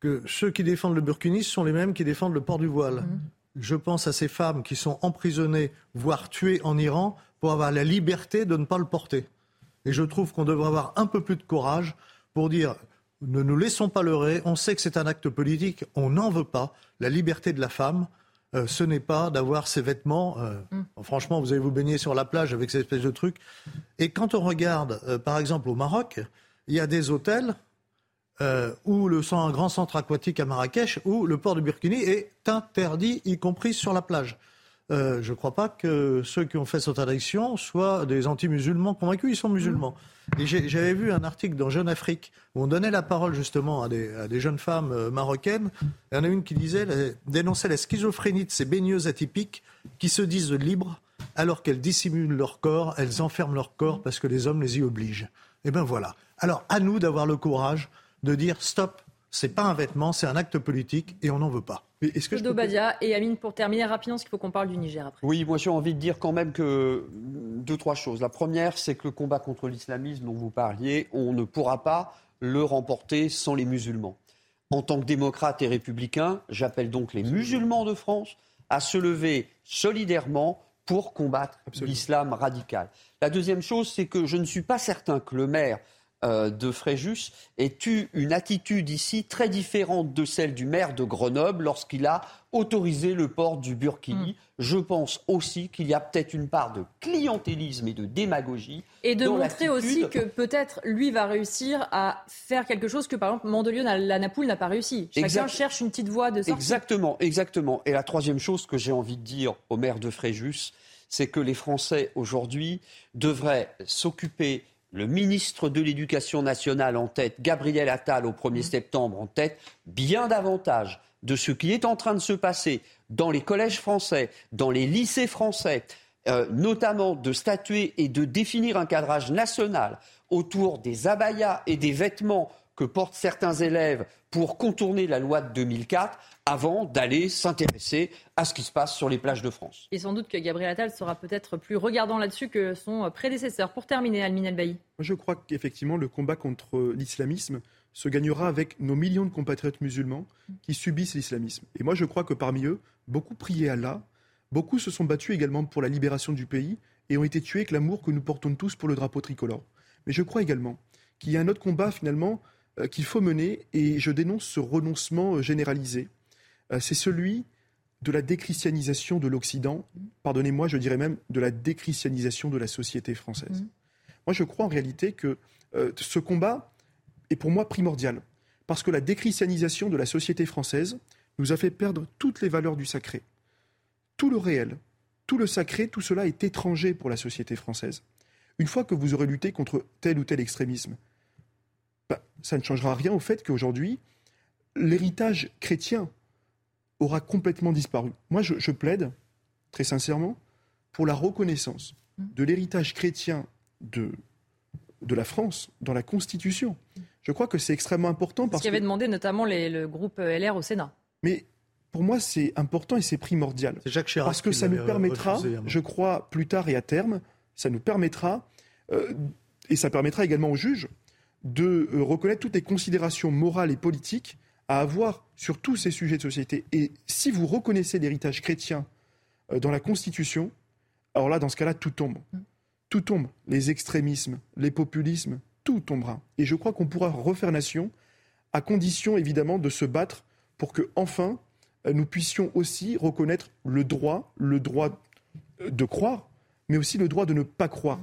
que ceux qui défendent le Burkini sont les mêmes qui défendent le port du voile. Mmh. Je pense à ces femmes qui sont emprisonnées, voire tuées en Iran, pour avoir la liberté de ne pas le porter. Et je trouve qu'on devrait avoir un peu plus de courage pour dire ne nous laissons pas leurrer, on sait que c'est un acte politique, on n'en veut pas. La liberté de la femme, euh, ce n'est pas d'avoir ses vêtements. Euh, mm. Franchement, vous allez vous baigner sur la plage avec ces espèces de trucs. Et quand on regarde, euh, par exemple, au Maroc, il y a des hôtels où le un grand centre aquatique à Marrakech, où le port de Burkini est interdit, y compris sur la plage. Euh, je ne crois pas que ceux qui ont fait cette interdiction soient des anti-musulmans convaincus, ils sont musulmans. Et j'avais vu un article dans Jeune Afrique où on donnait la parole justement à des, jeunes femmes euh, marocaines. Il y en a une qui disait, dénonçait la schizophrénie de ces baigneuses atypiques qui se disent libres alors qu'elles dissimulent leur corps, elles enferment leur corps parce que les hommes les y obligent. Et bien voilà. Alors à nous d'avoir le courage de dire stop, c'est pas un vêtement, c'est un acte politique et on n'en veut pas. Est-ce que Badia et Amine, pour terminer rapidement, parce qu'il faut qu'on parle du Niger après. Oui, moi j'ai envie de dire quand même que deux, trois choses. La première, c'est que le combat contre l'islamisme dont vous parliez, on ne pourra pas le remporter sans les musulmans. En tant que démocrate et républicain, j'appelle donc les musulmans de France à se lever solidairement pour combattre l'islam radical. La deuxième chose, c'est que je ne suis pas certain que le maire euh, de Fréjus ait eu une attitude ici très différente de celle du maire de Grenoble lorsqu'il a autorisé le port du burkini. Mm. Je pense aussi qu'il y a peut-être une part de clientélisme et de démagogie. Et de montrer aussi que peut-être lui va réussir à faire quelque chose que par exemple Mandelieu, la Napoule n'a pas réussi. Chacun cherche une petite voie de sortie. Exactement, exactement. Et la troisième chose que j'ai envie de dire au maire de Fréjus, c'est que les Français aujourd'hui devraient s'occuper le ministre de l'Éducation nationale en tête, Gabriel Attal au 1er mmh. septembre en tête, bien davantage de ce qui est en train de se passer dans les collèges français, dans les lycées français, euh, notamment de statuer et de définir un cadrage national autour des abayas et des vêtements que portent certains élèves pour contourner la loi de 2004 avant d'aller s'intéresser à ce qui se passe sur les plages de France. Et sans doute que Gabriel Attal sera peut-être plus regardant là-dessus que son prédécesseur. Pour terminer, Almin Elbaï. Je crois qu'effectivement, le combat contre l'islamisme se gagnera avec nos millions de compatriotes musulmans qui subissent l'islamisme. Et moi, je crois que parmi eux, beaucoup priaient Allah, beaucoup se sont battus également pour la libération du pays et ont été tués avec l'amour que nous portons tous pour le drapeau tricolore. Mais je crois également qu'il y a un autre combat finalement qu'il faut mener, et je dénonce ce renoncement euh, généralisé. Euh, c'est celui de la déchristianisation de l'Occident, pardonnez-moi, je dirais même de la déchristianisation de la société française. Mmh. Moi, je crois en réalité que ce combat est pour moi primordial, parce que la déchristianisation de la société française nous a fait perdre toutes les valeurs du sacré. Tout le réel, tout le sacré, tout cela est étranger pour la société française. Une fois que vous aurez lutté contre tel ou tel extrémisme, bah, ça ne changera rien au fait qu'aujourd'hui, l'héritage chrétien aura complètement disparu. Moi, je, plaide, très sincèrement, pour la reconnaissance de l'héritage chrétien de, de la France dans la Constitution. Je crois que c'est extrêmement important parce Ce avait demandé notamment le groupe LR au Sénat. Mais pour moi, c'est important et c'est primordial. Jacques Parce que ça nous permettra, hein. je crois, plus tard et à terme, ça nous permettra, euh, et ça permettra également aux juges de euh, reconnaître toutes les considérations morales et politiques à avoir sur tous ces sujets de société. Et si vous reconnaissez l'héritage chrétien euh, dans la Constitution, alors là, dans ce cas-là, tout tombe. Tout tombe. Les extrémismes, les populismes, tout tombera. Et je crois qu'on pourra refaire nation, à condition évidemment de se battre pour que, enfin, euh, nous puissions aussi reconnaître le droit, le droit de croire, mais aussi le droit de ne pas croire.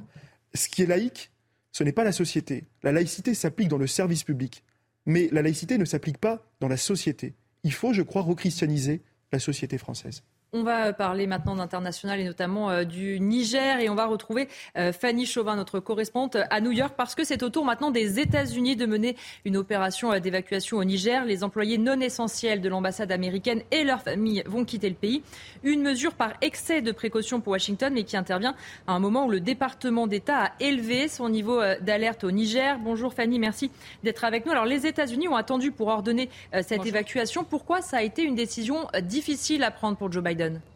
Ce qui est laïque, ce n'est pas la société. La laïcité s'applique dans le service public, mais la laïcité ne s'applique pas dans la société. il faut, je crois, rechristianiser la société française. On va parler maintenant d'international et notamment euh, du Niger et on va retrouver euh, Fanny Chauvin, notre correspondante à New York, parce que c'est au tour maintenant des États-Unis de mener une opération euh, d'évacuation au Niger. Les employés non essentiels de l'ambassade américaine et leurs familles vont quitter le pays. Une mesure par excès de précaution pour Washington, mais qui intervient à un moment où le département d'État a élevé son niveau d'alerte au Niger. Bonjour Fanny, merci d'être avec nous. Alors les États-Unis ont attendu pour ordonner cette évacuation. Pourquoi ça a été une décision difficile à prendre pour Joe Biden? Biden.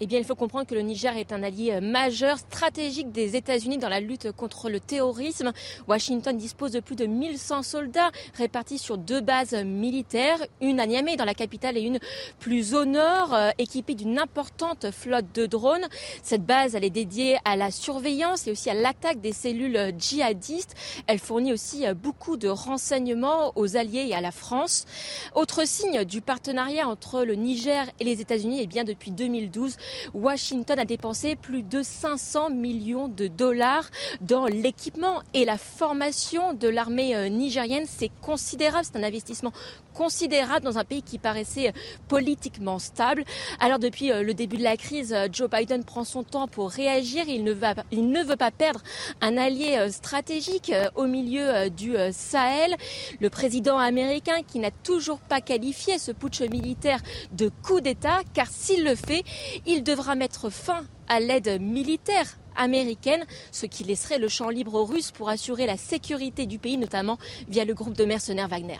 Eh bien, il faut comprendre que le Niger est un allié euh, majeur, stratégique des États-Unis dans la lutte contre le terrorisme. Washington dispose de plus de 1100 soldats répartis sur deux bases militaires, une à Niamey dans la capitale et une plus au nord, euh, équipée d'une importante flotte de drones. Cette base, elle est dédiée à la surveillance et aussi à l'attaque des cellules djihadistes. Elle fournit aussi euh, beaucoup de renseignements aux alliés et à la France. Autre signe du partenariat entre le Niger et les États-Unis, eh bien, depuis 2012, Washington a dépensé plus de 500 millions de dollars dans l'équipement et la formation de l'armée euh, nigérienne. C'est considérable, c'est un investissement considérable dans un pays qui paraissait politiquement stable. Alors depuis euh, le début de la crise, euh, Joe Biden prend son temps pour réagir. Il ne, il ne veut pas perdre un allié stratégique au milieu du Sahel. Le président américain qui n'a toujours pas qualifié ce putsch militaire de coup d'État, car s'il le fait, il devra mettre fin à l'aide militaire américaine, ce qui laisserait le champ libre aux Russes pour assurer la sécurité du pays, notamment via le groupe de mercenaires Wagner.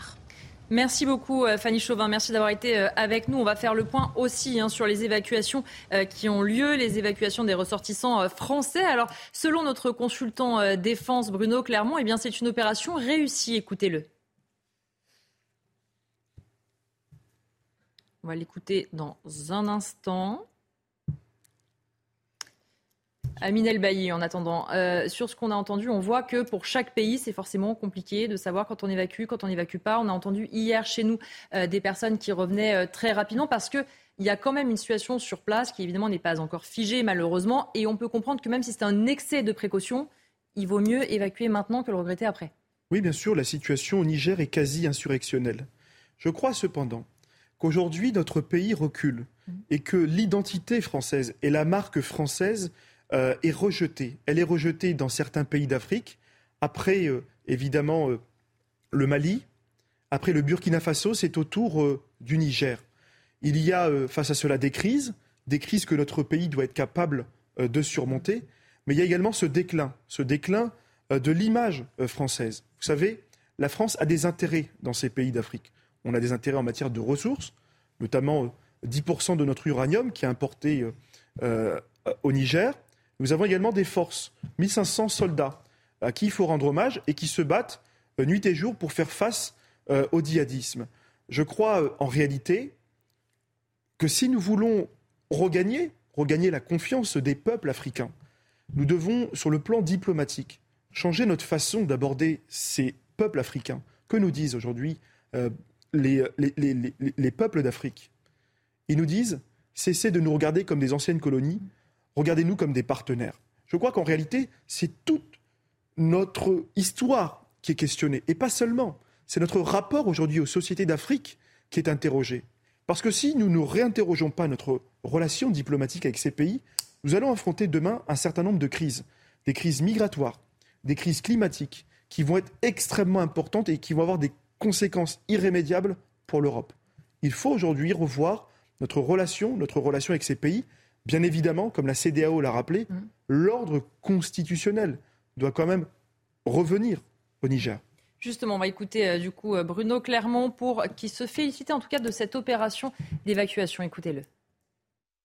Merci beaucoup euh, Fanny Chauvin, merci d'avoir été euh, avec nous. On va faire le point aussi hein, sur les évacuations euh, qui ont lieu, les évacuations des ressortissants français. Alors selon notre consultant défense Bruno Clermont, eh c'est une opération réussie. Écoutez-le. On va l'écouter dans un instant. Aminel Bailly, en attendant, euh, sur ce qu'on a entendu, on voit que pour chaque pays, c'est forcément compliqué de savoir quand on évacue, quand on n'évacue pas. On a entendu hier chez nous euh, des personnes qui revenaient euh, très rapidement parce qu'il y a quand même une situation sur place qui évidemment n'est pas encore figée malheureusement et on peut comprendre que même si c'est un excès de précaution, il vaut mieux évacuer maintenant que le regretter après. Oui, bien sûr, la situation au Niger est quasi insurrectionnelle. Je crois cependant qu'aujourd'hui notre pays recule mmh. et que l'identité française et la marque française euh, est rejetée. Elle est rejetée dans certains pays d'Afrique, après euh, évidemment euh, le Mali, après le Burkina Faso, c'est au tour du Niger. Il y a face à cela des crises, des crises que notre pays doit être capable de surmonter, mais il y a également ce déclin, ce déclin de l'image française. Vous savez, la France a des intérêts dans ces pays d'Afrique. On a des intérêts en matière de ressources, notamment 10% de notre uranium qui est importé au Niger. Nous avons également des forces, 1500 soldats à qui il faut rendre hommage et qui se battent euh, nuit et jour pour faire face euh, au djihadisme. Je crois euh, en réalité que si nous voulons regagner, regagner la confiance des peuples africains, nous devons, sur le plan diplomatique, changer notre façon d'aborder ces peuples africains. Que nous disent aujourd'hui les, les, peuples d'Afrique Ils nous disent cessez de nous regarder comme des anciennes colonies, regardez-nous comme des partenaires. Je crois qu'en réalité, c'est toute notre histoire qui est questionnée, et pas seulement. C'est notre rapport aujourd'hui aux sociétés d'Afrique qui est interrogé. Parce que si nous ne réinterrogeons pas notre relation diplomatique avec ces pays, nous allons affronter demain un certain nombre de crises. Des crises migratoires, des crises climatiques, qui vont être extrêmement importantes et qui vont avoir des conséquences irrémédiables pour l'Europe. Il faut aujourd'hui revoir notre relation, notre relation avec ces pays, Bien évidemment, comme la CDAO l'a rappelé, mm. l'ordre constitutionnel doit quand même revenir au Niger. Justement, on va écouter euh, du coup euh, Bruno Clermont pour qui se félicite en tout cas de cette opération d'évacuation. Écoutez-le.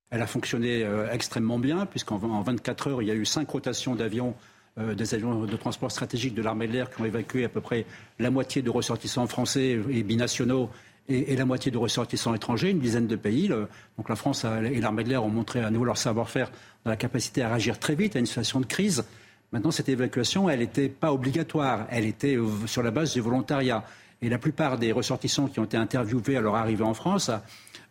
Elle a fonctionné euh, extrêmement bien puisqu'en 24 heures, il y a eu cinq rotations d'avions des avions de transport stratégique de l'armée de l'air qui ont évacué à peu près la moitié de ressortissants français et binationaux et, la moitié de ressortissants étrangers, une dizaine de pays. donc la France et l'armée de l'air ont montré à nouveau leur savoir-faire dans la capacité à réagir très vite à une situation de crise. Maintenant, cette évacuation, elle n'était pas obligatoire, elle était sur la base du volontariat. Et la plupart des ressortissants qui ont été interviewés à leur arrivée en France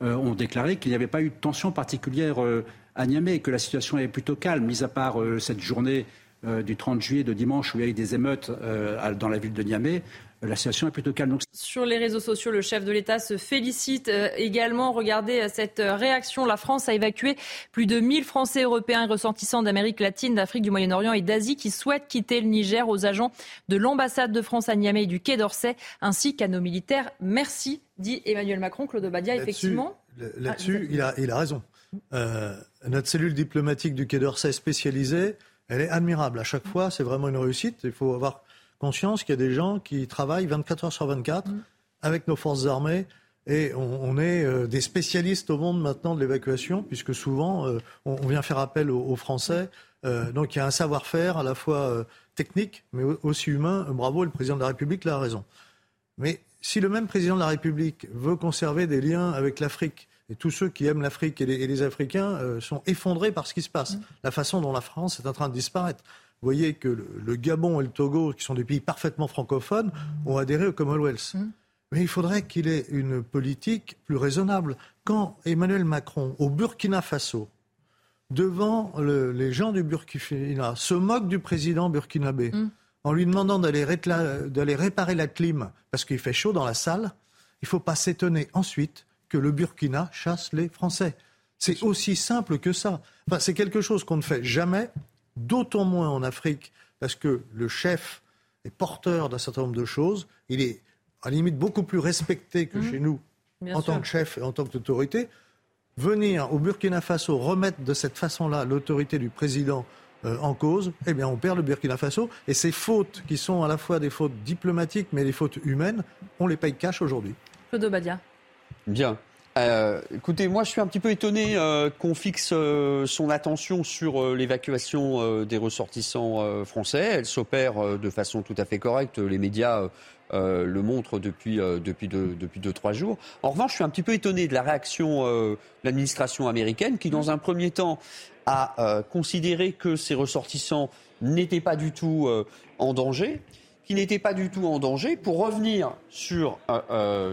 euh, ont déclaré qu'il n'y avait pas eu de tension particulière euh, à Niamey, que la situation est plutôt calme, mis à part euh, cette journée du 30 juillet, de dimanche, où il y a eu des émeutes dans la ville de Niamey, la situation est plutôt calme. Sur les réseaux sociaux, le chef de l'État se félicite euh, également. Regardez euh, cette euh, réaction. La France a évacué plus de 1000 Français européens et ressortissants d'Amérique latine, d'Afrique, du Moyen-Orient et d'Asie qui souhaitent quitter le Niger aux agents de l'ambassade de France à Niamey et du Quai d'Orsay, ainsi qu'à nos militaires. Merci, dit Emmanuel Macron. Claude Badia, effectivement. Là-dessus, il, a, il, a, raison. notre cellule diplomatique du Quai d'Orsay spécialisée, elle est admirable. À chaque fois, c'est vraiment une réussite. Il faut avoir conscience qu'il y a des gens qui travaillent 24 heures sur 24 mm. avec nos forces armées. Et on, est euh, des spécialistes au monde maintenant de l'évacuation, puisque souvent euh, on, vient faire appel aux, Français. Euh, donc il y a un savoir-faire à la fois technique, mais aussi humain. Bravo, le président de la République l'a raison. Mais si le même président de la République veut conserver des liens avec l'Afrique, et tous ceux qui aiment l'Afrique et, les, Africains sont effondrés par ce qui se passe, mm. la façon dont la France est en train de disparaître. Vous voyez que le, Gabon et le Togo, qui sont des pays parfaitement francophones, ont adhéré au Commonwealth. Mmh. Mais il faudrait qu'il ait une politique plus raisonnable. Quand Emmanuel Macron, au Burkina Faso, devant les gens du Burkina, se moque du président burkinabé mmh. en lui demandant d'aller réparer la clim parce qu'il fait chaud dans la salle, il ne faut pas s'étonner ensuite que le Burkina chasse les Français. C'est aussi simple que ça. Enfin, c'est quelque chose qu'on ne fait jamais d'autant moins en Afrique, parce que le chef est porteur d'un certain nombre de choses. Il est à la limite beaucoup plus respecté que mmh. chez nous en tant que chef et en tant qu'autorité. Venir au Burkina Faso remettre de cette façon-là l'autorité du président euh, en cause, eh bien, on perd le Burkina Faso. Et ces fautes, qui sont à la fois des fautes diplomatiques, mais des fautes humaines, on les paye cash aujourd'hui. Claude Badia. Bien. Euh, écoutez, moi je suis un petit peu étonné euh, qu'on fixe euh, son attention sur l'évacuation des ressortissants français. Elle s'opère de façon tout à fait correcte. Les médias le montrent depuis, depuis, deux, depuis deux, trois jours. En revanche, je suis un petit peu étonné de la réaction de l'administration américaine qui, dans un premier temps, a considéré que ces ressortissants n'étaient pas du tout en danger qui n'étaient pas du tout en danger pour revenir sur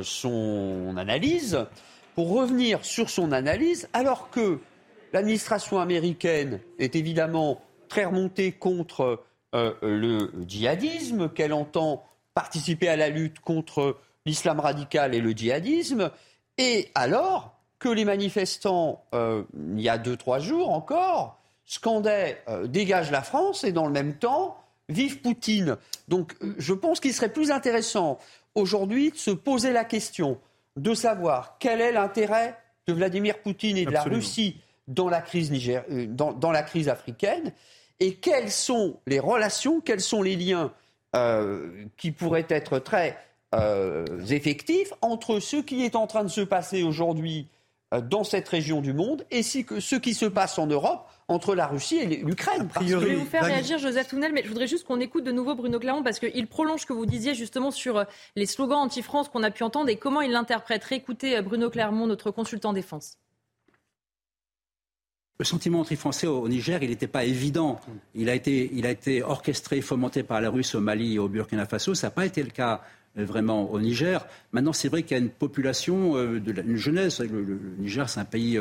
son analyse pour revenir sur son analyse, alors que l'administration américaine est évidemment très remontée contre euh, le djihadisme, qu'elle entend participer à la lutte contre l'islam radical et le djihadisme, et alors que les manifestants, euh, il y a deux, trois jours encore, scandaient euh, Dégage la France et dans le même temps, Vive Poutine. Donc je pense qu'il serait plus intéressant aujourd'hui de se poser la question de savoir quel est l'intérêt de Vladimir Poutine et de la Russie dans la crise, euh, dans, la crise africaine et quelles sont les relations, quels sont les liens euh, qui pourraient être très euh, effectifs entre ce qui est en train de se passer aujourd'hui dans cette région du monde et ce qui se passe en Europe entre la Russie et l'Ukraine. Je vais vous faire réagir, Joseph Tounel, mais je voudrais juste qu'on écoute de nouveau Bruno Clermont parce qu'il prolonge ce que vous disiez justement sur euh, les slogans anti-France qu'on a pu entendre et comment il l'interprète. Écoutez euh, Bruno Clermont, notre consultant défense. Le sentiment anti-français au Niger, il n'était pas évident. Il a, été, il a été orchestré, fomenté par la Russie au Mali et au Burkina Faso. Ça n'a pas été le cas vraiment au Niger. Maintenant, c'est vrai qu'il y a une population, euh, de une jeunesse. Le, Niger, c'est un pays,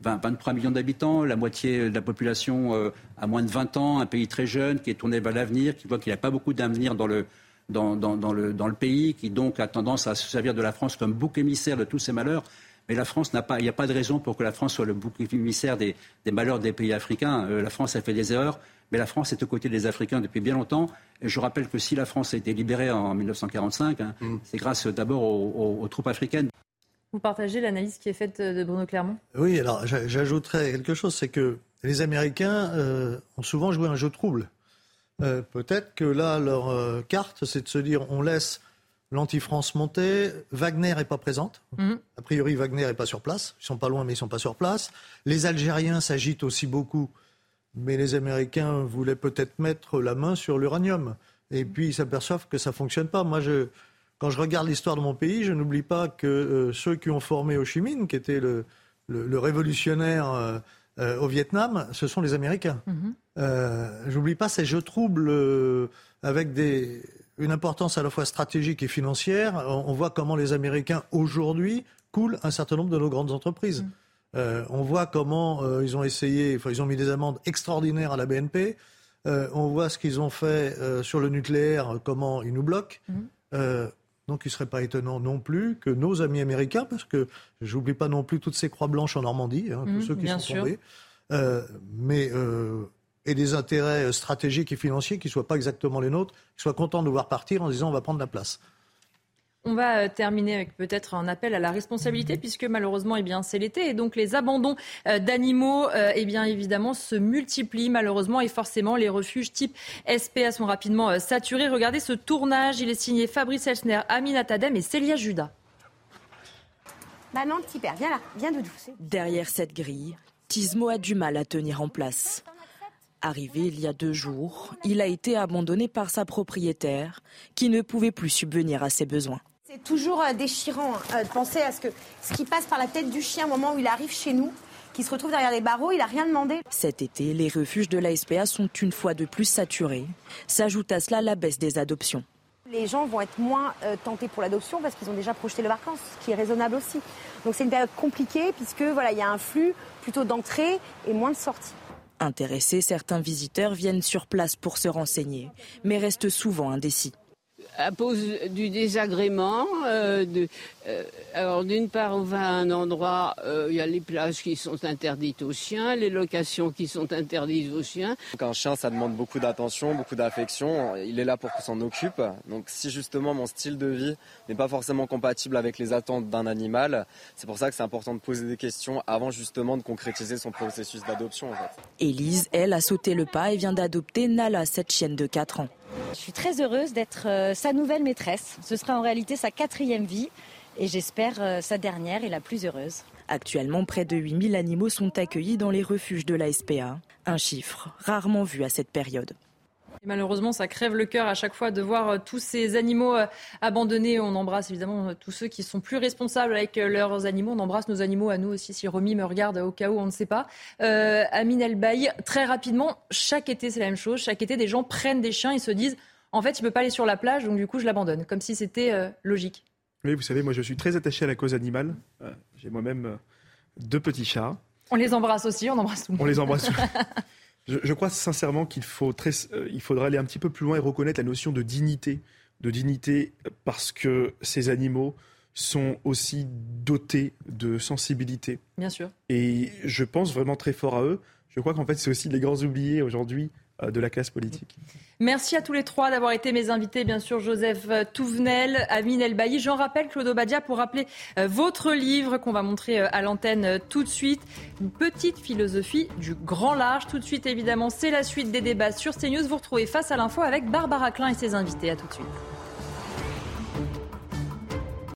23 euh, millions d'habitants, la moitié de la population a moins de 20 ans, un pays très jeune qui est tourné vers l'avenir, qui voit qu'il n'y a pas beaucoup d'avenir dans le, dans, dans, le, dans le pays, qui donc a tendance à se servir de la France comme bouc émissaire de tous ses malheurs. Mais la France n'a pas, il n'y a pas de raison pour que la France soit le bouc émissaire des, des malheurs des pays africains. la France a fait des erreurs mais la France est aux côtés des Africains depuis bien longtemps. Et je rappelle que si la France a été libérée en 1945, hein, mm. c'est grâce d'abord aux, troupes africaines. Vous partagez l'analyse qui est faite de Bruno Clermont? Oui, alors j'ajouterais quelque chose, c'est que les Américains euh, ont souvent joué un jeu trouble. Euh, peut-être que là, leur euh, carte, c'est de se dire on laisse l'anti-France monter, Wagner n'est pas présente. Mm. A priori, Wagner n'est pas sur place. Ils sont pas loin, mais ils sont pas sur place. Les Algériens s'agitent aussi beaucoup mais les Américains voulaient peut-être mettre la main sur l'uranium. Et puis ils s'aperçoivent que ça ne fonctionne pas. Moi, je, quand je regarde l'histoire de mon pays, je n'oublie pas que euh, ceux qui ont formé Ho Chi Minh, qui était le, le, révolutionnaire euh, euh, au Vietnam, ce sont les Américains. Mm-hmm. Je n'oublie pas ces jeux troubles avec des, une importance à la fois stratégique et financière. On, voit comment les Américains aujourd'hui coulent un certain nombre de nos grandes entreprises. Mm. Euh, on voit comment euh, ils ont essayé, enfin, ils ont mis des amendes extraordinaires à la BNP. on voit ce qu'ils ont fait sur le nucléaire, comment ils nous bloquent. Mhm. donc il ne serait pas étonnant non plus que nos amis américains, parce que j'oublie pas non plus toutes ces croix blanches en Normandie, hein, tous mhm, ceux qui sont tombés, mais et des intérêts stratégiques et financiers qui ne soient pas exactement les nôtres, qui soient contents de voir partir en disant on va prendre la place. On va euh, terminer avec peut-être un appel à la responsabilité, puisque malheureusement, eh bien, c'est l'été, et donc les abandons euh, d'animaux, euh, eh bien, évidemment, se multiplient malheureusement, et forcément, les refuges type SPA sont rapidement saturés. Regardez ce tournage, il est signé Fabrice Elsner, Amina Tadem et Célia Judas. Maman, petit père, viens là, viens doudou. Derrière cette grille, Tismo a du mal à tenir en place. Arrivé il y a deux jours, il a été abandonné par sa propriétaire qui ne pouvait plus subvenir à ses besoins. C'est toujours euh, déchirant euh, de penser à ce que ce qui passe par la tête du chien au moment où il arrive chez nous, qui se retrouve derrière les barreaux, il n'a rien demandé. Cet été, les refuges de la SPA sont une fois de plus saturés. S'ajoute à cela la baisse des adoptions. Les gens vont être moins euh, tentés pour l'adoption parce qu'ils ont déjà projeté le vacances, ce qui est raisonnable aussi. Donc c'est une période compliquée puisque voilà, il y a un flux plutôt d'entrée et moins de sortie. Intéressés, certains visiteurs viennent sur place pour se renseigner, mais restent souvent indécis à cause du désagrément. Euh, de, euh, alors d'une part, on va à un endroit, euh, il y a les plages qui sont interdites aux chiens, les locations qui sont interdites aux chiens. un chien, ça demande beaucoup d'attention, beaucoup d'affection. Il est là pour qu'on s'en occupe. Donc si justement mon style de vie n'est pas forcément compatible avec les attentes d'un animal, c'est pour ça que c'est important de poser des questions avant justement de concrétiser son processus d'adoption. En fait. Élise, elle, a sauté le pas et vient d'adopter Nala, cette chienne de 4 ans. Je suis très heureuse d'être euh, sa nouvelle maîtresse. Ce sera en réalité sa quatrième vie et j'espère euh, sa dernière et la plus heureuse. Actuellement, près de 8000 animaux sont accueillis dans les refuges de la SPA, un chiffre rarement vu à cette période malheureusement, ça crève le cœur à chaque fois de voir euh, tous ces animaux euh, abandonnés. On embrasse évidemment euh, tous ceux qui sont plus responsables avec leurs animaux. On embrasse nos animaux à nous aussi. Si Romy me regarde au cas où, on ne sait pas. Euh, Amine très rapidement, chaque été, c'est la même chose. Chaque été, des gens prennent des chiens et se disent en fait, il ne peut pas aller sur la plage, donc du coup, je l'abandonne. Comme si c'était logique. Oui, vous savez, moi, je suis très attaché à la cause animale. J'ai moi-même deux petits chats. On les embrasse aussi, on embrasse tout le monde. On les embrasse. Je, crois sincèrement qu'il faut euh, il faudra aller un petit peu plus loin et reconnaître la notion de dignité, de dignité parce que ces animaux sont aussi dotés de sensibilité. Bien sûr. Et je pense vraiment très fort à eux. Je crois qu'en fait, c'est aussi les grands oubliés aujourd'hui de la classe politique. Merci à tous les trois d'avoir été mes invités, bien sûr Joseph Touvenel, Amine Elbaï. J'en rappelle Claude Obadia pour rappeler euh, votre livre qu'on va montrer euh, à l'antenne tout de suite. Une petite philosophie du grand large. Tout de suite évidemment, c'est la suite des débats sur CNews. Vous retrouvez face à l'info avec Barbara Klein et ses invités. À tout de suite.